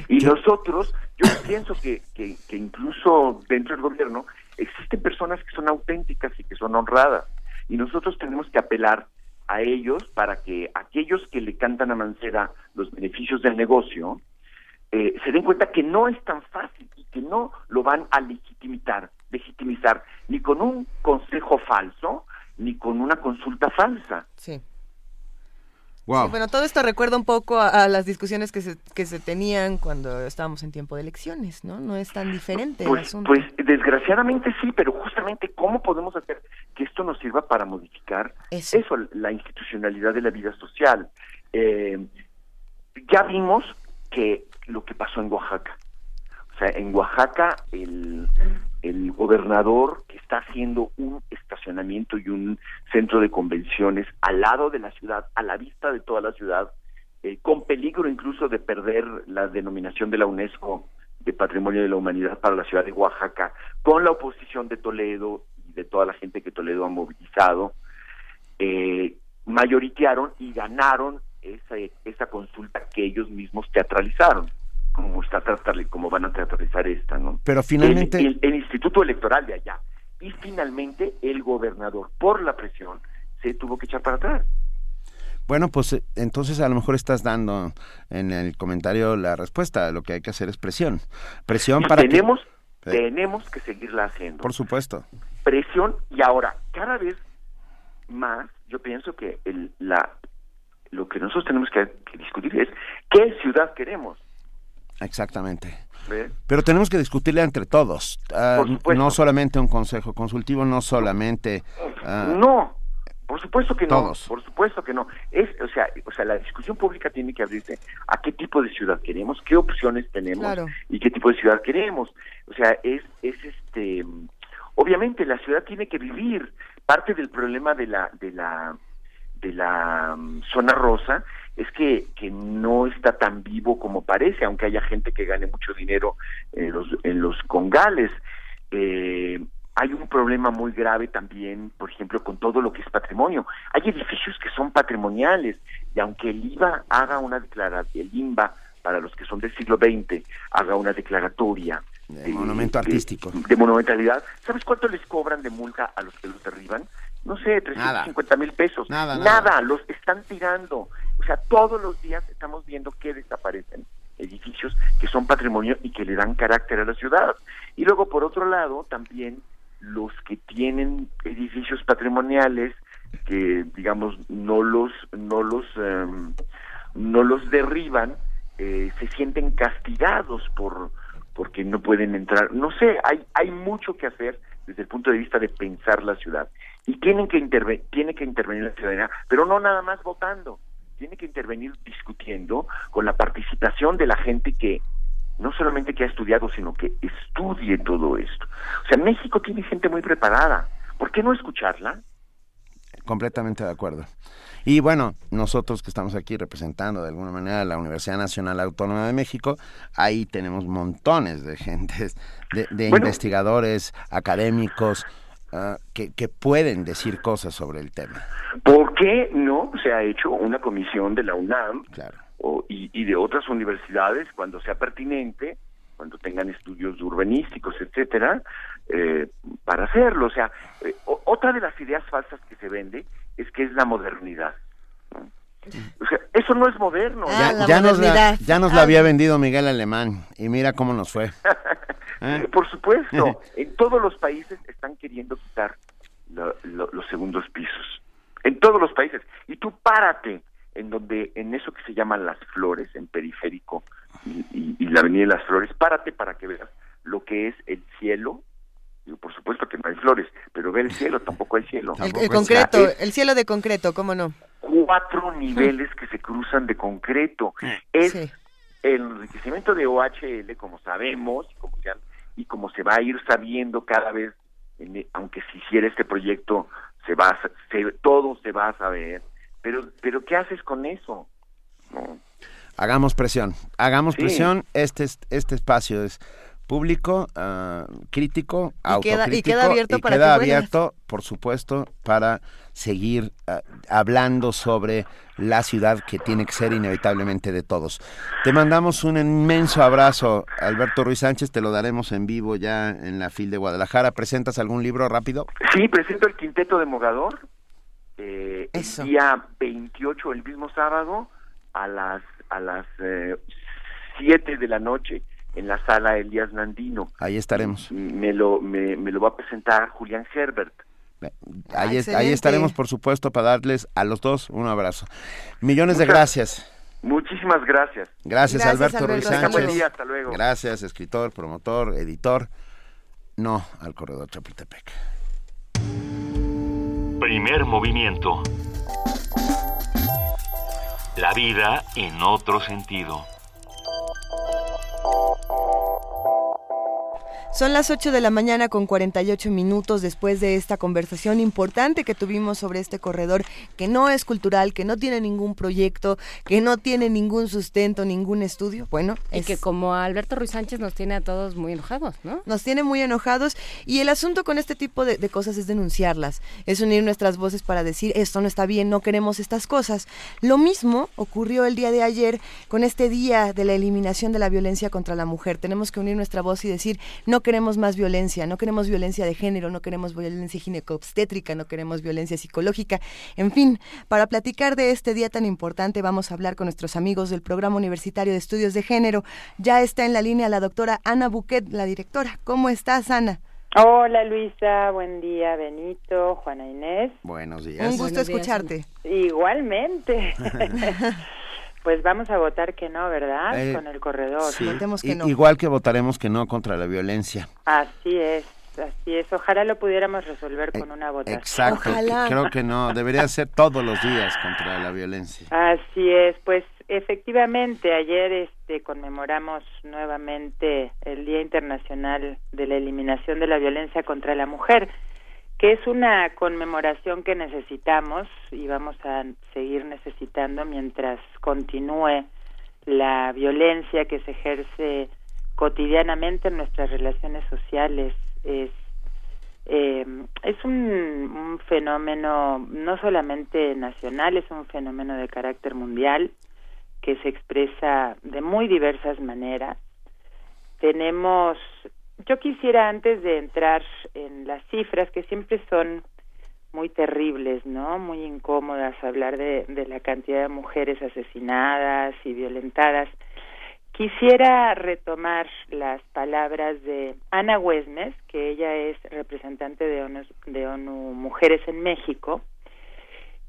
Y nosotros, yo pienso que, que, incluso dentro del gobierno existen personas que son auténticas y que son honradas. Y nosotros tenemos que apelar a ellos para que aquellos que le cantan a Mancera los beneficios del negocio eh, se den cuenta que no es tan fácil y que no lo van a legitimizar, legitimizar ni con un consejo falso ni con una consulta falsa. Sí bueno, todo esto recuerda un poco a, las discusiones que se, que se tenían cuando estábamos en tiempo de elecciones, ¿no? No es tan diferente pues, el asunto. Pues desgraciadamente sí, pero justamente cómo podemos hacer que esto nos sirva para modificar eso, la institucionalidad de la vida social. Eh, ya vimos que lo que pasó en Oaxaca, o sea, en Oaxaca el, el gobernador que está haciendo un estacionamiento y un centro de convenciones al lado de la ciudad, a la vista de toda la ciudad, eh, con peligro incluso de perder la denominación de la UNESCO de Patrimonio de la Humanidad para la ciudad de Oaxaca, con la oposición de Toledo y de toda la gente que Toledo ha movilizado, eh, mayoritearon y ganaron esa, esa consulta que ellos mismos teatralizaron como está como van a teatralizar esta, ¿no? Pero finalmente el, Instituto Electoral de allá y finalmente el gobernador por la presión se tuvo que echar para atrás. Bueno, pues eh, entonces a lo mejor estás dando en el comentario la respuesta. Lo que hay que hacer es presión. Presión para tenemos, que... Tenemos que seguirla haciendo. Por supuesto. Presión y ahora, cada vez más, yo pienso que el, la, lo que nosotros tenemos que discutir es qué ciudad queremos. Exactamente. Pero tenemos que discutirle entre todos, ah, no solamente un consejo consultivo, no solamente... Ah, no, por supuesto que no, por supuesto que no. Es, o sea, o sea, la discusión pública tiene que abrirse a qué tipo de ciudad queremos, qué opciones tenemos y qué tipo de ciudad queremos. O sea, es, es este, obviamente la ciudad tiene que vivir. Parte del problema de la, de la, de la mm, zona rosa es que, que no está tan vivo como parece, aunque haya gente que gane mucho dinero en los, en los congales. Eh, hay un problema muy grave también, por ejemplo, con todo lo que es patrimonio. Hay edificios que son patrimoniales y aunque el IVA haga una declaración, el INBA, para los que son del siglo XX, haga una declaratoria de, monumento artístico. De, monumentalidad. ¿Sabes cuánto les cobran de multa a los que los derriban? No sé, 350 mil pesos. Nada, nada, los están tirando. O sea, todos los días estamos viendo que desaparecen edificios que son patrimonio y que le dan carácter a la ciudad. Y luego, por otro lado, también los que tienen edificios patrimoniales que, digamos, no los, no los, em, no los derriban, eh, se sienten castigados por porque no pueden entrar. No sé, hay, hay mucho que hacer desde el punto de vista de pensar la ciudad. Y tienen que tiene que intervenir la ciudadanía, pero no nada más votando tiene que intervenir discutiendo con la participación de la gente que no solamente que ha estudiado, sino que estudie todo esto. O sea, México tiene gente muy preparada. ¿Por qué no escucharla? Completamente de acuerdo. Y bueno, nosotros que estamos aquí representando de alguna manera la Universidad Nacional Autónoma de México, ahí tenemos montones de gentes, de, investigadores, académicos, Ah, que, pueden decir cosas sobre el tema. ¿Por qué no se ha hecho una comisión de la UNAM y, de otras universidades cuando sea pertinente, cuando tengan estudios urbanísticos, etcétera, eh, para hacerlo? O sea, eh, otra de las ideas falsas que se vende es que es la modernidad. O sea, eso no es moderno. Ah, ya, nos la, ya nos la había vendido Miguel Alemán y mira cómo nos fue. ¿Eh? Por supuesto, en todos los países están queriendo quitar los segundos pisos. En todos los países. Y tú párate en donde, en eso que se llaman las flores, en periférico y, la avenida de las flores, párate para que veas lo que es el cielo. Por supuesto que no hay flores, pero ve el cielo, tampoco hay cielo. El, concreto, el cielo de concreto, ¿cómo no? Cuatro niveles que se cruzan de concreto. Es el enriquecimiento de OHL, como sabemos, como ya y como se va a ir sabiendo cada vez, e, aunque se hiciera este proyecto, se va se, todo se va a saber, pero, pero ¿qué haces con eso? Hagamos presión, hagamos presión, este, este espacio es público, uh, crítico, y autocrítico y queda abierto, y para queda abierto por supuesto, para seguir uh, hablando sobre la ciudad que tiene que ser inevitablemente de todos. Te mandamos un inmenso abrazo, Alberto Ruiz Sánchez, te lo daremos en vivo ya en la FIL de Guadalajara. ¿Presentas algún libro rápido? Sí, presento el Quinteto de Mogador, eh, el día 28, el mismo sábado, a las, a las eh, 7 de la noche en la sala Elías Nandino. Ahí estaremos. Me lo, me, lo va a presentar Julián Herbert. Ahí, ahí estaremos, por supuesto, para darles a los dos un abrazo. Millones de gracias. Muchísimas gracias. Gracias, Alberto, Ruiz Sánchez. Hasta luego. Gracias, escritor, promotor, editor. No al corredor Chapultepec. Primer movimiento. La vida en otro sentido. Son las 8 de la mañana con 48 minutos después de esta conversación importante que tuvimos sobre este corredor que no es cultural, que no tiene ningún proyecto, que no tiene ningún sustento, ningún estudio. Bueno, y que como Alberto Ruiz Sánchez nos tiene a todos muy enojados, ¿no? Nos tiene muy enojados y el asunto con este tipo de, de cosas es denunciarlas, es unir nuestras voces para decir esto no está bien, no queremos estas cosas. Lo mismo ocurrió el día de ayer con este día de la eliminación de la violencia contra la mujer. Tenemos que unir nuestra voz y decir no queremos más violencia, no queremos violencia de género, no queremos violencia ginecobstétrica, no queremos violencia psicológica. En fin, para platicar de este día tan importante vamos a hablar con nuestros amigos del Programa Universitario de Estudios de Género. Ya está en la línea la doctora Ana Buquet, la directora. ¿Cómo estás, Ana? Hola Luisa, buen día Benito, Juana Inés. Buenos días. Un gusto escucharte. Igualmente. Pues vamos a votar que no, ¿verdad? Eh, Con el corredor. Sí. Votemos que no. Igual que votaremos que no contra la violencia. Así es, así es. Ojalá lo pudiéramos resolver con una votación. Exacto. Creo que no. Debería ser todos los días contra la violencia. Así es, pues efectivamente ayer este conmemoramos nuevamente el Día Internacional de la Eliminación de la Violencia contra la Mujer, que es una conmemoración que necesitamos y vamos a seguir necesitando mientras continúe la violencia que se ejerce cotidianamente en nuestras relaciones sociales. Es eh, es un, un fenómeno no solamente nacional, es un fenómeno de carácter mundial que se expresa de muy diversas maneras. Tenemos, yo quisiera antes de entrar en las cifras que siempre son muy terribles, ¿no? Muy incómodas hablar de, la cantidad de mujeres asesinadas y violentadas. Quisiera retomar las palabras de Ana Huesmes, que ella es representante de ONU, de ONU Mujeres en México,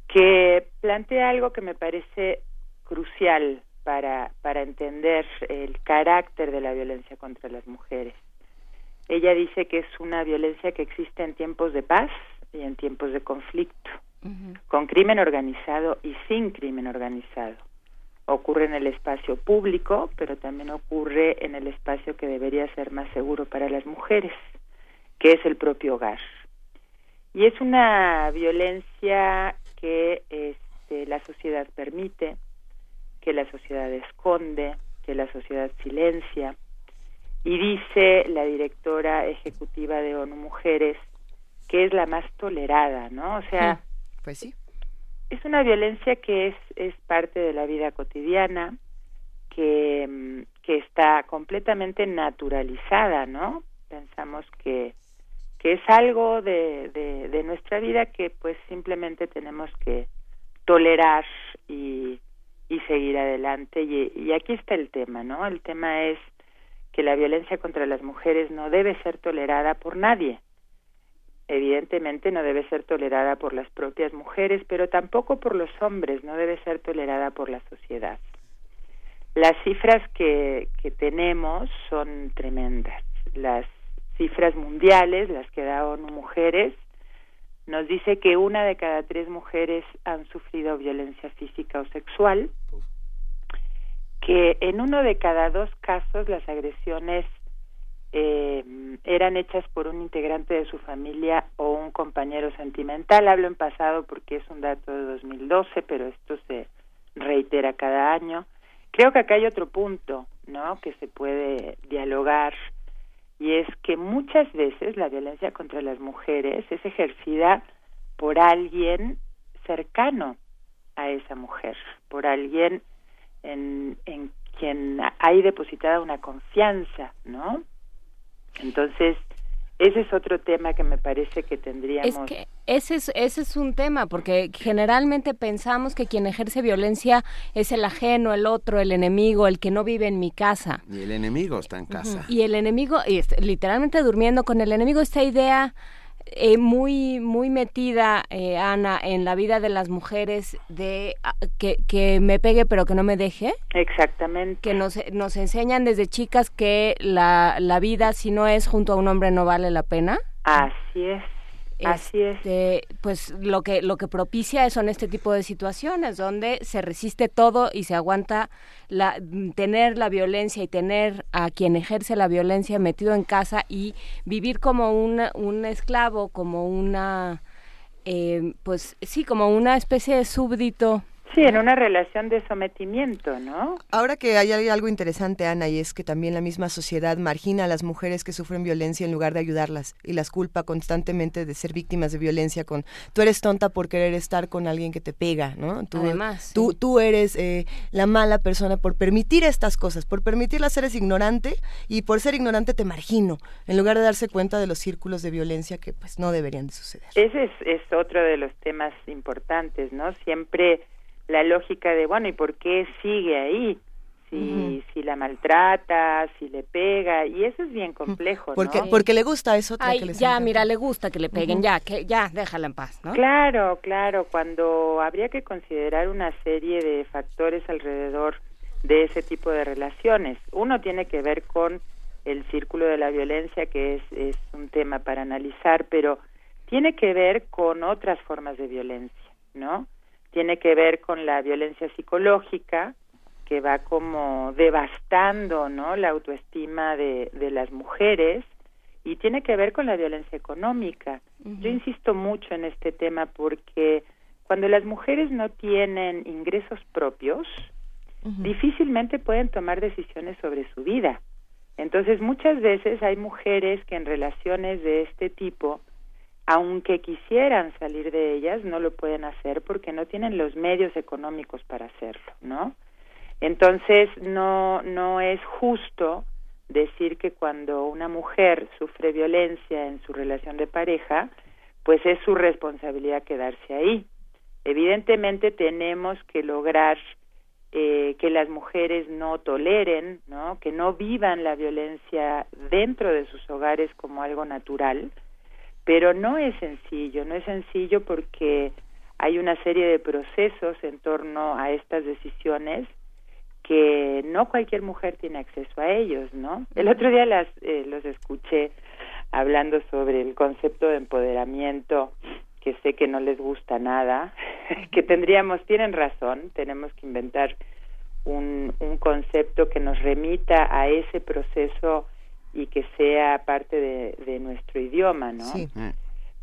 que plantea algo que me parece crucial para, para entender el carácter de la violencia contra las mujeres. Ella dice que es una violencia que existe en tiempos de paz y en tiempos de conflicto, con crimen organizado y sin crimen organizado ocurre en el espacio público, pero también ocurre en el espacio que debería ser más seguro para las mujeres, que es el propio hogar. Y es una violencia que este, la sociedad permite, que la sociedad esconde, que la sociedad silencia. Y dice la directora ejecutiva de ONU Mujeres que es la más tolerada, ¿no? O sea, pues sí es una violencia que es, es parte de la vida cotidiana, que, que está completamente naturalizada, ¿no? Pensamos que, que es algo de, de, de nuestra vida que pues simplemente tenemos que tolerar y, y seguir adelante. Y, y aquí está el tema, ¿no? El tema es que la violencia contra las mujeres no debe ser tolerada por nadie evidentemente no debe ser tolerada por las propias mujeres, pero tampoco por los hombres, no debe ser tolerada por la sociedad. Las cifras que, que tenemos son tremendas. Las cifras mundiales, las que da ONU Mujeres, nos dice que una de cada tres mujeres han sufrido violencia física o sexual, que en uno de cada dos casos las agresiones eh, eran hechas por un integrante de su familia o un compañero sentimental. Hablo en pasado porque es un dato de 2012, pero esto se reitera cada año. Creo que acá hay otro punto, ¿no? Que se puede dialogar y es que muchas veces la violencia contra las mujeres es ejercida por alguien cercano a esa mujer, por alguien en, en quien hay depositada una confianza, ¿no? Entonces, ese es otro tema que me parece que tendríamos. Es que ese es, ese es un tema, porque generalmente pensamos que quien ejerce violencia es el ajeno, el otro, el enemigo, el que no vive en mi casa. Y el enemigo está en casa. Y el enemigo, y es- literalmente durmiendo con el enemigo, esta idea eh, muy muy metida, eh, Ana, en la vida de las mujeres de ah, que, que me pegue pero que no me deje. Exactamente. Que nos, nos enseñan desde chicas que la, la vida, si no es junto a un hombre, no vale la pena. Así es, Así es. Este, pues lo que lo que propicia son este tipo de situaciones donde se resiste todo y se aguanta la tener la violencia y tener a quien ejerce la violencia metido en casa y vivir como un esclavo, como una eh, pues sí, como una especie de súbdito Sí, en una relación de sometimiento, ¿no? Ahora que hay algo interesante, Ana, y es que también la misma sociedad margina a las mujeres que sufren violencia en lugar de ayudarlas y las culpa constantemente de ser víctimas de violencia con tú eres tonta por querer estar con alguien que te pega, ¿no? Tú, Además, tú, tú eres eh, la mala persona por permitir estas cosas, por permitirlas eres ignorante y por ser ignorante te margino, en lugar de darse cuenta de los círculos de violencia que pues no deberían de suceder. Ese es, es otro de los temas importantes, ¿no? Siempre la lógica de, bueno, ¿y por qué sigue ahí? Si, si la maltrata, si le pega, y eso es bien complejo, porque, ¿no? Porque le gusta eso. que ya, mira, le gusta que le peguen, ya, que ya, déjala en paz, ¿no? Claro, claro, cuando habría que considerar una serie de factores alrededor de ese tipo de relaciones. Uno tiene que ver con el círculo de la violencia, que es, es un tema para analizar, pero tiene que ver con otras formas de violencia, ¿no? Tiene que ver con la violencia psicológica que va como devastando no la autoestima de, de las mujeres y tiene que ver con la violencia económica. Yo insisto mucho en este tema porque cuando las mujeres no tienen ingresos propios difícilmente pueden tomar decisiones sobre su vida. Entonces muchas veces hay mujeres que en relaciones de este tipo aunque quisieran salir de ellas, no lo pueden hacer porque no tienen los medios económicos para hacerlo, ¿no? Entonces, no, no es justo decir que cuando una mujer sufre violencia en su relación de pareja, pues es su responsabilidad quedarse ahí. Evidentemente tenemos que lograr eh, que las mujeres no toleren, ¿no? que no vivan la violencia dentro de sus hogares como algo natural, pero no es sencillo, no es sencillo porque hay una serie de procesos en torno a estas decisiones que no cualquier mujer tiene acceso a ellos, ¿no? El otro día las, eh, los escuché hablando sobre el concepto de empoderamiento, que sé que no les gusta nada, que tendríamos, tienen razón, tenemos que inventar un, un concepto que nos remita a ese proceso y que sea parte de, nuestro idioma, ¿no? Sí.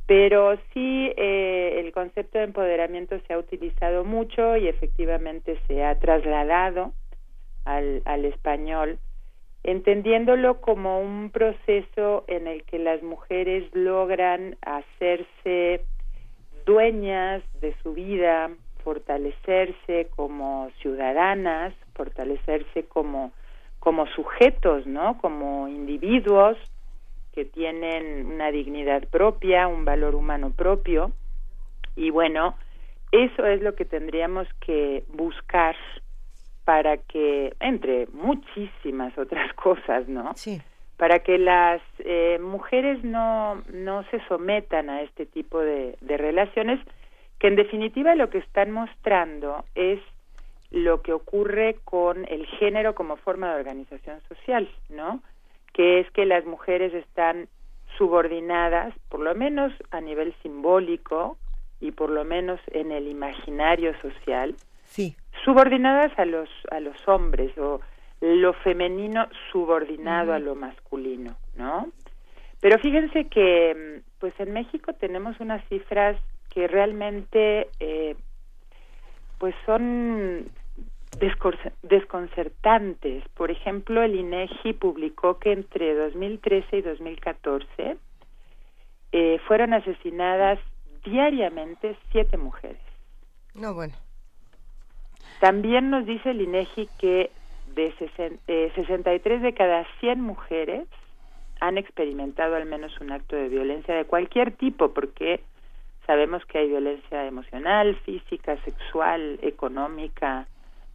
Pero sí, eh, el concepto de empoderamiento se ha utilizado mucho y efectivamente se ha trasladado al, al español, entendiéndolo como un proceso en el que las mujeres logran hacerse dueñas de su vida, fortalecerse como ciudadanas, fortalecerse como como sujetos, ¿no? Como individuos que tienen una dignidad propia, un valor humano propio. Y bueno, eso es lo que tendríamos que buscar para que, entre muchísimas otras cosas, ¿no? Sí. Para que las eh, mujeres no, no se sometan a este tipo de, de relaciones, que en definitiva lo que están mostrando es lo que ocurre con el género como forma de organización social, ¿no? Que es que las mujeres están subordinadas, por lo menos a nivel simbólico y por lo menos en el imaginario social, sí. subordinadas a los a los hombres o lo femenino subordinado a lo masculino, ¿no? Pero fíjense que pues en México tenemos unas cifras que realmente eh, pues son desconcertantes. Por ejemplo, el INEGI publicó que entre 2013 y 2014 eh, fueron asesinadas diariamente siete mujeres. No, bueno. También nos dice el INEGI que de 63 de cada 100 mujeres han experimentado al menos un acto de violencia de cualquier tipo, porque sabemos que hay violencia emocional, física, sexual, económica,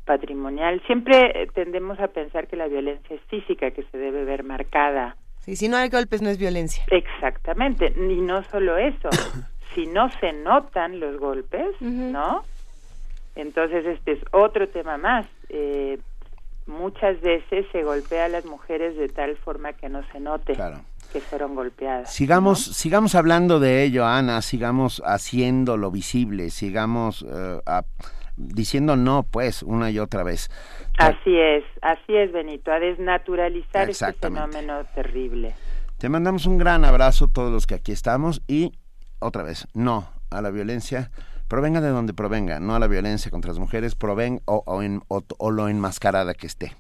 patrimonial. Siempre eh, tendemos a pensar que la violencia es física, que se debe ver marcada. Sí, si no hay golpes no es violencia. Exactamente, y no solo eso, si no se notan los golpes, ¿no? Entonces este es otro tema más. Eh, muchas veces se golpea a las mujeres de tal forma que no se note. Claro. que fueron golpeadas. Sigamos, sigamos hablando de ello, Ana, sigamos haciéndolo visible, sigamos eh, diciendo no, pues, una y otra vez. Así es, así es, Benito, a desnaturalizar este fenómeno terrible. Te mandamos un gran abrazo todos los que aquí estamos y otra vez, no a la violencia, provenga de donde provenga, no a la violencia contra las mujeres, proven o, o, lo enmascarada que esté.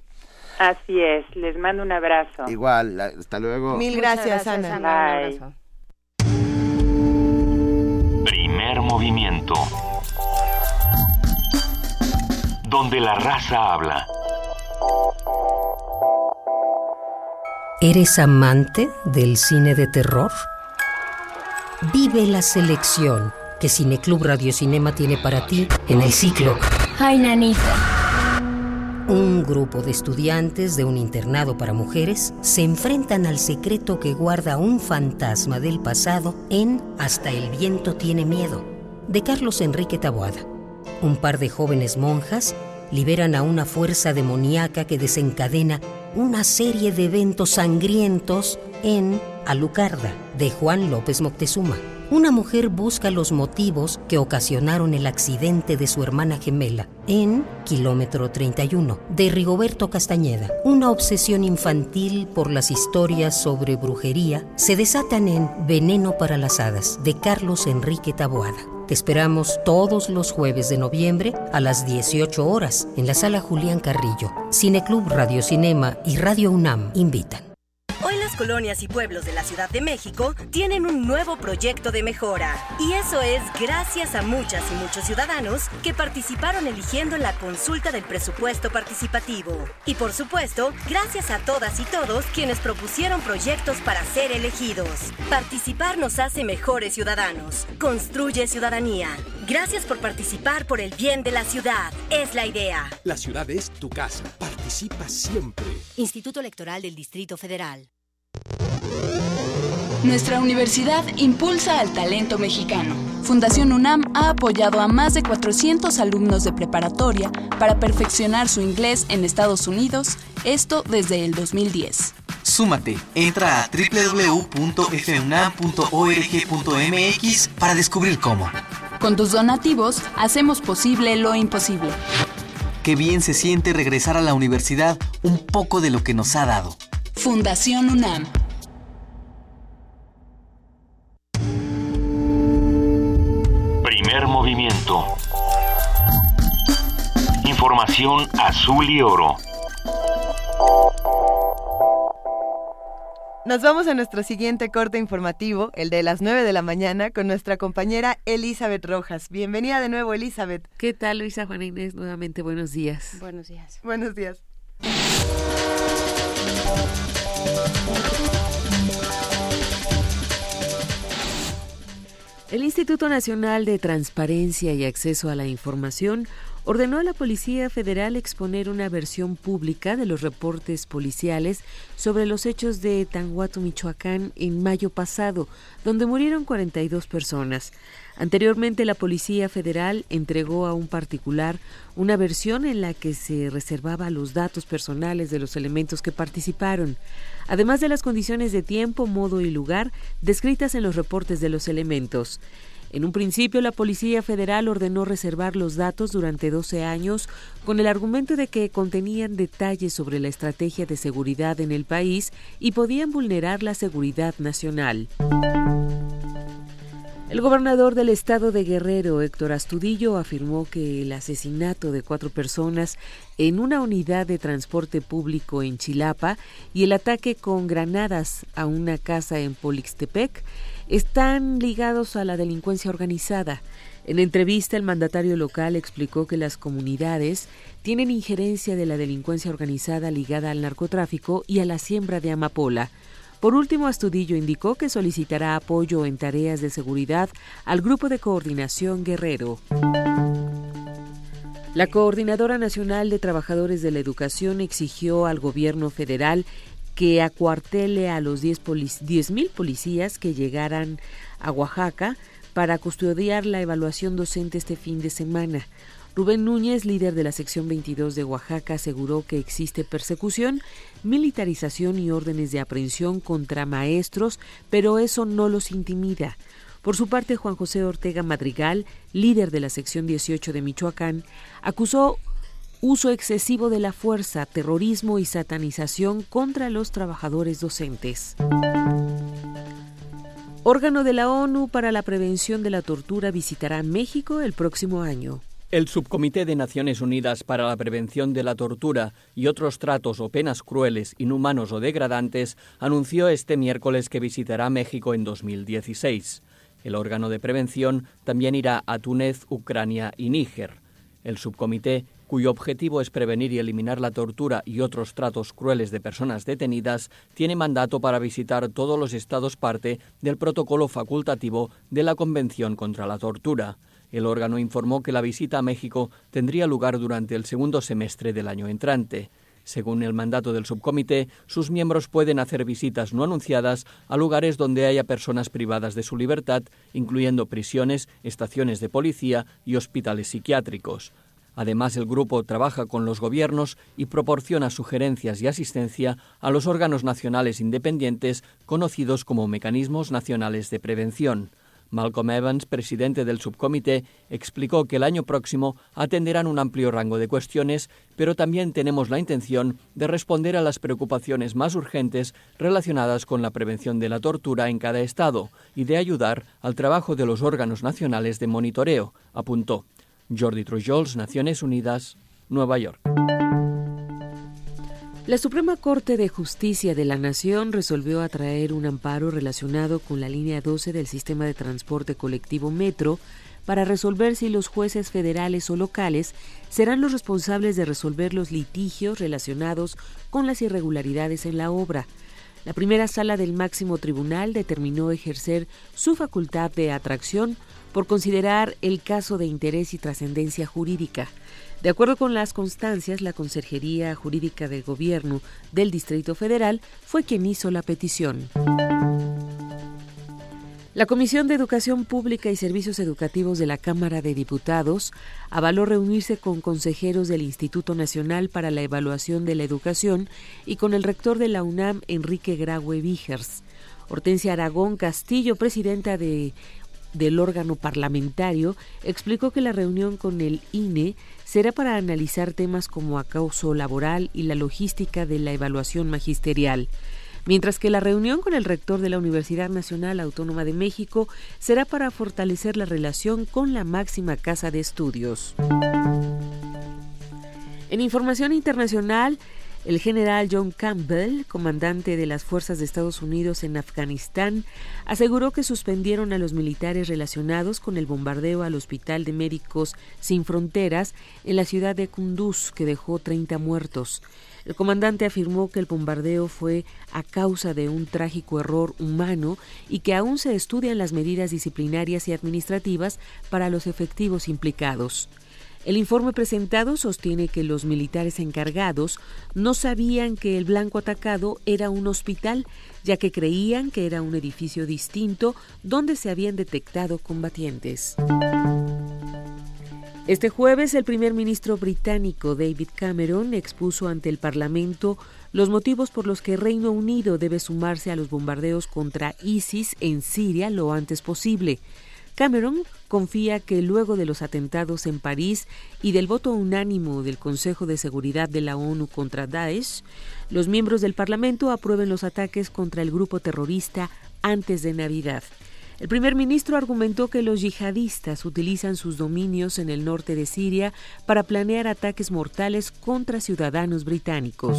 Así es, les mando un abrazo. Igual, hasta luego. Mil gracias, Ana. Ana. Primer movimiento. Donde la raza habla. ¿Eres amante del cine de terror? Vive la selección que Cineclub Radio Cinema tiene para ti en el ciclo. Ay, nanita. Un grupo de estudiantes de un internado para mujeres se enfrentan al secreto que guarda un fantasma del pasado en Hasta el viento tiene miedo, de Carlos Enrique Taboada. Un par de jóvenes monjas liberan a una fuerza demoníaca que desencadena una serie de eventos sangrientos en Alucarda, de Juan López Moctezuma. Una mujer busca los motivos que ocasionaron el accidente de su hermana gemela en Kilómetro 31, de Rigoberto Castañeda. Una obsesión infantil por las historias sobre brujería se desatan en Veneno para las Hadas, de Carlos Enrique Taboada. Esperamos todos los jueves de noviembre a las 18 horas en la sala Julián Carrillo. Cineclub Radio Cinema y Radio UNAM invitan. Las colonias y pueblos de la Ciudad de México tienen un nuevo proyecto de mejora. Y eso es gracias a muchas y muchos ciudadanos que participaron eligiendo en la consulta del presupuesto participativo. Y por supuesto, gracias a todas y todos quienes propusieron proyectos para ser elegidos. Participar nos hace mejores ciudadanos. Construye ciudadanía. Gracias por participar por el bien de la ciudad. Es la idea. La ciudad es tu casa. Participa siempre. Instituto Electoral del Distrito Federal. Nuestra universidad impulsa al talento mexicano. Fundación UNAM ha apoyado a más de 400 alumnos de preparatoria para perfeccionar su inglés en Estados Unidos, esto desde el 2010. Súmate, entra a www.funam.org.mx para descubrir cómo. Con tus donativos hacemos posible lo imposible. Qué bien se siente regresar a la universidad un poco de lo que nos ha dado. Fundación UNAM. Primer movimiento. Información azul y oro. Nos vamos a nuestro siguiente corte informativo, el de las 9 de la mañana, con nuestra compañera Elizabeth Rojas. Bienvenida de nuevo, Elizabeth. ¿Qué tal, Luisa Juana Inés? Nuevamente, buenos días. Buenos días. Buenos días. El Instituto Nacional de Transparencia y Acceso a la Información ordenó a la Policía Federal exponer una versión pública de los reportes policiales sobre los hechos de Tanguato, Michoacán, en mayo pasado, donde murieron 42 personas. Anteriormente, la Policía Federal entregó a un particular una versión en la que se reservaba los datos personales de los elementos que participaron, además de las condiciones de tiempo, modo y lugar descritas en los reportes de los elementos. En un principio, la Policía Federal ordenó reservar los datos durante 12 años con el argumento de que contenían detalles sobre la estrategia de seguridad en el país y podían vulnerar la seguridad nacional. El gobernador del estado de Guerrero, Héctor Astudillo, afirmó que el asesinato de cuatro personas en una unidad de transporte público en Chilapa y el ataque con granadas a una casa en Polixtepec están ligados a la delincuencia organizada. En entrevista, el mandatario local explicó que las comunidades tienen injerencia de la delincuencia organizada ligada al narcotráfico y a la siembra de amapola. Por último, Astudillo indicó que solicitará apoyo en tareas de seguridad al Grupo de Coordinación Guerrero. La Coordinadora Nacional de Trabajadores de la Educación exigió al gobierno federal que acuartele a los 10.000 policías que llegaran a Oaxaca para custodiar la evaluación docente este fin de semana. Rubén Núñez, líder de la sección 22 de Oaxaca, aseguró que existe persecución, militarización y órdenes de aprehensión contra maestros, pero eso no los intimida. Por su parte, Juan José Ortega Madrigal, líder de la sección 18 de Michoacán, acusó uso excesivo de la fuerza, terrorismo y satanización contra los trabajadores docentes. Órgano de la ONU para la Prevención de la Tortura visitará México el próximo año. El Subcomité de Naciones Unidas para la Prevención de la Tortura y otros tratos o penas crueles, inhumanos o degradantes anunció este miércoles que visitará México en 2016. El órgano de prevención también irá a Túnez, Ucrania y Níger. El subcomité, cuyo objetivo es prevenir y eliminar la tortura y otros tratos crueles de personas detenidas, tiene mandato para visitar todos los estados parte del protocolo facultativo de la Convención contra la Tortura. El órgano informó que la visita a México tendría lugar durante el segundo semestre del año entrante. Según el mandato del subcomité, sus miembros pueden hacer visitas no anunciadas a lugares donde haya personas privadas de su libertad, incluyendo prisiones, estaciones de policía y hospitales psiquiátricos. Además, el grupo trabaja con los gobiernos y proporciona sugerencias y asistencia a los órganos nacionales independientes conocidos como mecanismos nacionales de prevención. Malcolm Evans, presidente del subcomité, explicó que el año próximo atenderán un amplio rango de cuestiones, pero también tenemos la intención de responder a las preocupaciones más urgentes relacionadas con la prevención de la tortura en cada estado y de ayudar al trabajo de los órganos nacionales de monitoreo, apuntó. Jordi Trujols, Naciones Unidas, Nueva York. La Suprema Corte de Justicia de la Nación resolvió atraer un amparo relacionado con la línea 12 del sistema de transporte colectivo Metro para resolver si los jueces federales o locales serán los responsables de resolver los litigios relacionados con las irregularidades en la obra. La primera sala del máximo tribunal determinó ejercer su facultad de atracción por considerar el caso de interés y trascendencia jurídica. De acuerdo con las constancias, la Consejería Jurídica del Gobierno del Distrito Federal fue quien hizo la petición. La Comisión de Educación Pública y Servicios Educativos de la Cámara de Diputados avaló reunirse con consejeros del Instituto Nacional para la Evaluación de la Educación y con el rector de la UNAM, Enrique Graue Vigers. Hortensia Aragón Castillo, presidenta de del órgano parlamentario, explicó que la reunión con el INE será para analizar temas como acoso laboral y la logística de la evaluación magisterial, mientras que la reunión con el rector de la Universidad Nacional Autónoma de México será para fortalecer la relación con la máxima casa de estudios. En información internacional, el general John Campbell, comandante de las fuerzas de Estados Unidos en Afganistán, aseguró que suspendieron a los militares relacionados con el bombardeo al Hospital de Médicos Sin Fronteras en la ciudad de Kunduz, que dejó 30 muertos. El comandante afirmó que el bombardeo fue a causa de un trágico error humano y que aún se estudian las medidas disciplinarias y administrativas para los efectivos implicados. El informe presentado sostiene que los militares encargados no sabían que el blanco atacado era un hospital, ya que creían que era un edificio distinto donde se habían detectado combatientes. Este jueves, el primer ministro británico David Cameron expuso ante el Parlamento los motivos por los que Reino Unido debe sumarse a los bombardeos contra ISIS en Siria lo antes posible. Cameron confía que luego de los atentados en París y del voto unánimo del Consejo de Seguridad de la ONU contra Daesh, los miembros del Parlamento aprueben los ataques contra el grupo terrorista antes de Navidad. El primer ministro argumentó que los yihadistas utilizan sus dominios en el norte de Siria para planear ataques mortales contra ciudadanos británicos.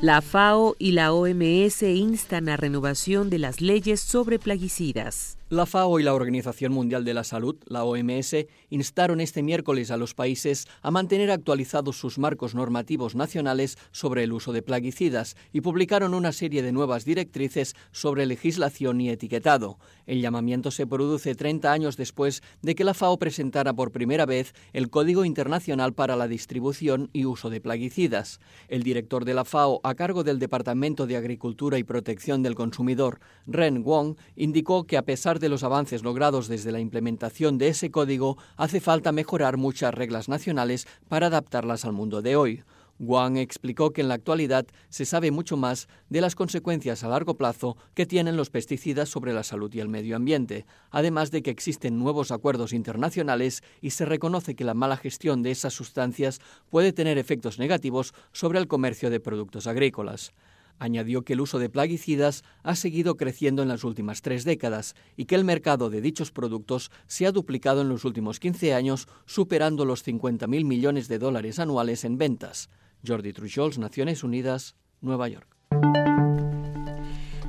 La FAO y la OMS instan a renovación de las leyes sobre plaguicidas. La FAO y la Organización Mundial de la Salud, la OMS, instaron este miércoles a los países a mantener actualizados sus marcos normativos nacionales sobre el uso de plaguicidas y publicaron una serie de nuevas directrices sobre legislación y etiquetado. El llamamiento se produce 30 años después de que la FAO presentara por primera vez el Código Internacional para la Distribución y Uso de Plaguicidas. El director de la FAO, a cargo del Departamento de Agricultura y Protección del Consumidor, Ren Wong, indicó que a pesar de los avances logrados desde la implementación de ese código, hace falta mejorar muchas reglas nacionales para adaptarlas al mundo de hoy. Wang explicó que en la actualidad se sabe mucho más de las consecuencias a largo plazo que tienen los pesticidas sobre la salud y el medio ambiente, además de que existen nuevos acuerdos internacionales y se reconoce que la mala gestión de esas sustancias puede tener efectos negativos sobre el comercio de productos agrícolas. Añadió que el uso de plaguicidas ha seguido creciendo en las últimas tres décadas y que el mercado de dichos productos se ha duplicado en los últimos 15 años, superando los 50.000 millones de dólares anuales en ventas. Jordi Trujols, Naciones Unidas, Nueva York.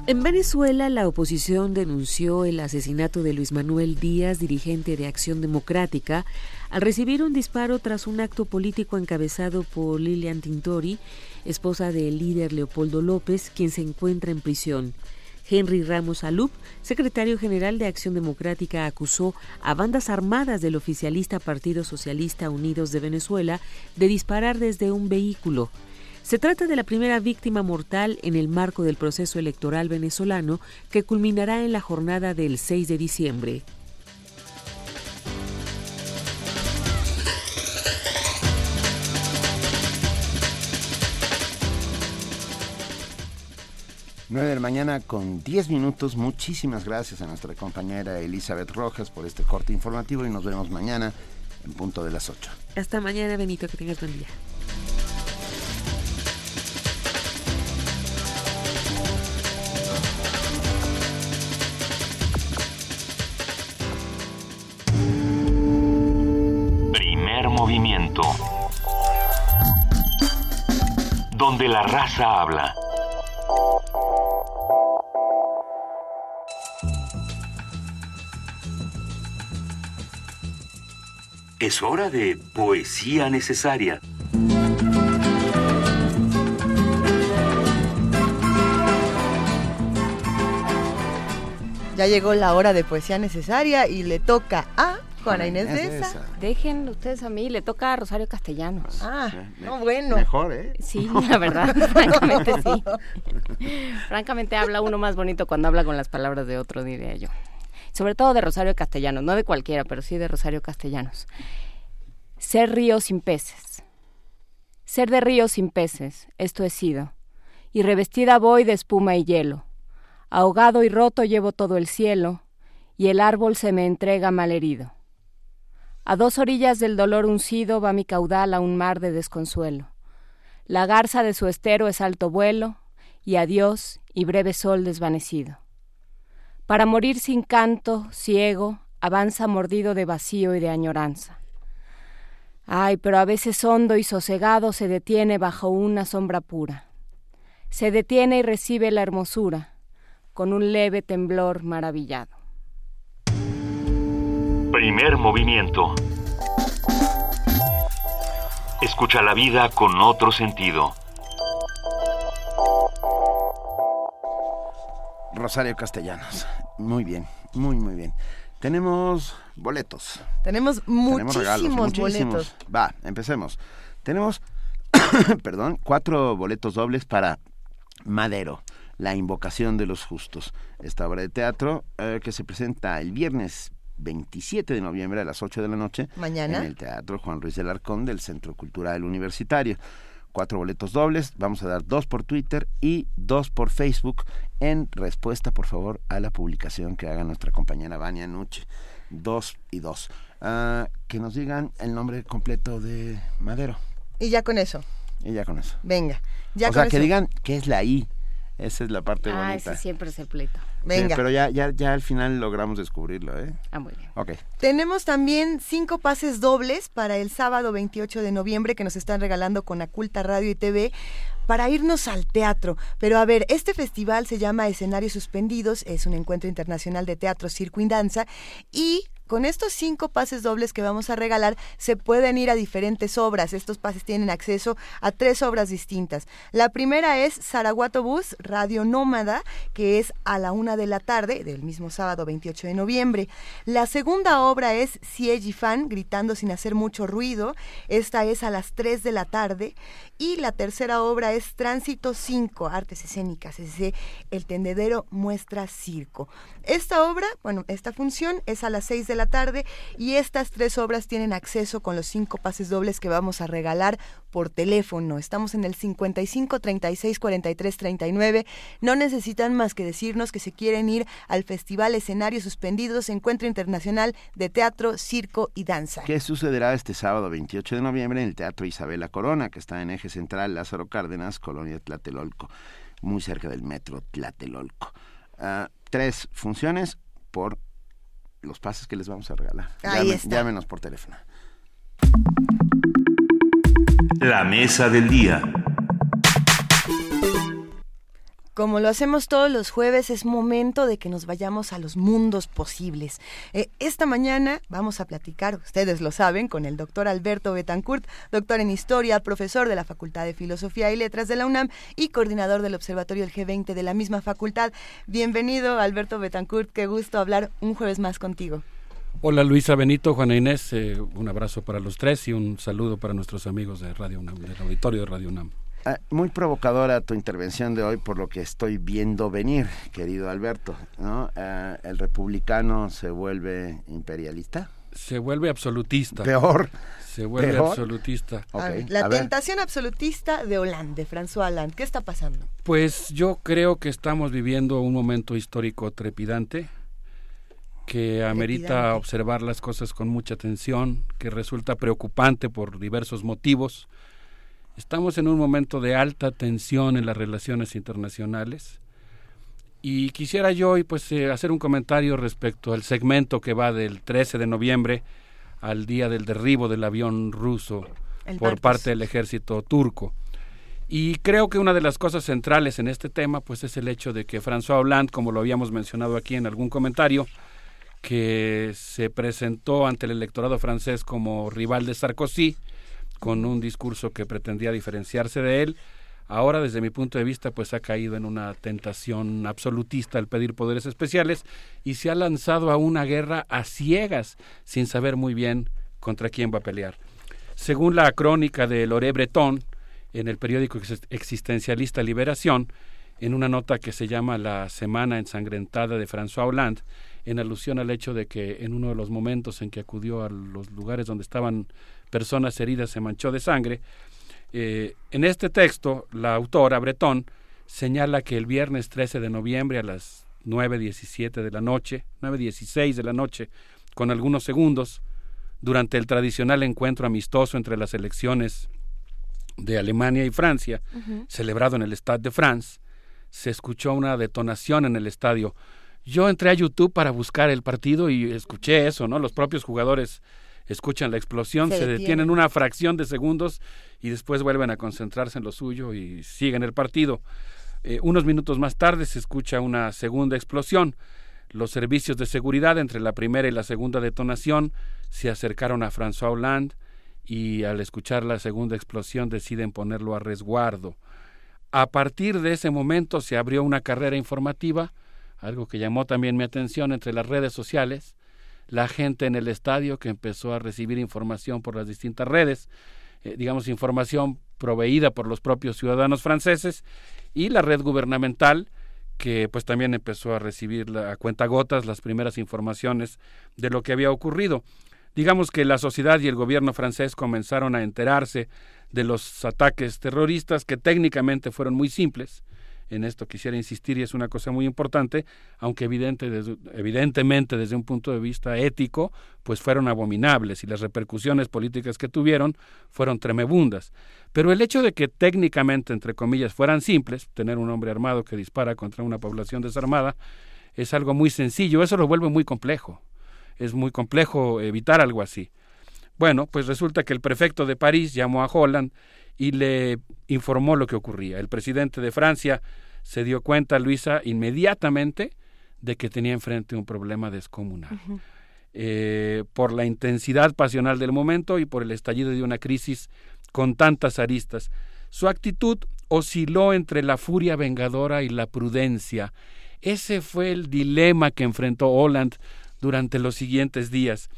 En Venezuela, la oposición denunció el asesinato de Luis Manuel Díaz, dirigente de Acción Democrática, al recibir un disparo tras un acto político encabezado por Lilian Tintori, esposa del líder Leopoldo López, quien se encuentra en prisión. Henry Ramos Alup, secretario general de Acción Democrática, acusó a bandas armadas del oficialista Partido Socialista Unidos de Venezuela de disparar desde un vehículo. Se trata de la primera víctima mortal en el marco del proceso electoral venezolano que culminará en la jornada del 6 de diciembre. 9 de la mañana con 10 minutos. Muchísimas gracias a nuestra compañera Elizabeth Rojas por este corte informativo y nos vemos mañana en punto de las 8. Hasta mañana, Benito, que tengas buen día. Primer movimiento. Donde la raza habla. Es hora de poesía necesaria. Ya llegó la hora de poesía necesaria y le toca a Juana Inés de esa. Dejen ustedes a mí, le toca a Rosario Castellanos. Ah, no, bueno. Mejor, ¿eh? Sí, la verdad, francamente sí. francamente habla uno más bonito cuando habla con las palabras de otro, diría yo sobre todo de Rosario Castellanos, no de cualquiera, pero sí de Rosario Castellanos. Ser río sin peces. Ser de río sin peces, esto he sido, y revestida voy de espuma y hielo. Ahogado y roto llevo todo el cielo, y el árbol se me entrega malherido. A dos orillas del dolor uncido va mi caudal a un mar de desconsuelo. La garza de su estero es alto vuelo, y adiós y breve sol desvanecido. Para morir sin canto, ciego, avanza mordido de vacío y de añoranza. Ay, pero a veces hondo y sosegado se detiene bajo una sombra pura. Se detiene y recibe la hermosura, con un leve temblor maravillado. Primer movimiento. Escucha la vida con otro sentido. Rosario Castellanos. Muy bien, muy, muy bien. Tenemos boletos. Tenemos muchísimos, boletos. Va, empecemos. Tenemos, perdón, cuatro boletos dobles para Madero, La Invocación de los Justos. Esta obra de teatro eh, que se presenta el viernes 27 de noviembre a las 8 de la noche. Mañana. En el Teatro Juan Ruiz del Arcón del Centro Cultural Universitario cuatro boletos dobles. Vamos a dar dos por Twitter y dos por Facebook en respuesta, por favor, a la publicación que haga nuestra compañera Vania Nuche. Dos y dos. Ah, que nos digan el nombre completo de Madero. Y ya con eso. Y ya con eso. Venga. Ya o sea, que digan qué es la I. Esa es la parte ah, bonita. Ese siempre es el pleito. Venga. pero ya, ya, ya al final logramos descubrirlo, ¿eh? Ah, muy bien. Ok. Tenemos también cinco pases dobles para el sábado 28 de noviembre que nos están regalando con Aculta Radio y TV para irnos al teatro. Pero a ver, este festival se llama Escenarios Suspendidos, es un encuentro internacional de teatro, circo y danza y con estos cinco pases dobles que vamos a regalar, se pueden ir a diferentes obras. Estos pases tienen acceso a tres obras distintas. La primera es Saraguato Bus, Radio Nómada, que es a la una de la tarde del mismo sábado 28 de noviembre. La segunda obra es Siegi Fan, gritando sin hacer mucho ruido. Esta es a las 3 de la tarde. Y la tercera obra es Tránsito 5, Artes Escénicas, es decir, El Tendedero Muestra Circo. Esta obra, bueno, esta función es a las 6 de la tarde y estas tres obras tienen acceso con los cinco pases dobles que vamos a regalar por teléfono. Estamos en el 55 36 43 39. No necesitan más que decirnos que se quieren ir al Festival Escenarios Suspendidos, Encuentro Internacional de Teatro, Circo y Danza. ¿Qué sucederá este sábado 28 de noviembre en el Teatro Isabela Corona, que está en Eje Central Lázaro Cárdenas, Colonia Tlatelolco, muy cerca del metro Tlatelolco? Ah, tres funciones por los pases que les vamos a regalar. Ahí Llámenos por teléfono. La mesa del día. Como lo hacemos todos los jueves, es momento de que nos vayamos a los mundos posibles. Eh, esta mañana vamos a platicar, ustedes lo saben, con el doctor Alberto Betancourt, doctor en Historia, profesor de la Facultad de Filosofía y Letras de la UNAM y coordinador del Observatorio del G20 de la misma facultad. Bienvenido, Alberto Betancourt, qué gusto hablar un jueves más contigo. Hola Luisa Benito, Juana Inés, eh, un abrazo para los tres y un saludo para nuestros amigos de Radio UNAM, del auditorio de Radio UNAM. Ah, muy provocadora tu intervención de hoy por lo que estoy viendo venir, querido Alberto. ¿no? Ah, ¿El republicano se vuelve imperialista? Se vuelve absolutista. Peor. Se vuelve absolutista. la tentación absolutista de Hollande, François Hollande. ¿Qué está pasando? Pues yo creo que estamos viviendo un momento histórico trepidante que amerita observar las cosas con mucha atención, que resulta preocupante por diversos motivos Estamos en un momento de alta tensión en las relaciones internacionales y quisiera yo hoy pues eh, hacer un comentario respecto al segmento que va del 13 de noviembre al día del derribo del avión ruso por parte del ejército turco. Y creo que una de las cosas centrales en este tema pues es el hecho de que François Hollande, como lo habíamos mencionado aquí en algún comentario, que se presentó ante el electorado francés como rival de Sarkozy, con un discurso que pretendía diferenciarse de él. Ahora, desde mi punto de vista, pues ha caído en una tentación absolutista al pedir poderes especiales y se ha lanzado a una guerra a ciegas, sin saber muy bien contra quién va a pelear. Según la crónica de Loré Breton, en el periódico existencialista Liberación, en una nota que se llama La Semana Ensangrentada de François Hollande, en alusión al hecho de que en uno de los momentos en que acudió a los lugares donde estaban personas heridas se manchó de sangre. Eh, en este texto, la autora, Bretón, señala que el viernes 13 de noviembre a las 9.17 de la noche, 9.16 de la noche, con algunos segundos, durante el tradicional encuentro amistoso entre las elecciones de Alemania y Francia, celebrado en el Stade de France, se escuchó una detonación en el estadio. Yo entré a YouTube para buscar el partido y escuché eso, ¿no? Los propios jugadores escuchan la explosión, se, detienen una fracción de segundos y después vuelven a concentrarse en lo suyo y siguen el partido. Eh, unos minutos más tarde se escucha una segunda explosión. Los servicios de seguridad entre la primera y la segunda detonación se acercaron a François Hollande y al escuchar la segunda explosión deciden ponerlo a resguardo. A partir de ese momento se abrió una carrera informativa, algo que llamó también mi atención entre las redes sociales, la gente en el estadio que empezó a recibir información por las distintas redes, eh, digamos información proveída por los propios ciudadanos franceses y la red gubernamental que pues también empezó a recibir a cuentagotas las primeras informaciones de lo que había ocurrido. Digamos que la sociedad y el gobierno francés comenzaron a enterarse de los ataques terroristas que técnicamente fueron muy simples, en esto quisiera insistir y es una cosa muy importante, aunque evidente, evidentemente desde un punto de vista ético, pues fueron abominables y las repercusiones políticas que tuvieron fueron tremebundas. Pero el hecho de que técnicamente, entre comillas, fueran simples, tener un hombre armado que dispara contra una población desarmada, es algo muy sencillo, eso lo vuelve muy complejo. Es muy complejo evitar algo así. Bueno, pues resulta que el prefecto de París llamó a Holland y le informó lo que ocurría. El presidente de Francia se dio cuenta, Luisa, inmediatamente de que tenía enfrente un problema descomunal. eh, por la intensidad pasional del momento y por el estallido de una crisis con tantas aristas. Su actitud osciló entre la furia vengadora y la prudencia. Ese fue el dilema que enfrentó Holland durante los siguientes días.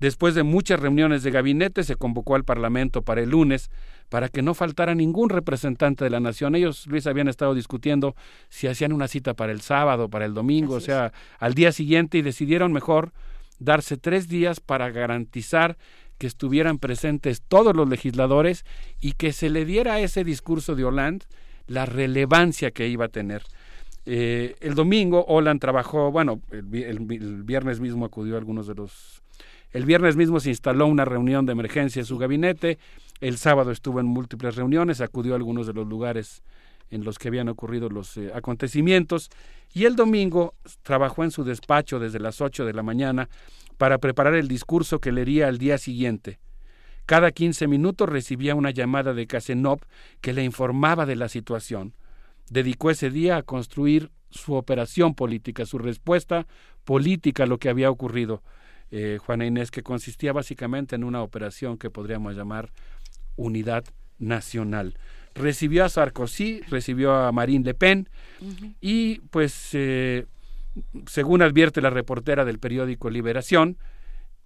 Después de muchas reuniones de gabinete, se convocó al Parlamento para el lunes para que no faltara ningún representante de la nación. Ellos, Luis, habían estado discutiendo si hacían una cita para el sábado, para el domingo, o sea, al día siguiente, y decidieron mejor darse tres días para garantizar que estuvieran presentes todos los legisladores y que se le diera a ese discurso de Hollande la relevancia que iba a tener. Eh, el domingo Hollande trabajó, bueno, el, el, viernes mismo acudió a algunos de los... El viernes mismo se instaló una reunión de emergencia en su gabinete, el sábado estuvo en múltiples reuniones, acudió a algunos de los lugares en los que habían ocurrido los eh, acontecimientos y el domingo trabajó en su despacho desde las ocho de la mañana para preparar el discurso que leería al día siguiente. Cada quince minutos recibía una llamada de Casenov que le informaba de la situación. Dedicó ese día a construir su operación política, su respuesta política a lo que había ocurrido. Eh, Juana Inés, que consistía básicamente en una operación que podríamos llamar unidad nacional recibió a Sarkozy, recibió a Marine Le Pen y pues eh, según advierte la reportera del periódico Liberación,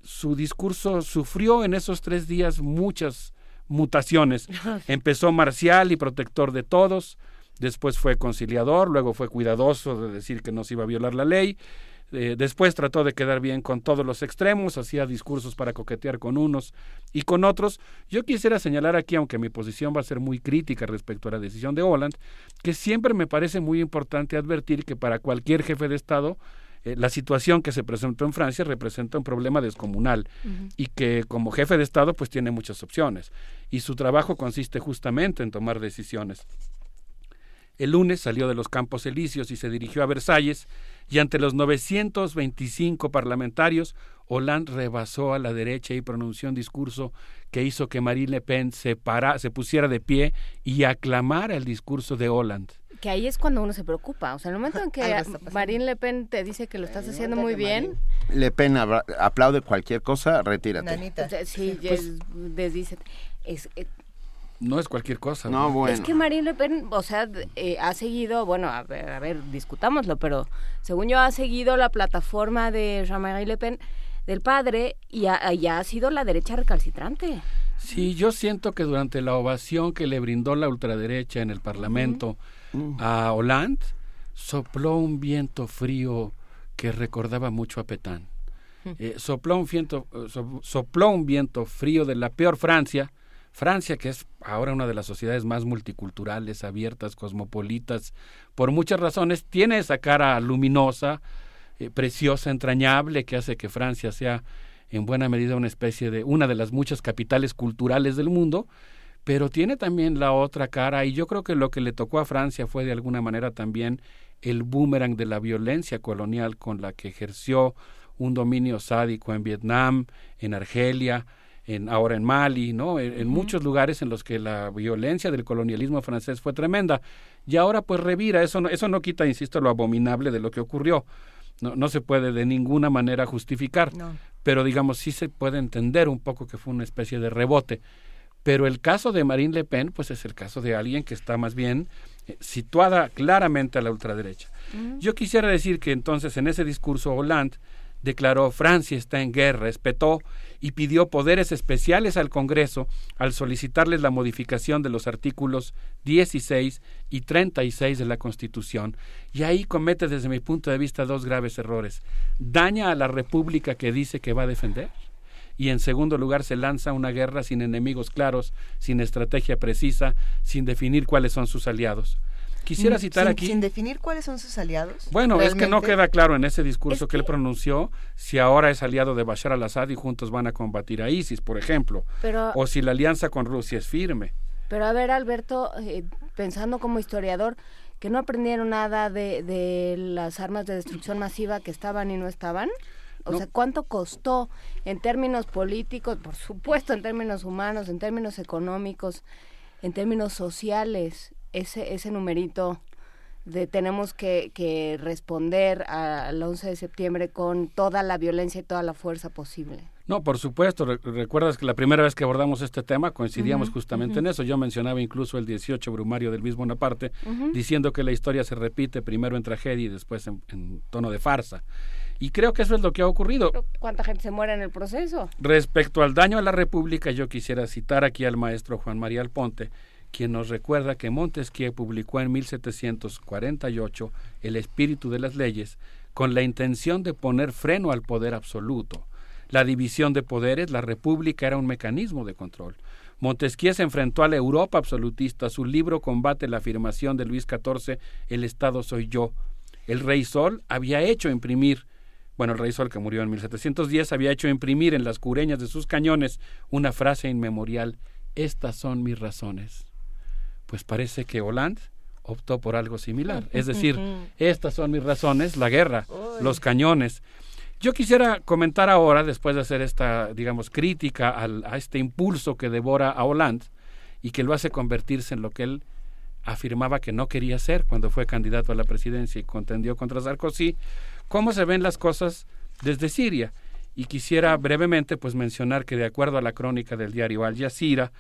su discurso sufrió en esos tres días muchas mutaciones. Empezó marcial y protector de todos, después fue conciliador, luego fue cuidadoso de decir que no se iba a violar la ley, eh, después trató de quedar bien con todos los extremos, hacía discursos para coquetear con unos y con otros. Yo quisiera señalar aquí, aunque mi posición va a ser muy crítica respecto a la decisión de Holland, que siempre me parece muy importante advertir que para cualquier jefe de Estado, eh, la situación que se presentó en Francia representa un problema descomunal y que como jefe de Estado pues tiene muchas opciones y su trabajo consiste justamente en tomar decisiones. El lunes salió de los Campos Elíseos y se dirigió a Versalles y ante los 925 parlamentarios, Hollande rebasó a la derecha y pronunció un discurso que hizo que Marine Le Pen se, para, se pusiera de pie y aclamara el discurso de Hollande. Que ahí es cuando uno se preocupa. O sea, en el momento en que Marine Le Pen te dice que lo estás haciendo muy bien. Le Pen aplaude cualquier cosa, retírate. Sí, pues. Es, eh, no es cualquier cosa. No, bueno. Es que Marine Le Pen, o sea, eh, ha seguido, bueno, a ver, a ver, discutámoslo, pero según yo ha seguido la plataforma de Jean-Marie Le Pen del padre y ha, ha sido la derecha recalcitrante. Sí, yo siento que durante la ovación que le brindó la ultraderecha en el Parlamento a Hollande, sopló un viento frío que recordaba mucho a Petán. Eh, sopló, un viento, eh, sopló un viento frío de la peor Francia, Francia, que es ahora una de las sociedades más multiculturales, abiertas, cosmopolitas, por muchas razones, tiene esa cara luminosa, eh, preciosa, entrañable, que hace que Francia sea en buena medida una especie de una de las muchas capitales culturales del mundo, pero tiene también la otra cara y yo creo que lo que le tocó a Francia fue de alguna manera también el boomerang de la violencia colonial con la que ejerció un dominio sádico en Vietnam, en Argelia, en, ahora en Mali, ¿no? En, muchos lugares en los que la violencia del colonialismo francés fue tremenda. Y ahora pues revira, eso no, eso no quita, insisto, lo abominable de lo que ocurrió. No, no se puede de ninguna manera justificar, pero digamos sí se puede entender un poco que fue una especie de rebote. Pero el caso de Marine Le Pen, pues es el caso de alguien que está más bien eh, situada claramente a la ultraderecha. Yo quisiera decir que entonces en ese discurso Hollande declaró Francia está en guerra, respetó y pidió poderes especiales al Congreso al solicitarles la modificación de los artículos 16 y 36 de la Constitución. Y ahí comete desde mi punto de vista dos graves errores. Daña a la República que dice que va a defender y en segundo lugar se lanza una guerra sin enemigos claros, sin estrategia precisa, sin definir cuáles son sus aliados. Quisiera mm, citar aquí. Sin definir cuáles son sus aliados. Bueno, es que no queda claro en ese discurso que, él pronunció si ahora es aliado de Bashar al-Assad y juntos van a combatir a ISIS, por ejemplo. o si la alianza con Rusia es firme. Pero a ver, Alberto, eh, pensando como historiador, que no aprendieron nada de, de las armas de destrucción masiva que estaban y no estaban. O sea, ¿cuánto costó en términos políticos, por supuesto, en términos humanos, en términos económicos, en términos sociales, ese, ese numerito de tenemos que, que responder al 11 de septiembre con toda la violencia y toda la fuerza posible. No, por supuesto. recuerdas que la primera vez que abordamos este tema coincidíamos justamente en eso. Yo mencionaba incluso el 18 brumario del mismo Bonaparte, diciendo que la historia se repite primero en tragedia y después en, tono de farsa. Y creo que eso es lo que ha ocurrido. ¿Cuánta gente se muere en el proceso? Respecto al daño a la República, yo quisiera citar aquí al maestro Juan María Alponte, quien nos recuerda que Montesquieu publicó en 1748 El espíritu de las leyes con la intención de poner freno al poder absoluto la división de poderes, la república era un mecanismo de control. Montesquieu se enfrentó a la Europa absolutista. Su libro combate la afirmación de Luis XIV, el Estado soy yo. El rey Sol había hecho imprimir, bueno, el rey Sol que murió en 1710, había hecho imprimir en las cureñas de sus cañones una frase inmemorial, estas son mis razones. Pues parece que Hollande optó por algo similar. Es decir, estas son mis razones, la guerra, los cañones. Yo quisiera comentar ahora, después de hacer esta, digamos, crítica al, a este impulso que devora a Hollande y que lo hace convertirse en lo que él afirmaba que no quería ser cuando fue candidato a la presidencia y contendió contra Sarkozy, cómo se ven las cosas desde Siria. Y quisiera brevemente pues mencionar que de acuerdo a la crónica del diario Al Jazeera,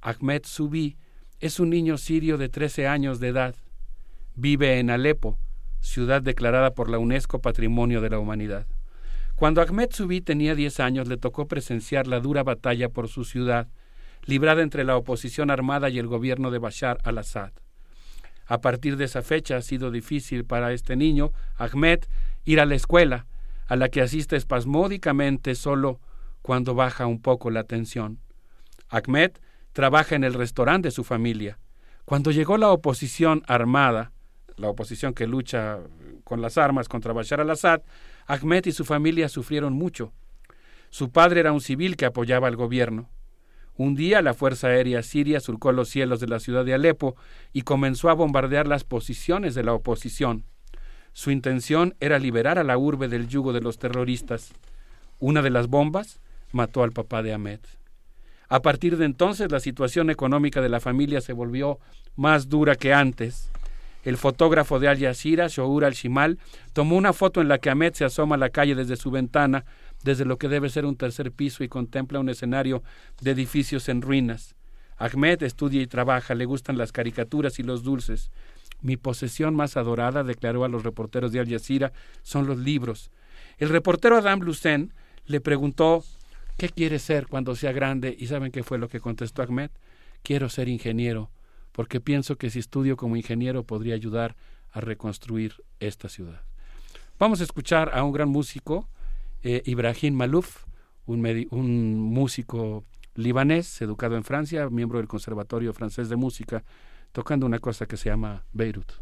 Ahmed Subi es un niño sirio de 13 años de edad. Vive en Alepo, ciudad declarada por la UNESCO Patrimonio de la Humanidad. Cuando Ahmed Subi tenía 10 años le tocó presenciar la dura batalla por su ciudad, librada entre la oposición armada y el gobierno de Bashar al-Assad. A partir de esa fecha ha sido difícil para este niño, Ahmed, ir a la escuela, a la que asiste espasmódicamente solo cuando baja un poco la tensión. Ahmed trabaja en el restaurante de su familia. Cuando llegó la oposición armada, la oposición que lucha con las armas contra Bashar al-Assad, Ahmed y su familia sufrieron mucho. Su padre era un civil que apoyaba al gobierno. Un día la Fuerza Aérea Siria surcó los cielos de la ciudad de Alepo y comenzó a bombardear las posiciones de la oposición. Su intención era liberar a la urbe del yugo de los terroristas. Una de las bombas mató al papá de Ahmed. A partir de entonces la situación económica de la familia se volvió más dura que antes. El fotógrafo de Al Jazeera, Shour al-Shimal, tomó una foto en la que Ahmed se asoma a la calle desde su ventana, desde lo que debe ser un tercer piso, y contempla un escenario de edificios en ruinas. Ahmed estudia y trabaja, le gustan las caricaturas y los dulces. Mi posesión más adorada, declaró a los reporteros de Al Jazeera, son los libros. El reportero Adam Lucen le preguntó ¿Qué quiere ser cuando sea grande? ¿Y saben qué fue lo que contestó Ahmed? Quiero ser ingeniero porque pienso que si estudio como ingeniero podría ayudar a reconstruir esta ciudad. Vamos a escuchar a un gran músico, eh, Ibrahim Malouf, un músico libanés, educado en Francia, miembro del Conservatorio Francés de Música, tocando una cosa que se llama Beirut.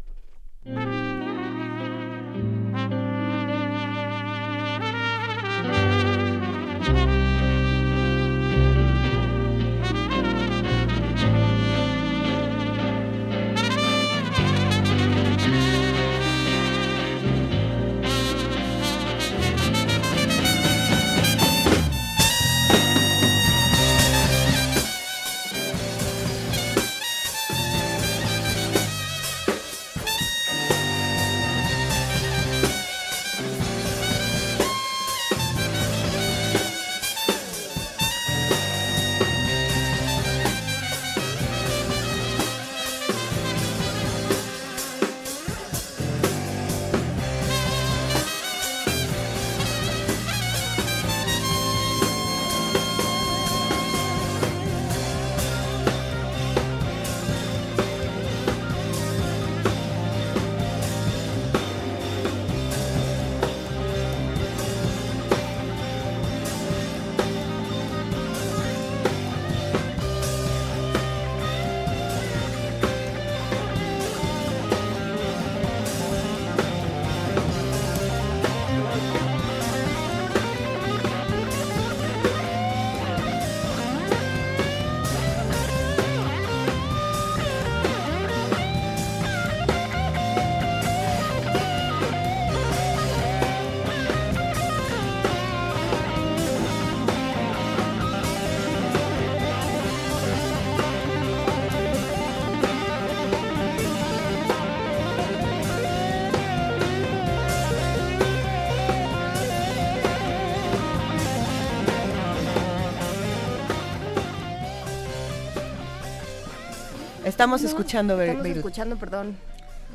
Estamos escuchando Estamos Beirut. escuchando, perdón.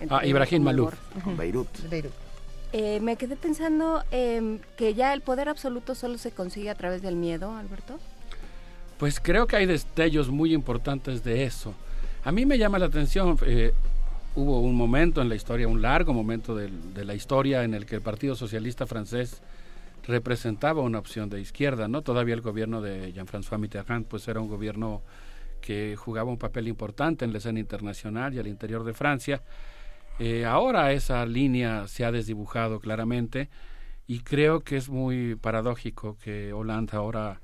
Ah, Ibrahim Malouf. Beirut. Beirut. Eh, me quedé pensando eh, que ya el poder absoluto solo se consigue a través del miedo, Alberto. Pues creo que hay destellos muy importantes de eso. A mí me llama la atención, eh, hubo un momento en la historia, un largo momento de, de, la historia en el que el Partido Socialista francés representaba una opción de izquierda, ¿no? Todavía el gobierno de Jean-François Mitterrand pues era un gobierno que jugaba un papel importante en la escena internacional y al interior de Francia. Eh, ahora esa línea se ha desdibujado claramente y creo que es muy paradójico que Hollande ahora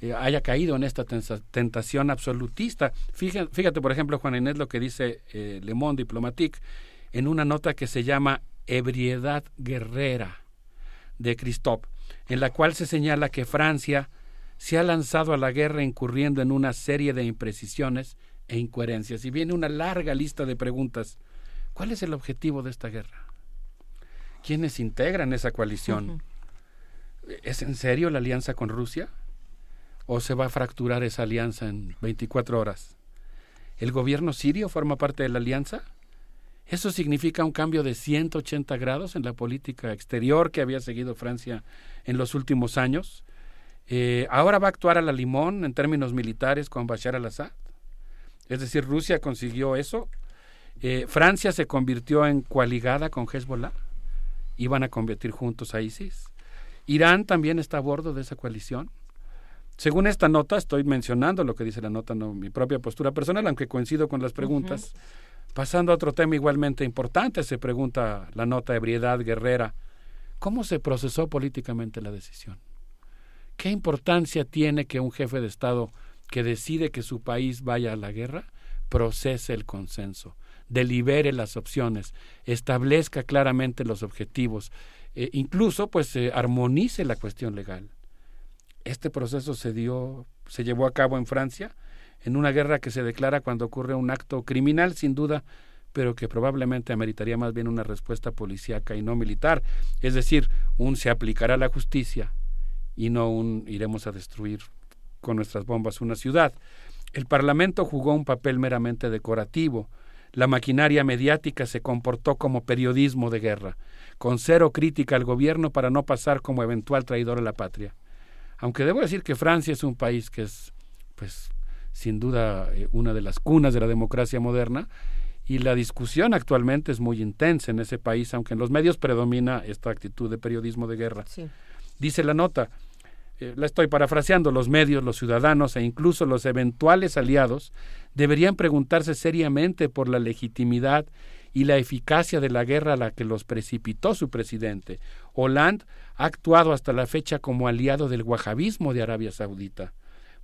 eh, haya caído en esta tentación absolutista. Fíjate, fíjate, por ejemplo, Juan Inés, lo que dice eh, Le Monde Diplomatique en una nota que se llama Ebriedad Guerrera de Christophe, en la cual se señala que Francia se ha lanzado a la guerra incurriendo en una serie de imprecisiones e incoherencias. Y viene una larga lista de preguntas. ¿Cuál es el objetivo de esta guerra? ¿Quiénes integran esa coalición? Uh -huh. ¿Es en serio la alianza con Rusia? ¿O se va a fracturar esa alianza en 24 horas? ¿El gobierno sirio forma parte de la alianza? ¿Eso significa un cambio de 180 grados en la política exterior que había seguido Francia en los últimos años? Eh, ¿Ahora va a actuar a la limón en términos militares con Bashar al-Assad? Es decir, Rusia consiguió eso. Eh, Francia se convirtió en coaligada con Hezbollah. Iban a convertir juntos a ISIS. Irán también está a bordo de esa coalición. Según esta nota, estoy mencionando lo que dice la nota, no mi propia postura personal, aunque coincido con las preguntas. Uh -huh. Pasando a otro tema igualmente importante, se pregunta la nota Ebriedad Guerrera, ¿cómo se procesó políticamente la decisión? ¿Qué importancia tiene que un jefe de Estado que decide que su país vaya a la guerra procese el consenso, delibere las opciones, establezca claramente los objetivos, eh, incluso pues eh, armonice la cuestión legal? Este proceso se dio, se llevó a cabo en Francia, en una guerra que se declara cuando ocurre un acto criminal, sin duda, pero que probablemente ameritaría más bien una respuesta policíaca y no militar. Es decir, un se aplicará la justicia y no un iremos a destruir con nuestras bombas una ciudad. El Parlamento jugó un papel meramente decorativo. La maquinaria mediática se comportó como periodismo de guerra, con cero crítica al gobierno para no pasar como eventual traidor a la patria. Aunque debo decir que Francia es un país que es, pues, sin duda eh, una de las cunas de la democracia moderna y la discusión actualmente es muy intensa en ese país, aunque en los medios predomina esta actitud de periodismo de guerra. Sí. Dice la nota, eh, la estoy parafraseando, los medios, los ciudadanos e incluso los eventuales aliados deberían preguntarse seriamente por la legitimidad y la eficacia de la guerra a la que los precipitó su presidente. Hollande ha actuado hasta la fecha como aliado del wahabismo de Arabia Saudita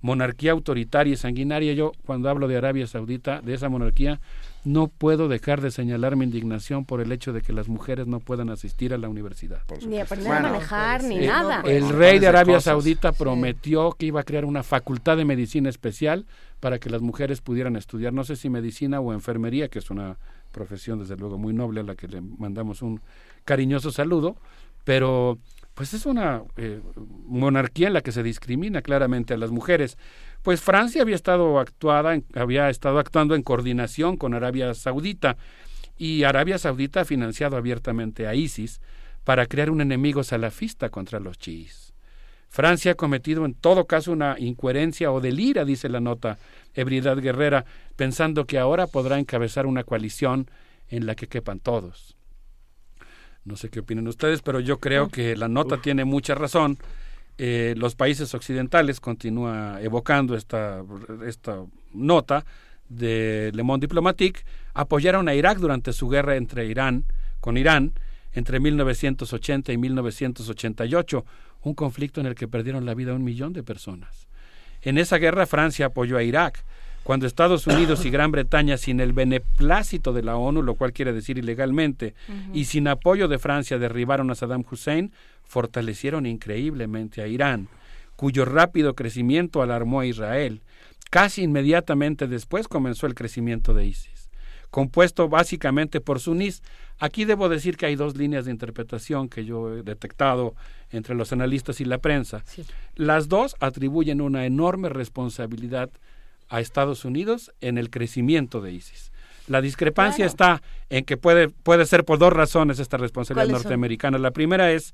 monarquía autoritaria y sanguinaria. Yo, cuando hablo de Arabia Saudita, de esa monarquía, no puedo dejar de señalar mi indignación por el hecho de que las mujeres no puedan asistir a la universidad. Ni aprender bueno, a manejar, ni eh, nada. El rey de Arabia Saudita prometió que iba a crear una facultad de medicina especial para que las mujeres pudieran estudiar, no sé si medicina o enfermería, que es una profesión desde luego muy noble a la que le mandamos un cariñoso saludo, pero pues es una eh, monarquía en la que se discrimina claramente a las mujeres. Pues Francia había estado actuada, había estado actuando en coordinación con Arabia Saudita y Arabia Saudita ha financiado abiertamente a ISIS para crear un enemigo salafista contra los chiíes. Francia ha cometido en todo caso una incoherencia o delira, dice la nota Ebriedad Guerrera, pensando que ahora podrá encabezar una coalición en la que quepan todos. No sé qué opinan ustedes, pero yo creo que la nota tiene mucha razón. Eh, los países occidentales, continúa evocando esta, esta nota de Le Monde Diplomatique, apoyaron a Irak durante su guerra entre Irán, con Irán entre 1980 y 1988, un conflicto en el que perdieron la vida un millón de personas. En esa guerra Francia apoyó a Irak, cuando Estados Unidos y Gran Bretaña, sin el beneplácito de la ONU, lo cual quiere decir ilegalmente, uh -huh. y sin apoyo de Francia derribaron a Saddam Hussein, fortalecieron increíblemente a Irán, cuyo rápido crecimiento alarmó a Israel. Casi inmediatamente después comenzó el crecimiento de ISIS, compuesto básicamente por sunís. Aquí debo decir que hay dos líneas de interpretación que yo he detectado entre los analistas y la prensa. Sí. Las dos atribuyen una enorme responsabilidad a Estados Unidos en el crecimiento de ISIS. La discrepancia está en que puede, puede ser por dos razones esta responsabilidad norteamericana. La primera es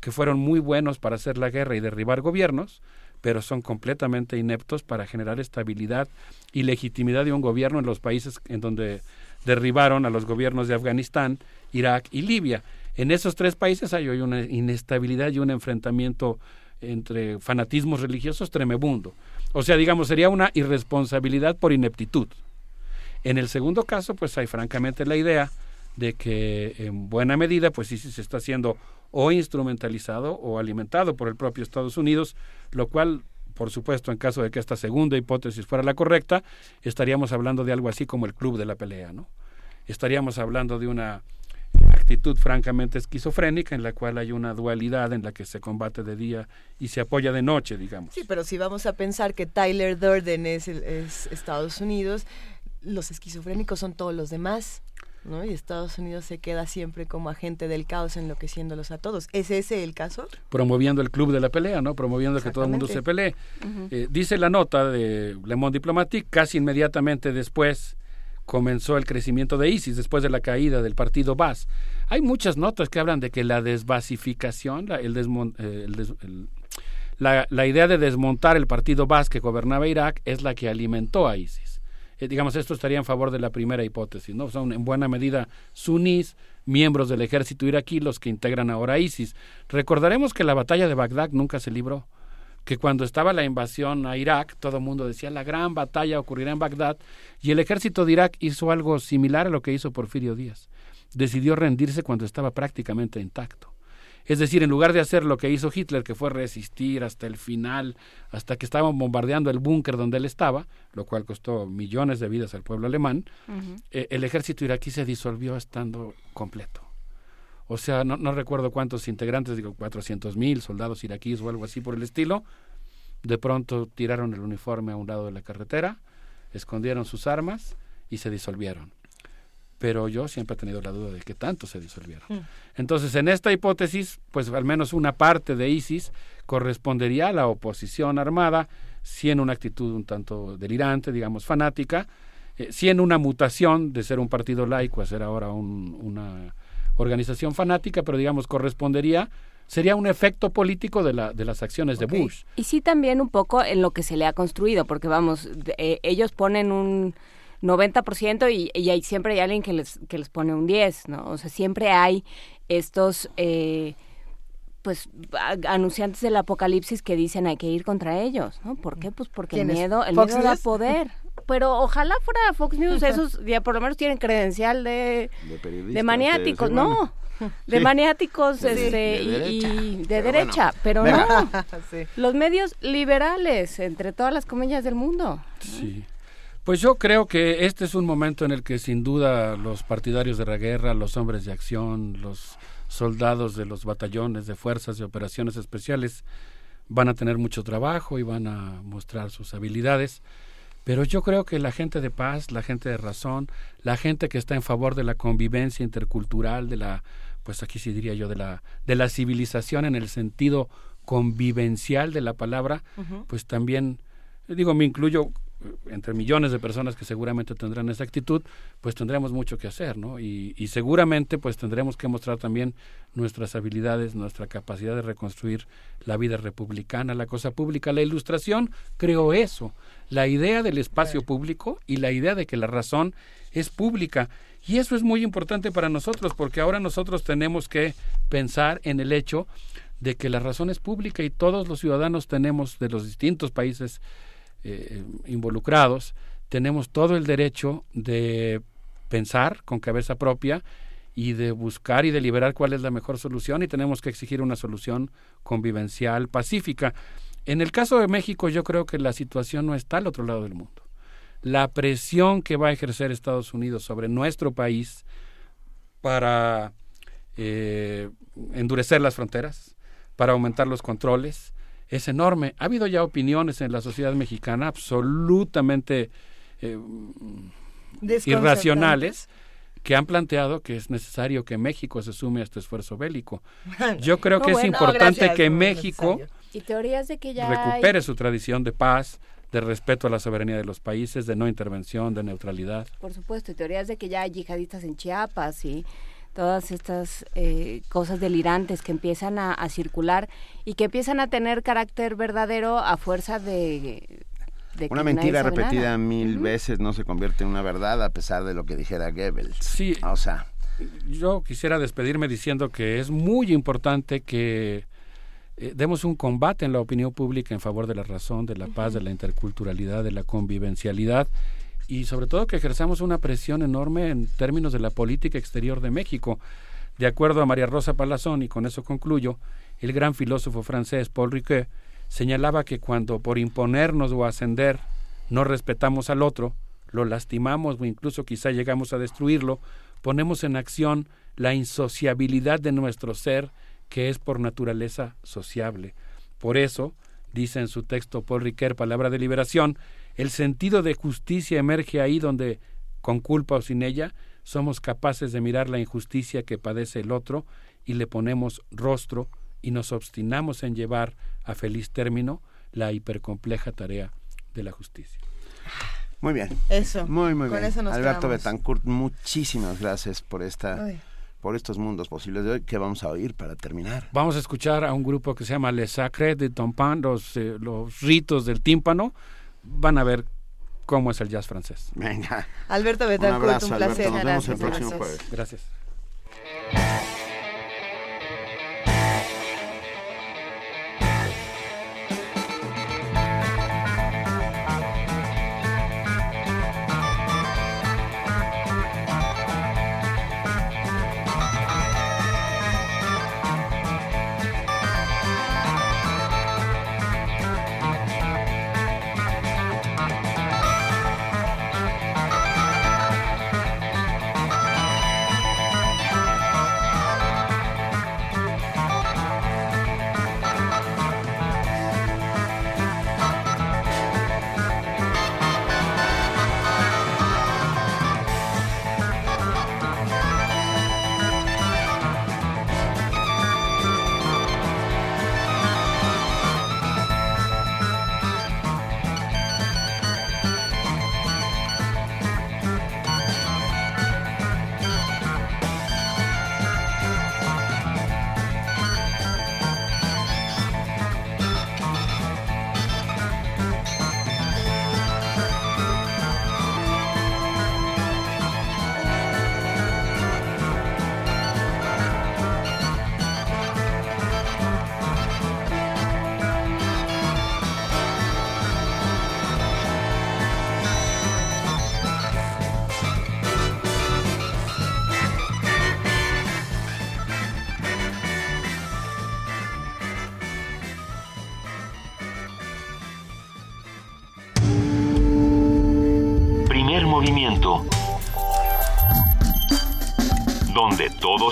que fueron muy buenos para hacer la guerra y derribar gobiernos, pero son completamente ineptos para generar estabilidad y legitimidad de un gobierno en los países en donde derribaron a los gobiernos de Afganistán, Irak y Libia. En esos tres países hay hoy una inestabilidad y un enfrentamiento entre fanatismos religiosos tremebundo. O sea, digamos, sería una irresponsabilidad por ineptitud. En el segundo caso, pues hay francamente la idea de que en buena medida, pues sí se está haciendo o instrumentalizado o alimentado por el propio Estados Unidos, lo cual, por supuesto, en caso de que esta segunda hipótesis fuera la correcta, estaríamos hablando de algo así como el club de la pelea, ¿no? Estaríamos hablando de una actitud francamente esquizofrénica en la cual hay una dualidad en la que se combate de día y se apoya de noche, digamos. Sí, pero si vamos a pensar que Tyler Durden es, es Estados Unidos, los esquizofrénicos son todos los demás. ¿no? Y Estados Unidos se queda siempre como agente del caos enloqueciéndolos a todos. ¿Es ese el caso? Promoviendo el club de la pelea, ¿no? Promoviendo que todo el mundo se pelee. Eh, dice la nota de Le Monde Diplomatique, casi inmediatamente después comenzó el crecimiento de ISIS, después de la caída del partido Bas. Hay muchas notas que hablan de que la desbasificación, la, el eh, la, la idea de desmontar el partido Bas que gobernaba Irak es la que alimentó a ISIS. Eh, digamos, esto estaría en favor de la primera hipótesis, ¿no? Son en buena medida sunís, miembros del ejército iraquí, los que integran ahora ISIS. Recordaremos que la batalla de Bagdad nunca se libró, que cuando estaba la invasión a Irak, todo el mundo decía la gran batalla ocurrirá en Bagdad, y el ejército de Irak hizo algo similar a lo que hizo Porfirio Díaz. Decidió rendirse cuando estaba prácticamente intacto. Es decir, en lugar de hacer lo que hizo Hitler, que fue resistir hasta el final, hasta que estaban bombardeando el búnker donde él estaba, lo cual costó millones de vidas al pueblo alemán, eh, el ejército iraquí se disolvió estando completo. O sea, no, no recuerdo cuántos integrantes, digo, 400 mil soldados iraquíes o algo así por el estilo, de pronto tiraron el uniforme a un lado de la carretera, escondieron sus armas y se disolvieron pero yo siempre he tenido la duda de que tanto se disolvieron. Mm. Entonces, en esta hipótesis, pues al menos una parte de ISIS correspondería a la oposición armada, si en una actitud un tanto delirante, digamos, fanática, eh, si en una mutación de ser un partido laico a ser ahora una organización fanática, pero digamos correspondería sería un efecto político de, la, de las acciones de Bush. Y sí también un poco en lo que se le ha construido, porque vamos, eh, ellos ponen un 90% y, y hay, siempre hay alguien que les, que les pone un 10, ¿no? O sea, siempre hay estos... Eh, pues anunciantes del apocalipsis que dicen hay que ir contra ellos, ¿no? ¿Por qué? Pues porque el miedo, el miedo da poder. Pero ojalá fuera Fox News, esos ya por lo menos tienen credencial de, de, maniáticos, no, de maniáticos este, y, de derecha, pero, no, los medios liberales, entre todas las comillas del mundo. Sí. Pues yo creo que este es un momento en el que sin duda los partidarios de la guerra, los hombres de acción, los soldados de los batallones de fuerzas y operaciones especiales van a tener mucho trabajo y van a mostrar sus habilidades. Pero yo creo que la gente de paz, la gente de razón, la gente que está en favor de la convivencia intercultural, de la, pues aquí sí diría yo, de la, de la civilización en el sentido convivencial de la palabra, pues también, digo, me incluyo entre millones de personas que seguramente tendrán esa actitud, pues tendremos mucho que hacer, ¿no? Y, y, seguramente pues tendremos que mostrar también nuestras habilidades, nuestra capacidad de reconstruir la vida republicana, la cosa pública. La ilustración creó eso, la idea del espacio público y la idea de que la razón es pública. Y eso es muy importante para nosotros, porque ahora nosotros tenemos que pensar en el hecho de que la razón es pública y todos los ciudadanos tenemos de los distintos países eh, involucrados, tenemos todo el derecho de pensar con cabeza propia y de buscar y deliberar cuál es la mejor solución y tenemos que exigir una solución convivencial, pacífica. En el caso de México yo creo que la situación no está al otro lado del mundo. La presión que va a ejercer Estados Unidos sobre nuestro país para eh, endurecer las fronteras, para aumentar los controles, es enorme. Ha habido ya opiniones en la sociedad mexicana absolutamente eh, irracionales que han planteado que es necesario que México se sume a este esfuerzo bélico. Yo creo que es importante que México y teorías de que ya recupere su tradición de paz, de respeto a la soberanía de los países, de no intervención, de neutralidad. Por supuesto, y teorías de que ya hay yihadistas en Chiapas y todas estas eh, cosas delirantes que empiezan a, circular y que empiezan a tener carácter verdadero a fuerza de... una mentira repetida mil veces no se convierte en una verdad a pesar de lo que dijera Goebbels. Sí. O sea... Yo quisiera despedirme diciendo que es muy importante que eh, demos un combate en la opinión pública en favor de la razón, de la paz, de la interculturalidad, de la convivencialidad y sobre todo que ejerzamos una presión enorme en términos de la política exterior de México. De acuerdo a María Rosa Palazón, y con eso concluyo, el gran filósofo francés Paul Ricoeur señalaba que cuando por imponernos o ascender no respetamos al otro, lo lastimamos o incluso quizá llegamos a destruirlo, ponemos en acción la insociabilidad de nuestro ser que es por naturaleza sociable. Por eso, dice en su texto Paul Ricoeur, Palabra de Liberación, el sentido de justicia emerge ahí donde, con culpa o sin ella, somos capaces de mirar la injusticia que padece el otro y le ponemos rostro y nos obstinamos en llevar a feliz término la hipercompleja tarea de la justicia. Muy bien. Eso. Muy, muy con bien. Eso nos Alberto quedamos. Betancourt, muchísimas gracias por esta por estos mundos posibles de hoy. ¿Qué vamos a oír para terminar? Vamos a escuchar a un grupo que se llama Les Sacres de Tompan, los, eh, los ritos del tímpano. Van a ver cómo es el jazz francés. Venga. Alberto Betancourt, un, abrazo, placer. Alberto. Nos vemos el próximo jueves. Gracias.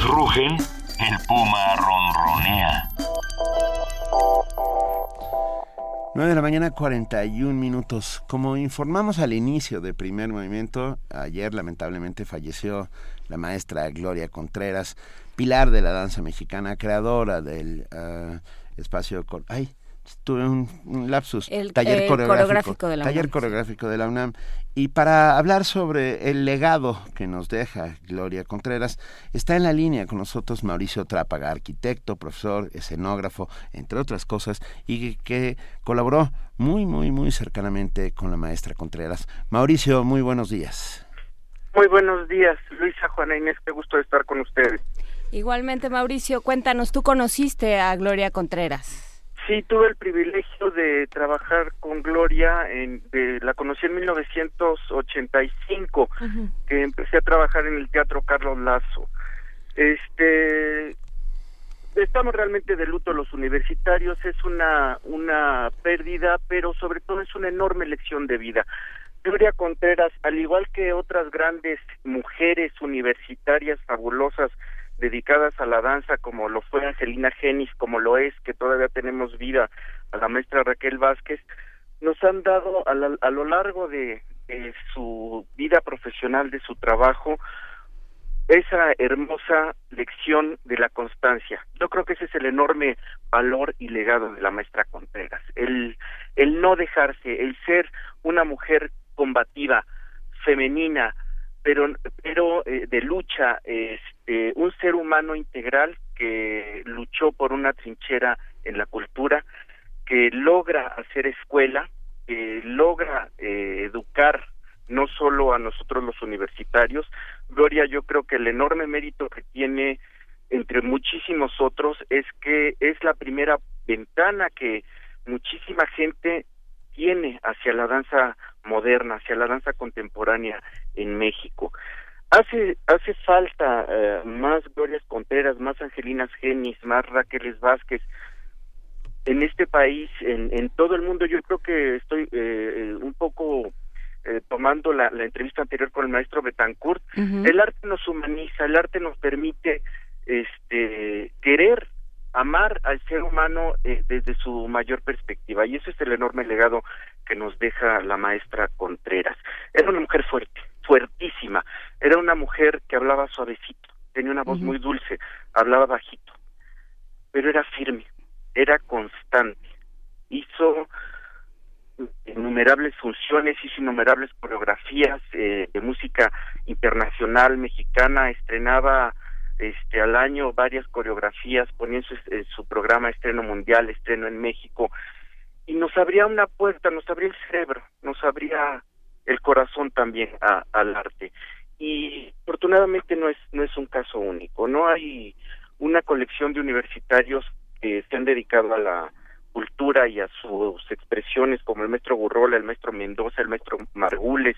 Rugen, el puma ronronea. 9 de la mañana, 41 minutos. Como informamos al inicio del primer movimiento, ayer lamentablemente falleció la maestra Gloria Contreras, pilar de la danza mexicana, creadora del ah, espacio... ¡Ay! Tuve un, un lapsus. El, taller coreográfico, coreográfico de la taller UNAM. coreográfico de la UNAM. Y para hablar sobre el legado que nos deja Gloria Contreras, está en la línea con nosotros Mauricio Trápaga, arquitecto, profesor, escenógrafo, entre otras cosas, y que, colaboró muy, muy, muy cercanamente con la maestra Contreras. Mauricio, muy buenos días. Muy buenos días, Luisa, Juana Inés, qué gusto de estar con ustedes. Igualmente, Mauricio, cuéntanos, ¿tú conociste a Gloria Contreras? Sí, tuve el privilegio de trabajar con Gloria, en, de, la conocí en 1985, que empecé a trabajar en el Teatro Carlos Lazo. Este, estamos realmente de luto los universitarios, es una, una pérdida, pero sobre todo es una enorme lección de vida. Gloria Contreras, al igual que otras grandes mujeres universitarias fabulosas dedicadas a la danza, como lo fue Angelina Genis, como lo es, que todavía tenemos vida, a la maestra Raquel Vázquez, nos han dado a, la- a lo largo de, de su vida profesional, de su trabajo, esa hermosa lección de la constancia. Yo creo que ese es el enorme valor y legado de la maestra Contreras, el, el no dejarse, el ser una mujer combativa, femenina, pero, pero eh, de lucha, este, un ser humano integral que luchó por una trinchera en la cultura, que logra hacer escuela, que logra eh, educar no solo a nosotros los universitarios. Gloria, yo creo que el enorme mérito que tiene entre muchísimos otros es que es la primera ventana que muchísima gente tiene hacia la danza moderna, hacia la danza contemporánea en México. Hace, hace falta eh, más Glorias Contreras, más Angelinas Genis, más Raqueles Vázquez en este país, en, en todo el mundo. Yo creo que estoy eh, un poco eh, tomando la, entrevista anterior con el maestro Betancourt, el arte nos humaniza, el arte nos permite este querer amar al ser humano eh, desde su mayor perspectiva. Y ese es el enorme legado que nos deja la maestra Contreras. Era una mujer fuerte, fuertísima, era una mujer que hablaba suavecito, tenía una voz muy dulce, hablaba bajito, pero era firme, era constante, hizo innumerables funciones, hizo innumerables coreografías eh, de música internacional mexicana, estrenaba este al año varias coreografías, ponía su, programa estreno mundial, estreno en México, y nos abría una puerta, nos abría el cerebro, nos abría el corazón también al arte. Y afortunadamente no es, no es un caso único, no hay una colección de universitarios que se han dedicado a la cultura y a sus expresiones como el maestro Burrola, el maestro Mendoza, el maestro Margules,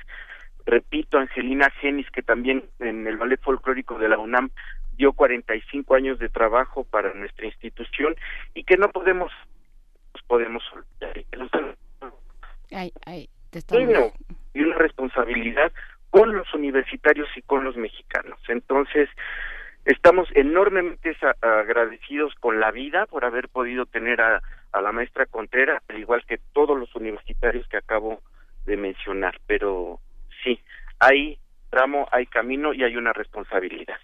repito, Angelina Genis, que también en el ballet folclórico de la UNAM dio 45 años de trabajo para nuestra institución y que no podemos podemos olvidar. Ay, ay, te y una responsabilidad con los universitarios y con los mexicanos. Entonces, Estamos enormemente agradecidos con la vida por haber podido tener a, la maestra Contreras, al igual que todos los universitarios que acabo de mencionar. Pero sí, hay tramo, hay camino y hay una responsabilidad.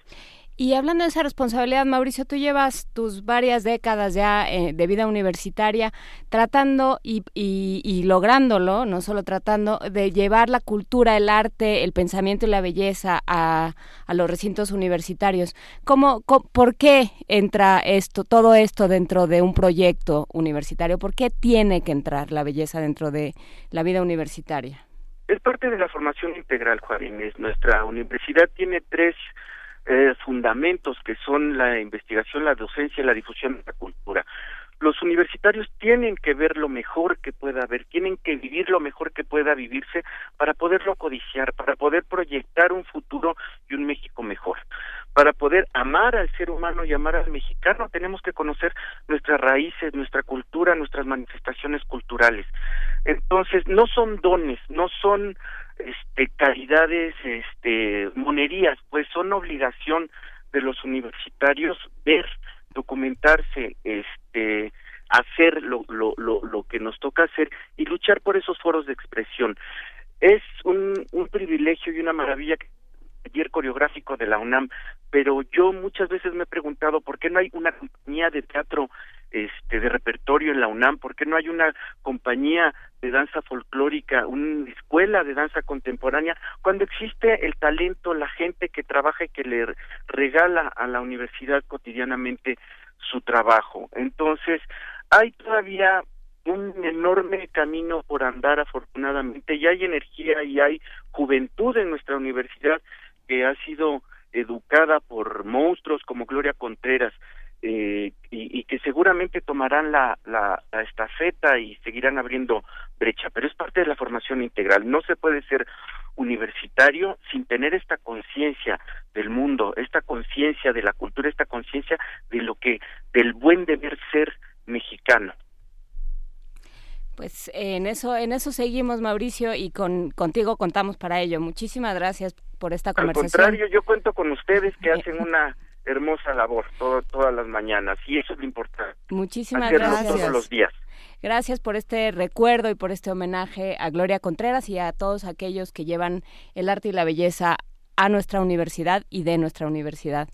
Y hablando de esa responsabilidad, Mauricio, tú llevas tus varias décadas ya eh, de vida universitaria tratando y, y, lográndolo, no solo tratando, de llevar la cultura, el arte, el pensamiento y la belleza a, a los recintos universitarios. ¿Cómo, por qué entra esto, todo esto dentro de un proyecto universitario? ¿Por qué tiene que entrar la belleza dentro de la vida universitaria? Es parte de la formación integral, Juan Nuestra universidad tiene tres eh, fundamentos que son la investigación, la docencia la difusión de la cultura. Los universitarios tienen que ver lo mejor que pueda haber, tienen que vivir lo mejor que pueda vivirse para poderlo codiciar, para poder proyectar un futuro y un México mejor. Para poder amar al ser humano y amar al mexicano tenemos que conocer nuestras raíces, nuestra cultura, nuestras manifestaciones culturales. Entonces, no son dones, no son este caridades este monerías pues son obligación de los universitarios ver documentarse este hacer lo, lo, lo, lo que nos toca hacer y luchar por esos foros de expresión. Es un, un privilegio y una maravilla que taller coreográfico de la UNAM, pero yo muchas veces me he preguntado por qué no hay una compañía de teatro este de repertorio en la UNAM, por qué no hay una compañía de danza folclórica, una escuela de danza contemporánea, cuando existe el talento, la gente que trabaja y que le regala a la universidad cotidianamente su trabajo. Entonces, hay todavía un enorme camino por andar afortunadamente y hay energía y hay juventud en nuestra universidad que ha sido educada por monstruos como Gloria Contreras eh, y, que seguramente tomarán la, la, estafeta y seguirán abriendo brecha, pero es parte de la formación integral. No se puede ser universitario sin tener esta conciencia del mundo, esta conciencia de la cultura, esta conciencia de lo que del buen deber ser mexicano. Pues en eso, en eso seguimos, Mauricio, y con contigo contamos para ello. Muchísimas gracias por esta conversación. Al contrario, yo cuento con ustedes que hacen una hermosa labor todas las mañanas y eso es lo importante. Muchísimas gracias. Todos los días. Gracias por este recuerdo y por este homenaje a Gloria Contreras y a todos aquellos que llevan el arte y la belleza a nuestra universidad y de nuestra universidad.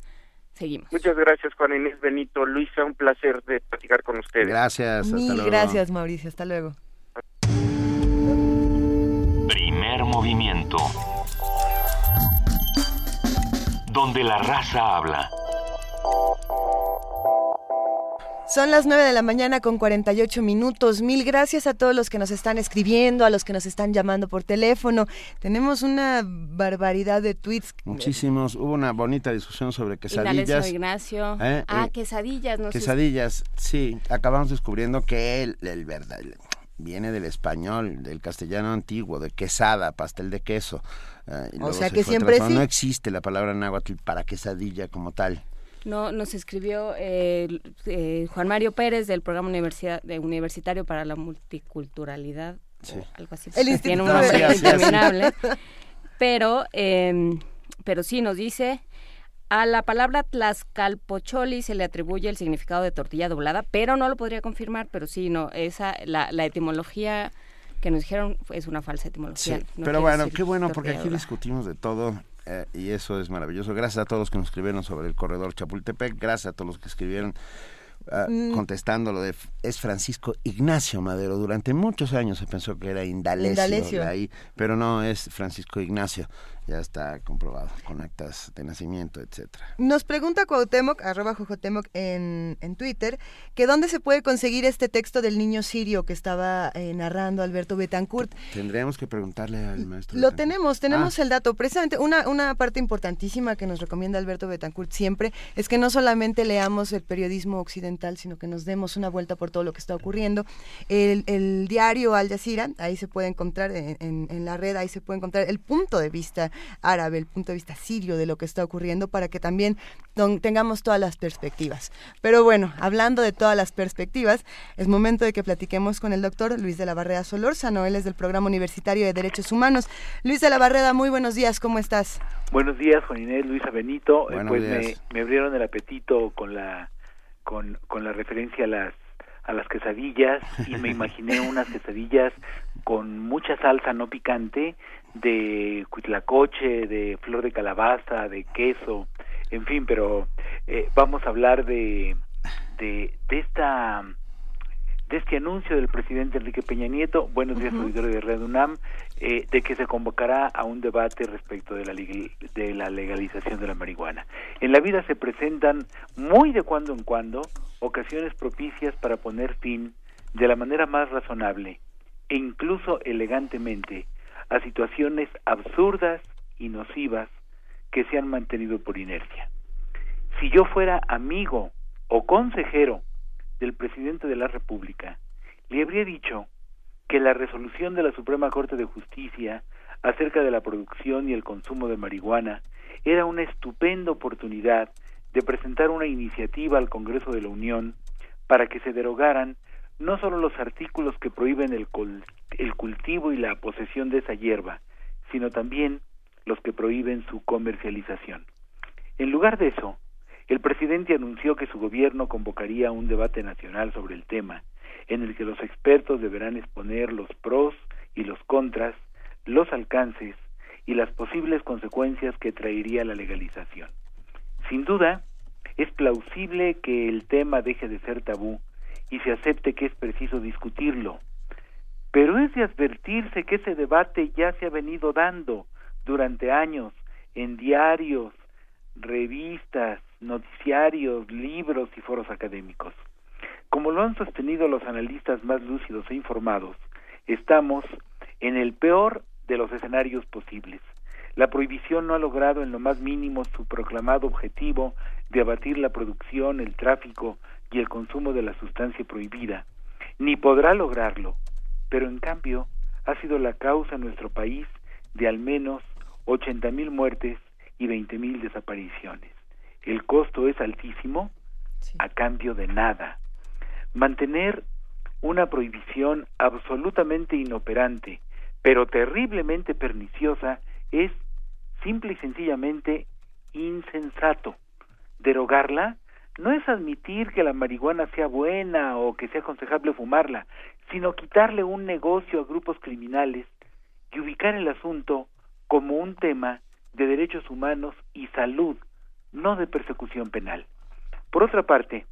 Seguimos. Muchas gracias, Juan Inés Benito. Luisa, un placer de platicar con ustedes. Gracias. Hasta Mil luego. gracias, Mauricio. Hasta luego. Primer movimiento. Donde la raza habla. Son las 9 de la mañana con 48 minutos. Mil gracias a todos los que nos están escribiendo, a los que nos están llamando por teléfono. Tenemos una barbaridad de tweets. Muchísimos. Hubo una bonita discusión sobre quesadillas. Ignacio. Eh, ah, eh, quesadillas. No Quesadillas, sí. Acabamos descubriendo que el, el verdad viene del español, del castellano antiguo, de quesada, pastel de queso. eh, y O sea se que siempre sí. No existe la palabra náhuatl para quesadilla como tal. No, nos escribió eh, eh, Juan Mario Pérez del programa universidad, de universitario para la multiculturalidad, o algo así. El tiene un nombre Sí. Pero, eh, pero sí nos dice, a la palabra tlaxcalpocholi se le atribuye el significado de tortilla doblada, pero no lo podría confirmar, pero sí, no, esa, la, la etimología que nos dijeron es una falsa etimología. Sí, no pero bueno, qué bueno porque aquí doblada. discutimos de todo eh, y eso es maravilloso. Gracias a todos los que nos escribieron sobre el corredor Chapultepec, gracias a todos los que escribieron Mm. contestando lo de es Francisco Ignacio Madero. Durante muchos años se pensó que era Indalecio, Indalecio. de ahí, pero no es Francisco Ignacio. Ya está comprobado con actas de nacimiento, etcétera. Nos pregunta Cuauhtémoc, arroba Jojotemoc en, en Twitter, que dónde se puede conseguir este texto del niño sirio que estaba eh, narrando Alberto Betancourt. Tendríamos que preguntarle al maestro. Lo Betancourt. tenemos, tenemos Ah. el dato. Precisamente una, una parte importantísima que nos recomienda Alberto Betancourt siempre es que no solamente leamos el periodismo occidental, sino que nos demos una vuelta por todo lo que está ocurriendo. El, el diario Al Jazeera, ahí se puede encontrar en, en- en la red, ahí se puede encontrar el punto de vista árabe, el punto de vista sirio de lo que está ocurriendo para que también tengamos todas las perspectivas. Pero bueno, hablando de todas las perspectivas, es momento de que platiquemos con el doctor Luis de la Barrera Solórzano, él es del Programa Universitario de Derechos Humanos. Luis de la Barrera, muy buenos días, ¿cómo estás? Buenos días, Juan Inés, Luisa Benito. Eh, Buenos pues me, días. me abrieron el apetito con la con, con la referencia a las a las quesadillas y me imaginé unas quesadillas con mucha salsa no picante de cuitlacoche, de flor de calabaza, de queso, en fin, pero eh, vamos a hablar de, de de esta de este anuncio del presidente Enrique Peña Nieto, buenos días auditorio de Red UNAM, eh, de que se convocará a un debate respecto de la, de la legalización de la marihuana. En la vida se presentan muy de cuando en cuando ocasiones propicias para poner fin de la manera más razonable e incluso elegantemente a situaciones absurdas y nocivas que se han mantenido por inercia. Si yo fuera amigo o consejero del presidente de la República, le habría dicho que la resolución de la Suprema Corte de Justicia acerca de la producción y el consumo de marihuana era una estupenda oportunidad de presentar una iniciativa al Congreso de la Unión para que se derogaran no solo los artículos que prohíben el, el cultivo y la posesión de esa hierba, sino también los que prohíben su comercialización. En lugar de eso, el presidente anunció que su gobierno convocaría un debate nacional sobre el tema, en el que los expertos deberán exponer los pros y los contras, los alcances y las posibles consecuencias que traería la legalización. Sin duda, es plausible que el tema deje de ser tabú y se acepte que es preciso discutirlo. Pero es de advertirse que ese debate ya se ha venido dando durante años en diarios, revistas, noticiarios, libros y foros académicos. Como lo han sostenido los analistas más lúcidos e informados, estamos en el peor de los escenarios posibles. La prohibición no ha logrado en lo más mínimo su proclamado objetivo de abatir la producción, el tráfico y el consumo de la sustancia prohibida, ni podrá lograrlo, pero en cambio ha sido la causa en nuestro país de al menos 80 mil muertes y 20 mil desapariciones. El costo es altísimo a cambio de nada. Mantener una prohibición absolutamente inoperante, pero terriblemente perniciosa, es simple y sencillamente insensato. Derogarla no es admitir que la marihuana sea buena o que sea aconsejable fumarla, sino quitarle un negocio a grupos criminales y ubicar el asunto como un tema de derechos humanos y salud, no de persecución penal. Por otra parte,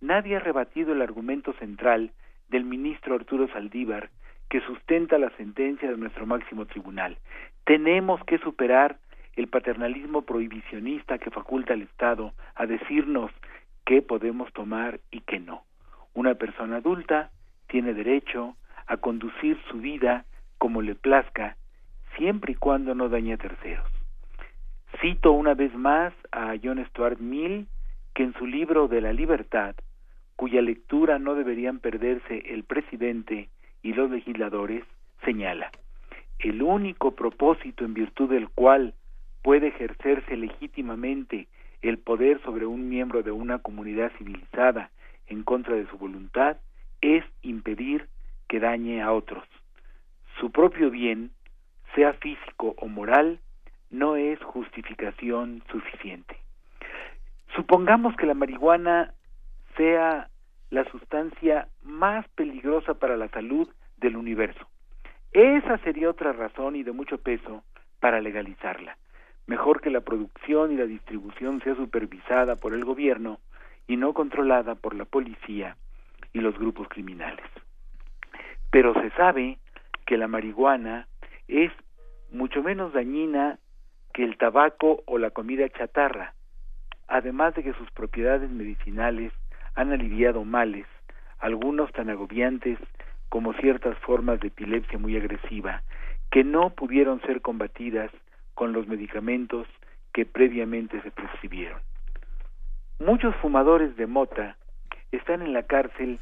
nadie ha rebatido el argumento central del ministro Arturo Saldívar que sustenta la sentencia de nuestro máximo tribunal. Tenemos que superar el paternalismo prohibicionista que faculta al Estado a decirnos qué podemos tomar y qué no. Una persona adulta tiene derecho a conducir su vida como le plazca, siempre y cuando no dañe a terceros. Cito una vez más a John Stuart Mill, que en su libro de la libertad, cuya lectura no deberían perderse el presidente y los legisladores, señala, el único propósito en virtud del cual puede ejercerse legítimamente el poder sobre un miembro de una comunidad civilizada en contra de su voluntad es impedir que dañe a otros. Su propio bien, sea físico o moral, no es justificación suficiente. Supongamos que la marihuana sea la sustancia más peligrosa para la salud del universo. Esa sería otra razón y de mucho peso para legalizarla. Mejor que la producción y la distribución sea supervisada por el gobierno y no controlada por la policía y los grupos criminales. Pero se sabe que la marihuana es mucho menos dañina que el tabaco o la comida chatarra, además de que sus propiedades medicinales han aliviado males, algunos tan agobiantes como ciertas formas de epilepsia muy agresiva, que no pudieron ser combatidas con los medicamentos que previamente se prescribieron. Muchos fumadores de mota están en la cárcel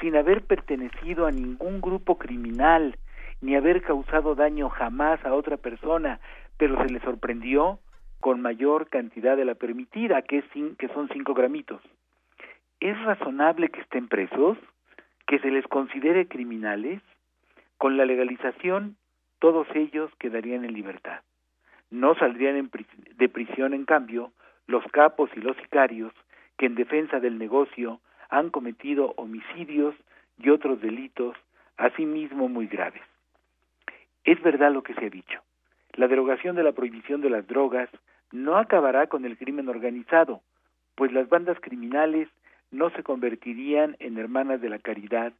sin haber pertenecido a ningún grupo criminal ni haber causado daño jamás a otra persona, pero se les sorprendió con mayor cantidad de la permitida, que, es que son cinco gramitos. ¿Es razonable que estén presos? ¿Que se les considere criminales? Con la legalización, todos ellos quedarían en libertad. No saldrían de prisión, en cambio, los capos y los sicarios que en defensa del negocio han cometido homicidios y otros delitos, asimismo muy graves. Es verdad lo que se ha dicho. La derogación de la prohibición de las drogas no acabará con el crimen organizado, pues las bandas criminales no se convertirían en hermanas de la caridad,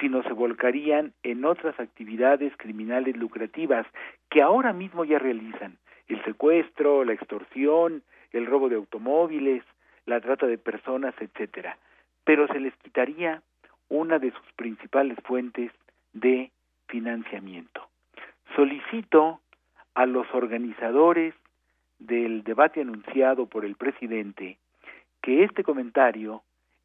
sino se volcarían en otras actividades criminales lucrativas que ahora mismo ya realizan, el secuestro, la extorsión, el robo de automóviles, la trata de personas, etcétera, pero se les quitaría una de sus principales fuentes de financiamiento. Solicito a los organizadores del debate anunciado por el presidente que este comentario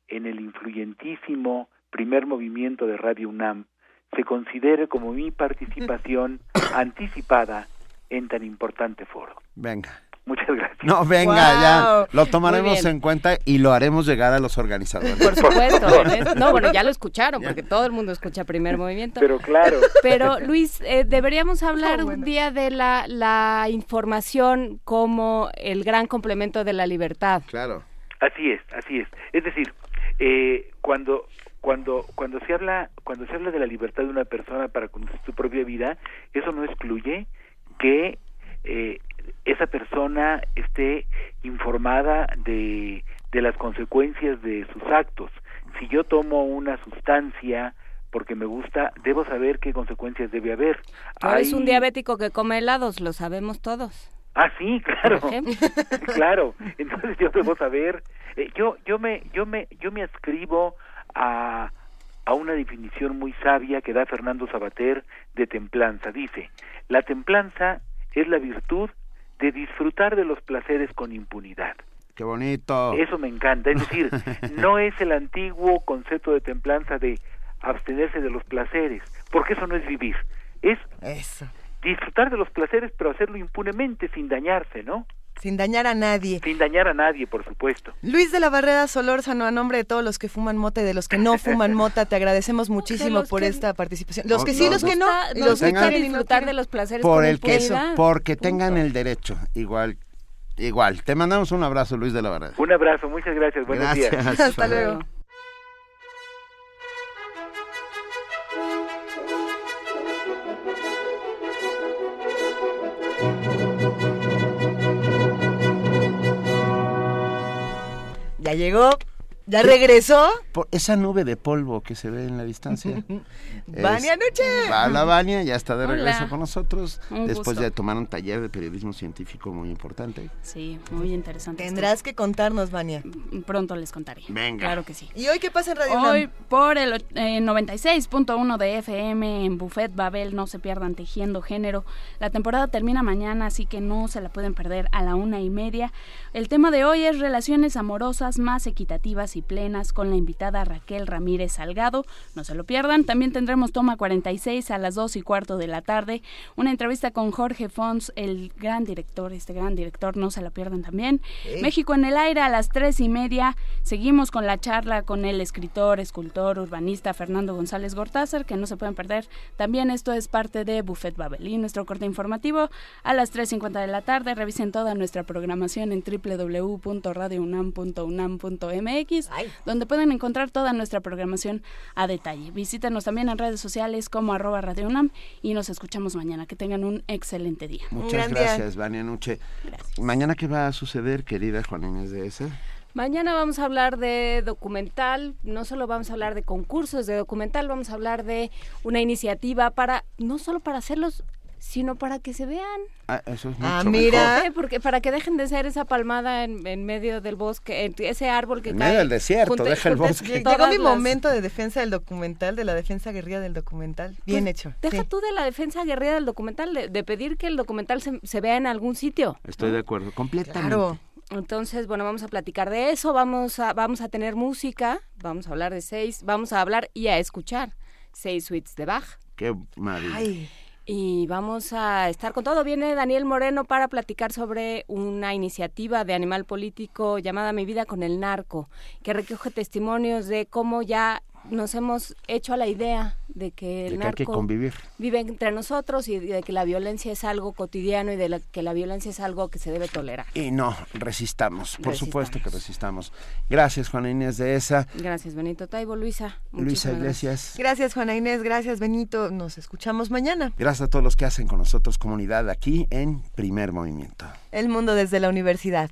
en el influyentísimo primer movimiento de Radio UNAM se considere como mi participación anticipada en tan importante foro. Venga. Muchas gracias. No, venga, ya lo tomaremos en cuenta y lo haremos llegar a los organizadores. Por supuesto. no, bueno, ya lo escucharon, porque todo el mundo escucha primer movimiento. Pero claro. Pero Luis, eh, deberíamos hablar un día de la, la información como el gran complemento de la libertad. Claro. Así es, así es. Es decir, eh, cuando cuando cuando se habla cuando se habla de la libertad de una persona para conocer su propia vida, eso no excluye que eh, esa persona esté informada de, de las consecuencias de sus actos. Si yo tomo una sustancia porque me gusta, debo saber qué consecuencias debe haber. es un diabético que come helados, lo sabemos todos. Ah, sí, claro. claro. Entonces yo debo saber, eh, yo yo me yo me yo me ascribo a a una definición muy sabia que da Fernando Sabater de templanza. Dice, la templanza es la virtud de disfrutar de los placeres con impunidad. Qué bonito. Eso me encanta. Es decir, no es el antiguo concepto de templanza de abstenerse de los placeres, porque eso no es vivir. Es eso. disfrutar de los placeres, pero hacerlo impunemente, sin dañarse, ¿no? Sin dañar a nadie. Sin dañar a nadie, por supuesto. Luis de la Barrera Solórzano, a nombre de todos los que fuman mota y de los que no fuman mota, te agradecemos muchísimo por esta participación. Los que sí, los que no, los que quieren disfrutar de los placeres por el queso, porque tengan el derecho, igual igual. Te mandamos un abrazo, Luis de la Barrera. Un abrazo, muchas gracias. Buenos días. Hasta luego. Llegó. ¿Ya regresó? Por esa nube de polvo que se ve en la distancia. Vania Nuche. la Vania, ya está de regreso Hola. con nosotros. Un después gusto. de tomar un taller de periodismo científico muy importante. Sí, muy interesante. Tendrás que contarnos, Vania. Pronto les contaré. Venga. Claro que sí. ¿Y hoy qué pasa en Radio Hoy por el eh, 96.1 de FM en Buffet Babel, no se pierdan Tejiendo Género. La temporada termina mañana, así que no se la pueden perder a la una y media. El tema de hoy es relaciones amorosas más equitativas y plenas con la invitada Raquel Ramírez Salgado. No se lo pierdan. También tendremos Toma 46 a las 2 y cuarto de la tarde. Una entrevista con Jorge Fons, el gran director, este gran director, no se la pierdan también. México en el aire a las tres y media. Seguimos con la charla con el escritor, escultor, urbanista Fernando González Gortázar, que no se pueden perder. También esto es parte de Buffet Babel. Y nuestro corte informativo a las 3.50 de la tarde. Revisen toda nuestra programación en www.radiounam.unam.mx, donde pueden encontrar toda nuestra programación a detalle. Visítenos también en redes sociales como arroba Radio UNAM y nos escuchamos mañana. Que tengan un excelente día. Muchas gracias, Vania Nuche. Mañana, ¿qué va a suceder, querida Juana Inés de esa? Mañana vamos a hablar de documental, no solo vamos a hablar de concursos de documental, vamos a hablar de una iniciativa para, no solo para hacerlos, sino para que se vean. Ah, eso es mucho Ah, mejor. ¿Eh? Porque para que dejen de ser esa palmada en, en medio del bosque, en- ese árbol que En cae. medio del desierto, junte- deja el bosque. Llegó mi las- momento de defensa del documental, de la defensa guerrilla del documental. Bien Pues, hecho. Deja sí. tú de la defensa guerrera del documental, de, de pedir que el documental se, se vea en algún sitio. Estoy de acuerdo, completamente. Claro. Entonces, bueno, vamos a platicar de eso, vamos a, vamos a tener música, vamos a hablar de seis, vamos a hablar y a escuchar seis suites de Bach. Qué maravilla. Y vamos a estar con todo. Viene Daniel Moreno para platicar sobre una iniciativa de animal político llamada Mi vida con el narco, que recoge testimonios de cómo ya nos hemos hecho a la idea de que el De que hay que narco convivir. vive entre nosotros y de que la violencia es algo cotidiano y de la- que la violencia es algo que se debe tolerar. Y no, resistamos, por Resistamos. supuesto que resistamos. Gracias, Juana Inés de esa. Gracias, Benito Taibo, Luisa. Luisa Iglesias. Gracias, Juana Inés. Gracias, Benito. Nos escuchamos mañana. Gracias a todos los que hacen con nosotros comunidad aquí en Primer Movimiento. El mundo desde la universidad.